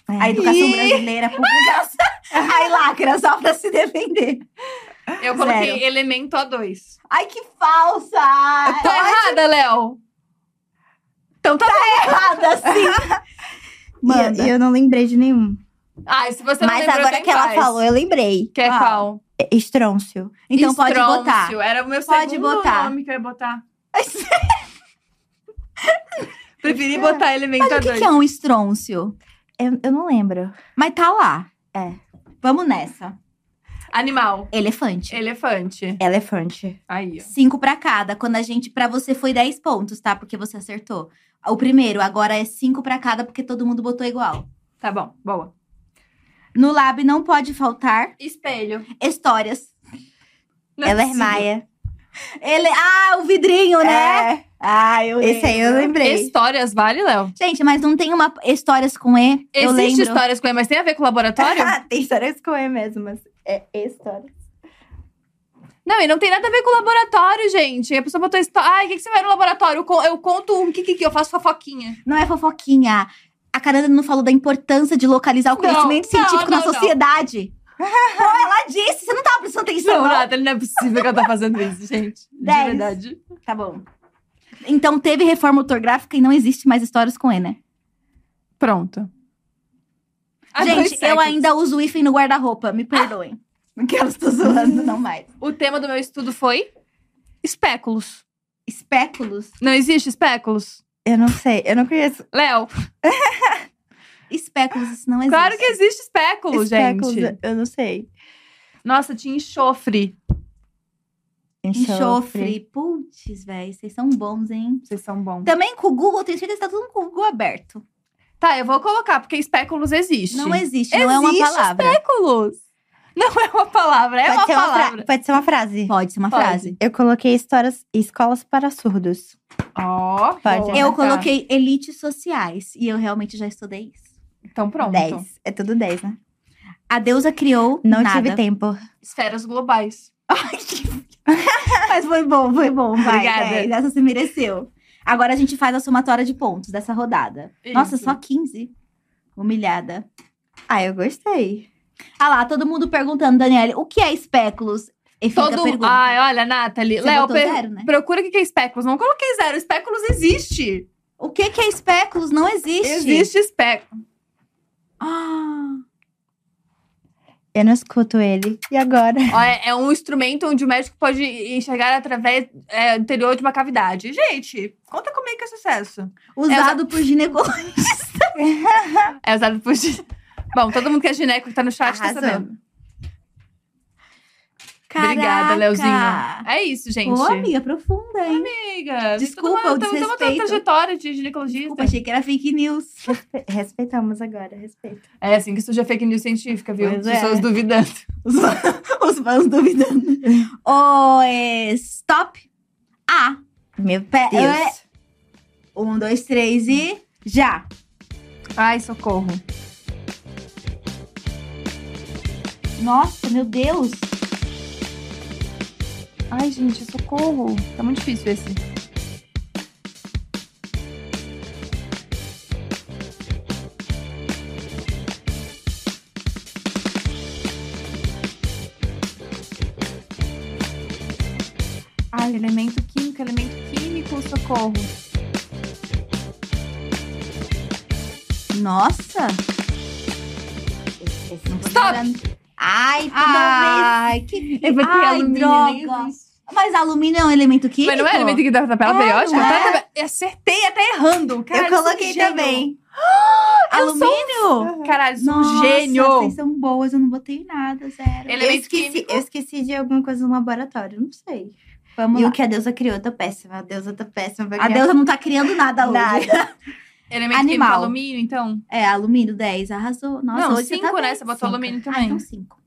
Speaker 3: É.
Speaker 2: A educação
Speaker 1: Ih!
Speaker 2: brasileira, publicação. Aí lacra só pra se defender.
Speaker 1: Eu coloquei
Speaker 2: Zero.
Speaker 1: elemento A2.
Speaker 2: Ai, que falsa!
Speaker 1: Tá errada, Léo. Então tá bom.
Speaker 2: errada, sim. Manda.
Speaker 3: e eu não lembrei de nenhum.
Speaker 1: Ah, e se você não
Speaker 3: Mas
Speaker 1: lembrou,
Speaker 3: agora que ela
Speaker 1: faz.
Speaker 3: falou, eu lembrei.
Speaker 1: Que é
Speaker 2: Qual?
Speaker 1: qual?
Speaker 3: Estrôncio.
Speaker 2: Então pode
Speaker 1: Estrôncio.
Speaker 2: botar.
Speaker 1: Era o meu
Speaker 2: Pode
Speaker 1: segundo
Speaker 2: botar.
Speaker 1: nome que eu ia botar. Preferi botar elemento
Speaker 2: Mas o que,
Speaker 1: A2.
Speaker 2: que é um estrôncio?
Speaker 3: Eu, eu não lembro.
Speaker 2: Mas tá lá.
Speaker 3: É.
Speaker 2: Vamos nessa.
Speaker 1: Animal.
Speaker 2: Elefante.
Speaker 1: Elefante.
Speaker 3: Elefante.
Speaker 1: Aí, ó.
Speaker 2: Cinco pra cada. Quando a gente. Pra você foi 10 pontos, tá? Porque você acertou. O primeiro, agora é cinco pra cada, porque todo mundo botou igual.
Speaker 1: Tá bom, boa.
Speaker 2: No lab não pode faltar
Speaker 1: Espelho.
Speaker 2: histórias.
Speaker 1: Não é
Speaker 3: Ela é. Maia.
Speaker 2: Ele, ah, o vidrinho, né?
Speaker 3: É,
Speaker 2: Ah, eu
Speaker 3: esse aí eu
Speaker 2: lembro.
Speaker 3: lembrei.
Speaker 1: Histórias, vale, Léo?
Speaker 2: Gente, mas não tem uma histórias com E? eu
Speaker 1: Existe
Speaker 2: lembro.
Speaker 1: histórias com ele, mas tem a ver com o laboratório?
Speaker 3: Tem histórias com E mesmo, mas é história.
Speaker 1: Não, e não tem nada a ver com o laboratório, gente. A pessoa botou história. Ai, o que, que você vai no laboratório? Eu con- Eu conto um. O que, que, que eu faço fofoquinha?
Speaker 2: Não é fofoquinha. A Caranda não falou da importância de localizar o
Speaker 1: Não,
Speaker 2: conhecimento
Speaker 1: não,
Speaker 2: científico
Speaker 1: não,
Speaker 2: na
Speaker 1: não.
Speaker 2: sociedade. Pô, ela disse, você não tava prestando atenção,
Speaker 1: Não,
Speaker 2: não?
Speaker 1: Nathalie, não é possível que ela tá fazendo isso, gente. De
Speaker 2: Dez.
Speaker 1: verdade.
Speaker 2: Tá bom. Então teve reforma ortográfica e não existe mais histórias com E, né?
Speaker 1: Pronto. Há
Speaker 2: Gente, eu
Speaker 1: séculos.
Speaker 2: ainda uso hífen no guarda-roupa, me perdoem. Porque eu estou zoando, não mais.
Speaker 1: O tema do meu estudo foi espéculos.
Speaker 2: Espéculos?
Speaker 1: Não existe espéculos?
Speaker 3: Eu não sei, eu não conheço.
Speaker 1: Léo,
Speaker 2: Espéculos, isso não existe.
Speaker 1: claro que existe espéculo,
Speaker 3: Espéculos,
Speaker 1: gente.
Speaker 3: Eu não sei.
Speaker 1: Nossa, tinha enxofre.
Speaker 2: Enxofre. Putz, velho, vocês são bons, hein?
Speaker 1: Vocês são bons.
Speaker 2: Também com o Google, tenho certeza que tá tudo com o Google aberto.
Speaker 1: Tá, eu vou colocar, porque espéculos existe.
Speaker 2: Não existe, não é uma
Speaker 1: Existe
Speaker 2: palavra.
Speaker 1: Espéculos. Não é uma palavra, é
Speaker 3: pode,
Speaker 1: uma
Speaker 3: ser uma
Speaker 1: palavra.
Speaker 3: pode ser uma frase.
Speaker 2: Pode ser uma
Speaker 1: Pode.
Speaker 2: frase.
Speaker 3: Eu coloquei histórias, escolas para surdos.
Speaker 1: Ó,
Speaker 3: Pode.
Speaker 1: boa.
Speaker 2: Eu
Speaker 1: Tá.
Speaker 2: coloquei elites sociais e eu realmente já estudei isso.
Speaker 1: Então pronto.
Speaker 3: 10. É tudo 10, né?
Speaker 2: A deusa criou
Speaker 3: Não
Speaker 2: nada.
Speaker 3: tive tempo.
Speaker 1: Esferas globais.
Speaker 2: Mas foi bom, foi bom. Vai,
Speaker 1: Obrigada.
Speaker 2: 10. Essa você mereceu. Agora a gente faz a somatória de pontos dessa rodada. Nossa,
Speaker 1: Isso.
Speaker 2: só 15. Humilhada.
Speaker 3: Ah, eu gostei.
Speaker 2: Ah lá, todo mundo perguntando, Daniele, o que é espéculos? E
Speaker 1: Todo
Speaker 2: pergunta.
Speaker 1: Ai, olha, Nathalie.
Speaker 2: Você
Speaker 1: Léo, per-
Speaker 2: zero, né?
Speaker 1: procura o que é espéculos. Não coloquei zero. Espéculos existe.
Speaker 2: O que, que é espéculos? Não existe.
Speaker 1: Existe espéculo.
Speaker 2: Ah,
Speaker 3: Eu não escuto ele. E agora?
Speaker 1: Ó, é, é um instrumento onde o médico pode enxergar através é, do interior de uma cavidade. Gente, conta como é que é sucesso.
Speaker 2: usado por ginecologistas.
Speaker 1: É usado por. Bom, todo mundo que é gineco que tá no chat tá
Speaker 3: Arrasou.
Speaker 1: sabendo. Obrigada,
Speaker 2: Caraca.
Speaker 1: Leozinho. É isso, gente.
Speaker 2: Ô, amiga, profunda, hein?
Speaker 1: Amiga,
Speaker 2: Desculpa,
Speaker 1: todo
Speaker 2: o
Speaker 1: mundo tem uma
Speaker 2: desrespeito.
Speaker 1: trajetória de ginecologista.
Speaker 2: Desculpa, achei que era fake news.
Speaker 3: Respe- Respeitamos agora, respeito.
Speaker 1: É assim que surge a fake news científica, viu?
Speaker 3: Pois
Speaker 1: As pessoas
Speaker 3: é.
Speaker 1: duvidando.
Speaker 2: Os, os fãs duvidando. O stop. A.
Speaker 3: Meu
Speaker 2: Pé- é- Um, dois, três e já.
Speaker 1: Ai, socorro.
Speaker 2: Nossa, meu Deus.
Speaker 1: Ai, gente, socorro. Tá muito difícil esse. Ai, elemento químico, elemento químico, socorro.
Speaker 2: Nossa.
Speaker 1: Stop.
Speaker 2: Ai, toda
Speaker 1: Ai,
Speaker 2: vez.
Speaker 1: Eu botei
Speaker 2: Ai,
Speaker 1: alumínio,
Speaker 2: droga. Mas alumínio é um elemento químico?
Speaker 1: Mas não é elemento químico da tabela
Speaker 2: É,
Speaker 1: periódica?
Speaker 2: é?
Speaker 1: Tá- Eu acertei até errando. Caralho,
Speaker 3: eu
Speaker 1: sou um
Speaker 3: coloquei também.
Speaker 2: Alumínio?
Speaker 1: Caralho, sou
Speaker 2: Nossa,
Speaker 1: um gênio.
Speaker 2: vocês são boas, eu não botei nada, zero.
Speaker 1: Ele-
Speaker 3: Eu
Speaker 1: Elemento
Speaker 3: esqueci,
Speaker 1: químico?
Speaker 3: eu esqueci de alguma coisa no laboratório, não sei.
Speaker 2: Vamos
Speaker 3: e
Speaker 2: lá.
Speaker 3: o que a deusa criou, tá péssima. A deusa tá péssima.
Speaker 2: A deusa não tá criando nada hoje.
Speaker 3: Nada.
Speaker 1: Elemento
Speaker 2: Animal.
Speaker 1: químico alumínio, então?
Speaker 2: É, alumínio 10, arrasou. Nossa,
Speaker 1: não,
Speaker 2: hoje você
Speaker 1: cinco,
Speaker 2: tá
Speaker 1: né?
Speaker 2: bem.
Speaker 1: Você botou
Speaker 3: Cinco.
Speaker 1: alumínio
Speaker 2: Ah,
Speaker 1: também.
Speaker 2: então 5.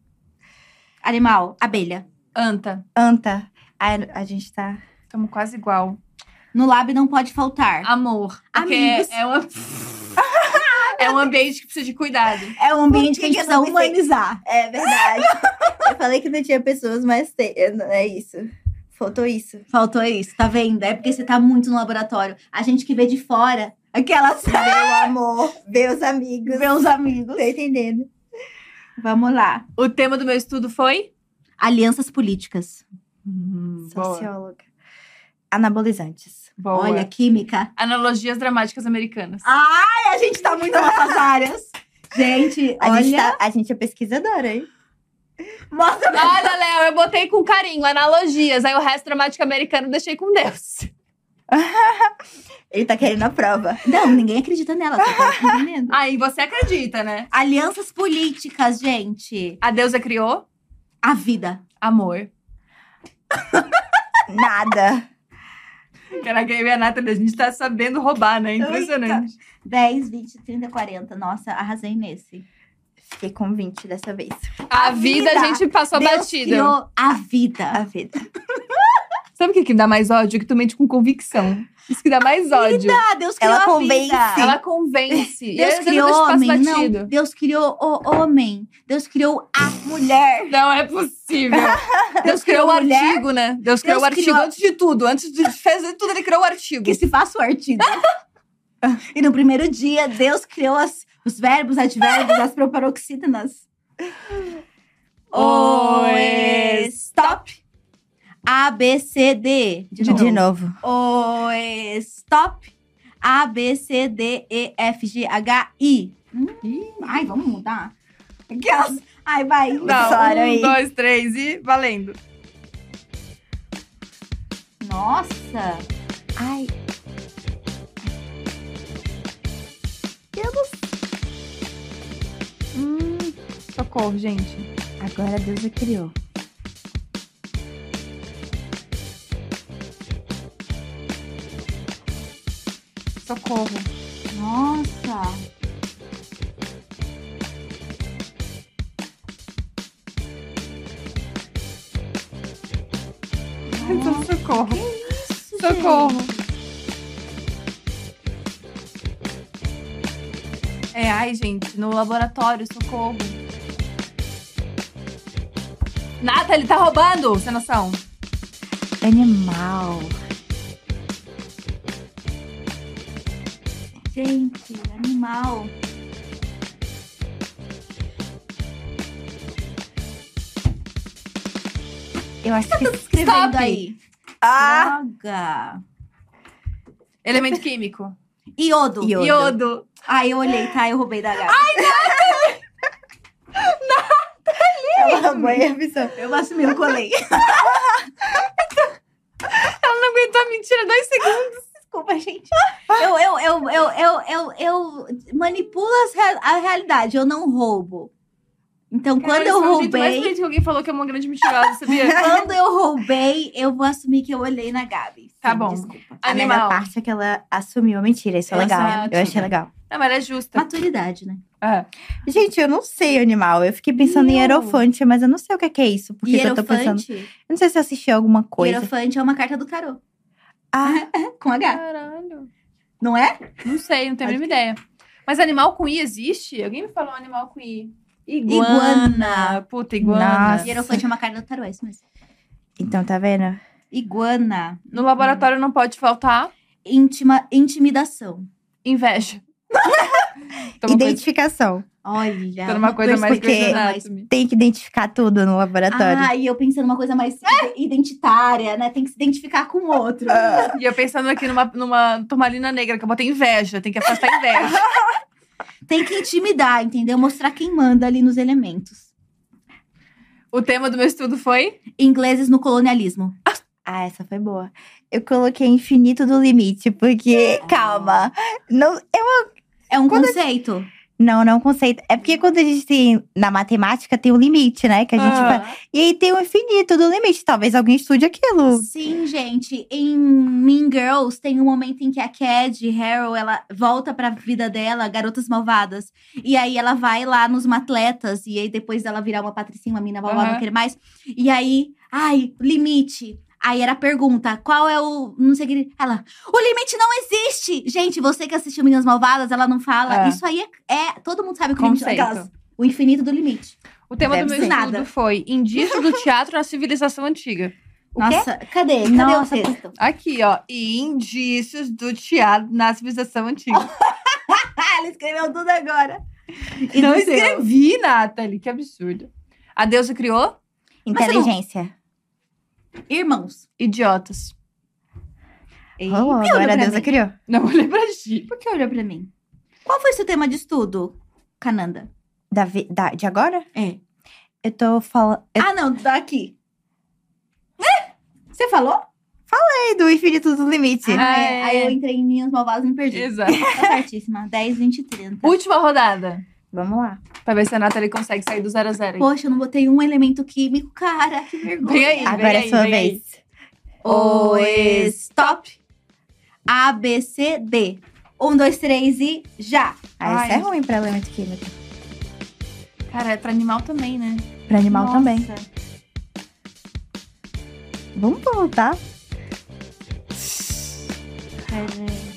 Speaker 2: Animal, abelha.
Speaker 1: Anta.
Speaker 3: Anta. A, a gente tá.
Speaker 1: Estamos quase igual.
Speaker 2: No lab não pode faltar.
Speaker 1: Amor. Porque
Speaker 2: Amigos.
Speaker 1: é, é uma... é um ambiente que precisa de cuidado.
Speaker 2: É um ambiente que,
Speaker 3: que
Speaker 2: a gente precisa humanizar.
Speaker 3: É verdade. eu falei que não tinha pessoas, mas tem. não- É isso. Faltou isso.
Speaker 2: Faltou isso, tá vendo? É porque você tá muito no laboratório. A gente que vê de fora, aquelas
Speaker 3: Meu amor, meus amigos.
Speaker 2: meus amigos.
Speaker 3: Tô entendendo.
Speaker 2: Vamos lá.
Speaker 1: O tema do meu estudo foi?
Speaker 2: Alianças políticas.
Speaker 1: Hum, boa.
Speaker 3: Socióloga. Anabolizantes.
Speaker 1: boa.
Speaker 2: Olha, química.
Speaker 1: Analogias dramáticas americanas.
Speaker 2: Ai, a gente tá muito nessas áreas. Gente,
Speaker 3: A,
Speaker 2: olha.
Speaker 3: gente tá, a gente é pesquisadora, hein?
Speaker 2: Mostra pra
Speaker 1: Olha, Léo, eu botei com carinho, analogias. Aí o resto dramático americano eu deixei com Deus.
Speaker 3: Ele tá querendo a prova.
Speaker 2: Não, ninguém acredita nela, tá entendendo?
Speaker 1: Aí você acredita, né?
Speaker 2: Alianças políticas, gente.
Speaker 1: A deusa criou
Speaker 2: A vida.
Speaker 1: amor.
Speaker 3: Nada.
Speaker 1: Caraca, eu e a Nathalie, a gente tá sabendo roubar, né? Impressionante.
Speaker 2: 10, 20, 30, 40. Nossa, arrasei nesse.
Speaker 3: Fiquei com 20 dessa vez.
Speaker 1: A,
Speaker 2: A
Speaker 1: vida,
Speaker 2: vida.
Speaker 1: a gente passou
Speaker 2: Deus
Speaker 1: batido.
Speaker 2: criou a vida.
Speaker 3: A vida.
Speaker 1: Sabe o que, que dá mais ódio? Que tu mente com convicção. Isso que dá mais ódio.
Speaker 2: Ah, Deus criou
Speaker 3: Ela
Speaker 2: a
Speaker 3: convence.
Speaker 2: vida.
Speaker 1: Ela convence.
Speaker 2: Deus criou
Speaker 1: deixo
Speaker 2: homem, não. Deus criou o homem. Deus criou a mulher.
Speaker 1: Não é possível. Deus
Speaker 2: Deus
Speaker 1: criou o
Speaker 2: criou mulher.
Speaker 1: artigo, né? Deus criou o
Speaker 2: Deus
Speaker 1: artigo
Speaker 2: criou-
Speaker 1: antes de tudo. Antes de fazer tudo, ele criou o artigo.
Speaker 2: Que se faça o artigo. e no primeiro dia, Deus criou as- os verbos, advérbios, as proparoxítonas.
Speaker 1: O
Speaker 2: stop. A, B, C, D. De novo.
Speaker 3: De novo.
Speaker 2: O, stop. A, B, C, D, E, F, G, H, I. Hum, ai, vamos mudar. Aquelas. Ai, vai.
Speaker 1: Não, um,
Speaker 3: aí.
Speaker 1: dois, três e valendo.
Speaker 2: Nossa.
Speaker 3: Ai,
Speaker 1: Hum, socorro, gente.
Speaker 3: agora Deus a criou.
Speaker 1: Socorro.
Speaker 2: Nossa.
Speaker 1: Socorro.
Speaker 2: Isso,
Speaker 1: Socorro. É, ai, gente, no laboratório, socorro. Nata, ele tá roubando, sem noção.
Speaker 3: Animal.
Speaker 2: Gente, animal.
Speaker 3: Eu acho que.
Speaker 2: Escrevendo
Speaker 1: Stop.
Speaker 2: aí.
Speaker 3: Ah!
Speaker 2: Droga.
Speaker 1: Elemento químico.
Speaker 2: Iodo.
Speaker 3: Iodo.
Speaker 1: Iodo.
Speaker 2: Ai, eu olhei, tá? Eu roubei da gata.
Speaker 3: Ela banha a visão.
Speaker 2: Eu assumi, eu colei.
Speaker 1: Ela não aguentou a mentira dois segundos.
Speaker 2: Desculpa, gente. Eu, eu, eu, eu, eu, eu, eu manipulo a realidade, eu não roubo. Então, quando
Speaker 1: Cara,
Speaker 2: eu
Speaker 1: esse é mais
Speaker 2: roubei,
Speaker 1: bonito que alguém falou que é uma grande mentirosa, sabia?
Speaker 2: quando eu roubei, eu vou assumir que eu olhei na Gabi.
Speaker 1: Tá
Speaker 2: Sim,
Speaker 1: bom.
Speaker 2: Desculpa.
Speaker 3: A melhor
Speaker 1: Animal.
Speaker 3: parte é que ela assumiu a mentira. Isso é legal.
Speaker 1: Exato.
Speaker 3: Eu achei legal.
Speaker 1: Não, mas ela é justa.
Speaker 2: Maturidade, né?
Speaker 1: É.
Speaker 3: Gente, eu não sei animal. Eu fiquei pensando em
Speaker 2: Eu.
Speaker 3: hierofante, mas eu não sei o que é, que é isso. Por que que eu tô pensando? Eu não sei se eu assisti alguma coisa.
Speaker 2: Hierofante é uma carta do tarô.
Speaker 3: Ah,
Speaker 2: Com H.
Speaker 1: Caralho.
Speaker 2: Não é?
Speaker 1: Não sei, não tenho a mínima ideia. Mas animal com I existe? Alguém me falou animal com I.
Speaker 2: Iguana.
Speaker 1: Puta, iguana.
Speaker 3: Nossa.
Speaker 2: Hierofante é uma carta do tarô, é isso mesmo.
Speaker 3: então tá vendo?
Speaker 2: Iguana.
Speaker 1: No laboratório não pode faltar
Speaker 2: Íntima, intimidação.
Speaker 1: inveja. Então,
Speaker 3: Identificação.
Speaker 2: Olha.
Speaker 1: tô numa coisa mais
Speaker 3: porque-
Speaker 1: Anatomy.
Speaker 3: Tem que identificar tudo no laboratório.
Speaker 2: Ah, e eu pensando numa coisa mais identitária, né? Tem que se identificar com o outro.
Speaker 1: E eu pensando aqui numa, numa turmalina negra, que eu botei inveja. Tem que afastar inveja.
Speaker 2: Tem que intimidar, entendeu? Mostrar quem manda ali nos elementos.
Speaker 1: o tema do meu estudo foi...
Speaker 2: Ingleses no colonialismo.
Speaker 3: Ah, essa foi boa. Eu coloquei infinito do limite, porque, calma. Não, eu,
Speaker 2: É um conceito.
Speaker 3: Não, não um conceito. É porque quando a gente tem. Na matemática tem um limite, né? Que a gente
Speaker 1: Ah.
Speaker 3: vai. E aí tem o infinito do limite. Talvez alguém estude aquilo.
Speaker 2: Sim, gente. Em Mean Girls tem um momento em que a Cad Harrow ela volta pra vida dela, Garotas Malvadas. E aí ela vai lá nos atletas. E aí depois dela virar uma patricinha, uma mina malvada,
Speaker 1: Aham.
Speaker 2: não quer mais. E aí, ai, limite. Aí era a pergunta, qual é o. Não sei o que. Ela, o limite não existe! Gente, você que assistiu Meninas Malvadas, ela não fala.
Speaker 1: É.
Speaker 2: Isso aí é, é- Todo mundo sabe o que o limite aquelas- O infinito do limite.
Speaker 1: O tema
Speaker 3: Deve
Speaker 1: do meu estudo
Speaker 2: Nada.
Speaker 1: foi indício do teatro na civilização antiga.
Speaker 2: Nossa, cadê? Cadê
Speaker 3: Nossa,
Speaker 2: o texto?
Speaker 1: Aqui, ó. Indícios do teatro na civilização antiga.
Speaker 2: Ela escreveu tudo agora. E
Speaker 1: Não escrevi, Nathalie. Que absurdo. A deusa criou
Speaker 3: Inteligência.
Speaker 2: Irmãos.
Speaker 1: idiotas.
Speaker 3: Oh,
Speaker 2: Olha
Speaker 3: agora a deusa criou.
Speaker 1: Não olhei pra ti.
Speaker 2: Por que olhou pra mim? Qual foi seu tema de estudo, Cananda?
Speaker 3: Da, vi- da- de agora?
Speaker 2: É.
Speaker 3: Eu tô falando. Eu
Speaker 2: Ah, não, daqui. É? Você falou?
Speaker 3: falei do infinito do limite.
Speaker 1: Ah,
Speaker 2: é. Aí eu entrei em Minhas Malvadas e me perdi.
Speaker 1: Exato.
Speaker 2: Tá certíssima. 10, 20 e 30.
Speaker 1: Última rodada.
Speaker 3: Vamos lá.
Speaker 1: Pra ver se a Nathalie consegue sair do zero a zero. aí.
Speaker 2: Poxa, eu não botei um elemento químico, cara. Que vergonha.
Speaker 1: Vem aí.
Speaker 3: Agora é
Speaker 1: aí,
Speaker 3: sua
Speaker 1: vem
Speaker 3: vez.
Speaker 2: O stop. A, B, C, D. Um, dois, três e já.
Speaker 3: Ah,
Speaker 1: Ai.
Speaker 3: isso é ruim pra elemento químico.
Speaker 1: Cara, é pra animal também, né?
Speaker 3: Pra animal
Speaker 2: Nossa.
Speaker 3: também. Vamos voltar. Peraí.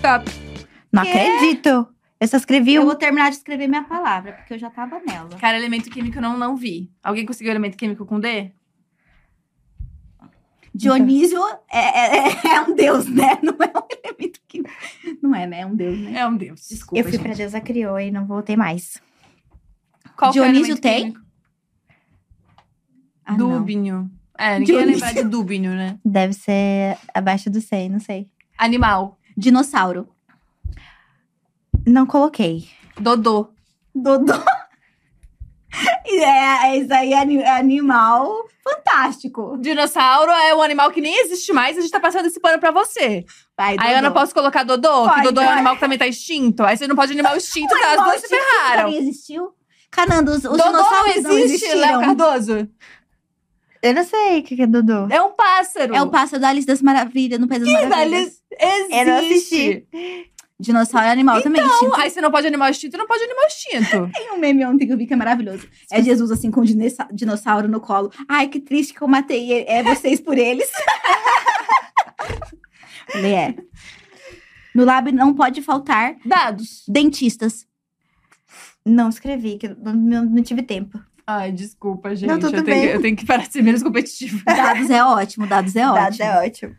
Speaker 1: Tá.
Speaker 3: Não
Speaker 2: Quê?
Speaker 3: acredito. Eu só escrevi
Speaker 2: Eu
Speaker 3: um.
Speaker 2: vou terminar de escrever minha palavra, porque eu já tava nela.
Speaker 1: Cara, elemento químico eu não, não vi. Alguém conseguiu elemento químico com D?
Speaker 2: Dionísio é, é- é um deus, né? Não é um elemento que. Não é, né? É um deus, né?
Speaker 1: É um deus.
Speaker 2: Desculpa.
Speaker 3: Eu fui
Speaker 2: gente.
Speaker 3: pra Deusa Criou e não voltei mais.
Speaker 1: Qual que é o
Speaker 2: Dionísio
Speaker 1: elemento
Speaker 2: tem?
Speaker 1: químico?
Speaker 2: Ah, não.
Speaker 1: Dúbinio. É, ninguém ia
Speaker 2: Dionísio.
Speaker 1: lembrar de dúbinio, né?
Speaker 3: Deve ser abaixo do 100, não sei.
Speaker 1: Animal.
Speaker 2: Dinossauro.
Speaker 3: Não coloquei.
Speaker 1: Dodô.
Speaker 2: Dodô. É, isso aí é ani- animal fantástico.
Speaker 1: Dinossauro é um animal que nem existe mais, a gente tá passando esse pano pra você.
Speaker 2: Vai,
Speaker 1: Aí eu não posso colocar Dodô, que
Speaker 2: Pode,
Speaker 1: Dodô é um
Speaker 2: vai.
Speaker 1: animal que também tá extinto. Aí você não pode animal extinto, tá? As duas se ferraram.
Speaker 2: também existiu. Canando, os, os
Speaker 1: Dodô não
Speaker 2: dinossauros não
Speaker 1: existe, Léo
Speaker 2: existiram.
Speaker 1: Cardoso.
Speaker 3: Eu não sei o que que é Dodô.
Speaker 1: É um pássaro.
Speaker 2: É o pássaro da Alice das Maravilhas, no País das Maravilhas.
Speaker 1: Existe.
Speaker 3: Eu não assisti.
Speaker 2: Dinossauro é animal também.
Speaker 1: Não,
Speaker 2: extinto.
Speaker 1: aí você não pode animal extinto, não pode animal extinto.
Speaker 2: Tem um meme ontem que eu vi que é maravilhoso. É Jesus, assim, com o dinossa- dinossauro no colo. Ai, que triste que eu matei é vocês por eles. Falei, é. No lab não pode faltar
Speaker 1: Dados.
Speaker 2: dentistas.
Speaker 3: Não escrevi, que eu não- não tive tempo.
Speaker 1: Ai, desculpa, gente.
Speaker 3: Não, tudo
Speaker 1: eu, tenho,
Speaker 3: bem.
Speaker 1: que- eu tenho que parar de ser menos competitivo.
Speaker 2: Dados é ótimo, dados é ótimo.
Speaker 3: Dados é ótimo.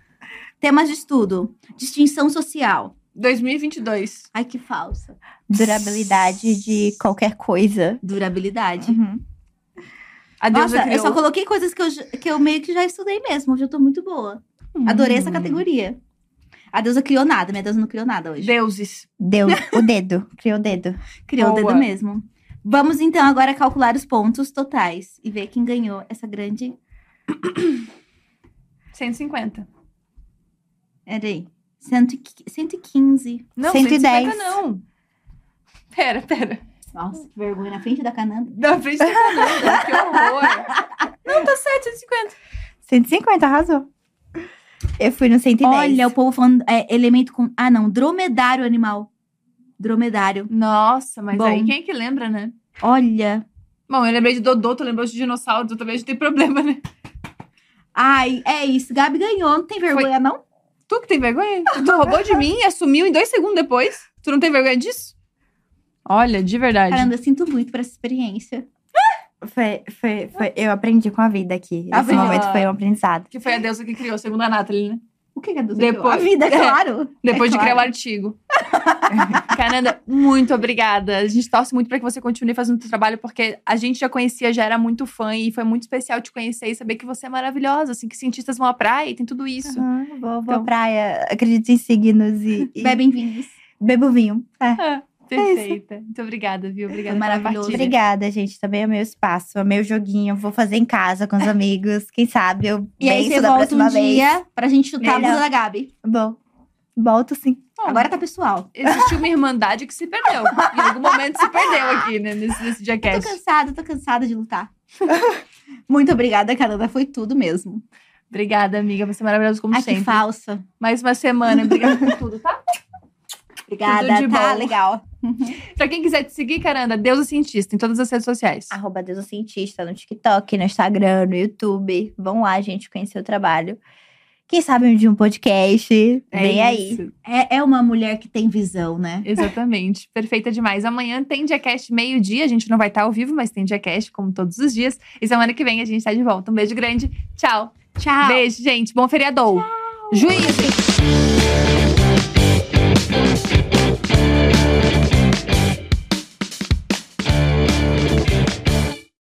Speaker 2: Temas de estudo. Distinção social.
Speaker 1: 2022.
Speaker 2: Ai, que falsa.
Speaker 3: Durabilidade de qualquer coisa.
Speaker 2: Durabilidade.
Speaker 3: Uhum.
Speaker 1: A deusa
Speaker 2: Nossa, eu só coloquei coisas que eu, que eu meio que já estudei mesmo. Hoje eu tô muito boa. Adorei essa
Speaker 1: Hum.
Speaker 2: categoria. A deusa criou nada, minha deusa não criou nada hoje.
Speaker 1: Deuses.
Speaker 3: Deu o dedo. Criou o dedo.
Speaker 2: Criou o
Speaker 1: Boa.
Speaker 2: dedo mesmo. Vamos então agora calcular os pontos totais e ver quem ganhou essa grande.
Speaker 1: 150.
Speaker 2: Peraí. Cento e qui- 115.
Speaker 1: Não,
Speaker 3: 110.
Speaker 1: 150 não. Pera, pera.
Speaker 2: Nossa, que vergonha. Na frente da Cananda.
Speaker 1: Na frente da Fernanda, que horror. Não, tá certo, 150.
Speaker 3: 150, arrasou. Eu fui no 110.
Speaker 2: Olha, o povo falando é, elemento com. Ah, não. Dromedário animal. Dromedário.
Speaker 1: Nossa, mas
Speaker 2: Bom.
Speaker 1: aí quem é que lembra, né?
Speaker 2: Olha.
Speaker 1: Bom, eu lembrei de Dodô, tu lembrou de dinossauro, tu também a gente tem problema, né?
Speaker 2: Ai, é isso. Gabi ganhou. Não tem vergonha, não?
Speaker 1: Tu que tem vergonha? Tu roubou de mim e assumiu em dois segundos depois? Tu não tem vergonha disso? Olha, de verdade.
Speaker 2: Caramba, eu sinto muito por essa experiência.
Speaker 3: Foi, foi, foi, eu aprendi com a vida aqui. Esse
Speaker 2: Aprendeu.
Speaker 3: momento foi um aprendizado.
Speaker 1: Que foi a deusa que criou, segundo a Nathalie, né?
Speaker 2: O que é Deus?
Speaker 1: Depois-
Speaker 2: A vida, é claro.
Speaker 1: Depois
Speaker 2: É
Speaker 1: de criar o artigo. Cananda, muito obrigada. A gente torce muito para que você continue fazendo o trabalho, porque a gente já conhecia, já era muito fã e foi muito especial te conhecer e saber que você é maravilhosa, assim, que cientistas vão à praia e tem tudo isso.
Speaker 3: Uhum, vou, vou
Speaker 1: Então-
Speaker 3: à praia, acredito em signos e, e
Speaker 2: Bebem vinhos.
Speaker 3: bebo vinho. É.
Speaker 1: Perfeita. Muito obrigada, viu? Obrigada pela
Speaker 2: maravilhoso.
Speaker 3: Obrigada, gente. Também é o meu espaço, é o meu joguinho. Vou fazer em casa com os amigos. Quem sabe eu
Speaker 2: E aí você
Speaker 3: da
Speaker 2: volta
Speaker 3: próxima
Speaker 2: um
Speaker 3: vez.
Speaker 2: dia pra gente chutar a
Speaker 3: Melhor.
Speaker 2: blusa da Gabi.
Speaker 3: Bom, volto sim.
Speaker 1: Bom,
Speaker 2: Agora tá pessoal.
Speaker 1: Existiu uma irmandade que se perdeu. em algum momento se perdeu aqui, né? Nesse, nesse
Speaker 2: Tô
Speaker 1: Diacast.
Speaker 2: cansada, tô cansada de lutar. Muito obrigada, Canada. Foi tudo mesmo.
Speaker 1: Obrigada, amiga. Você é maravilhosa como
Speaker 2: Ai, que
Speaker 1: sempre.
Speaker 2: falsa.
Speaker 1: Mais uma semana. Obrigada por tudo, tá?
Speaker 2: Obrigada,
Speaker 1: Tudo de
Speaker 2: tá
Speaker 1: bom.
Speaker 2: legal.
Speaker 1: Pra quem quiser te seguir, Caranda, Deusa Cientista, em todas as redes sociais.
Speaker 3: Arroba Deus o Cientista no TikTok, no Instagram, no YouTube. Vão lá, gente, conhecer o trabalho. Quem sabe dia um podcast.
Speaker 1: É
Speaker 3: Vem aí.
Speaker 2: É, é uma mulher que tem visão, né?
Speaker 1: Exatamente. Perfeita demais. Amanhã tem Diacast meio-dia. A gente não vai estar ao vivo, mas tem Diacast, como todos os dias. E semana que vem a gente tá de volta. Um beijo grande. Tchau.
Speaker 2: Tchau.
Speaker 1: Beijo, gente. Bom feriador. Juízo.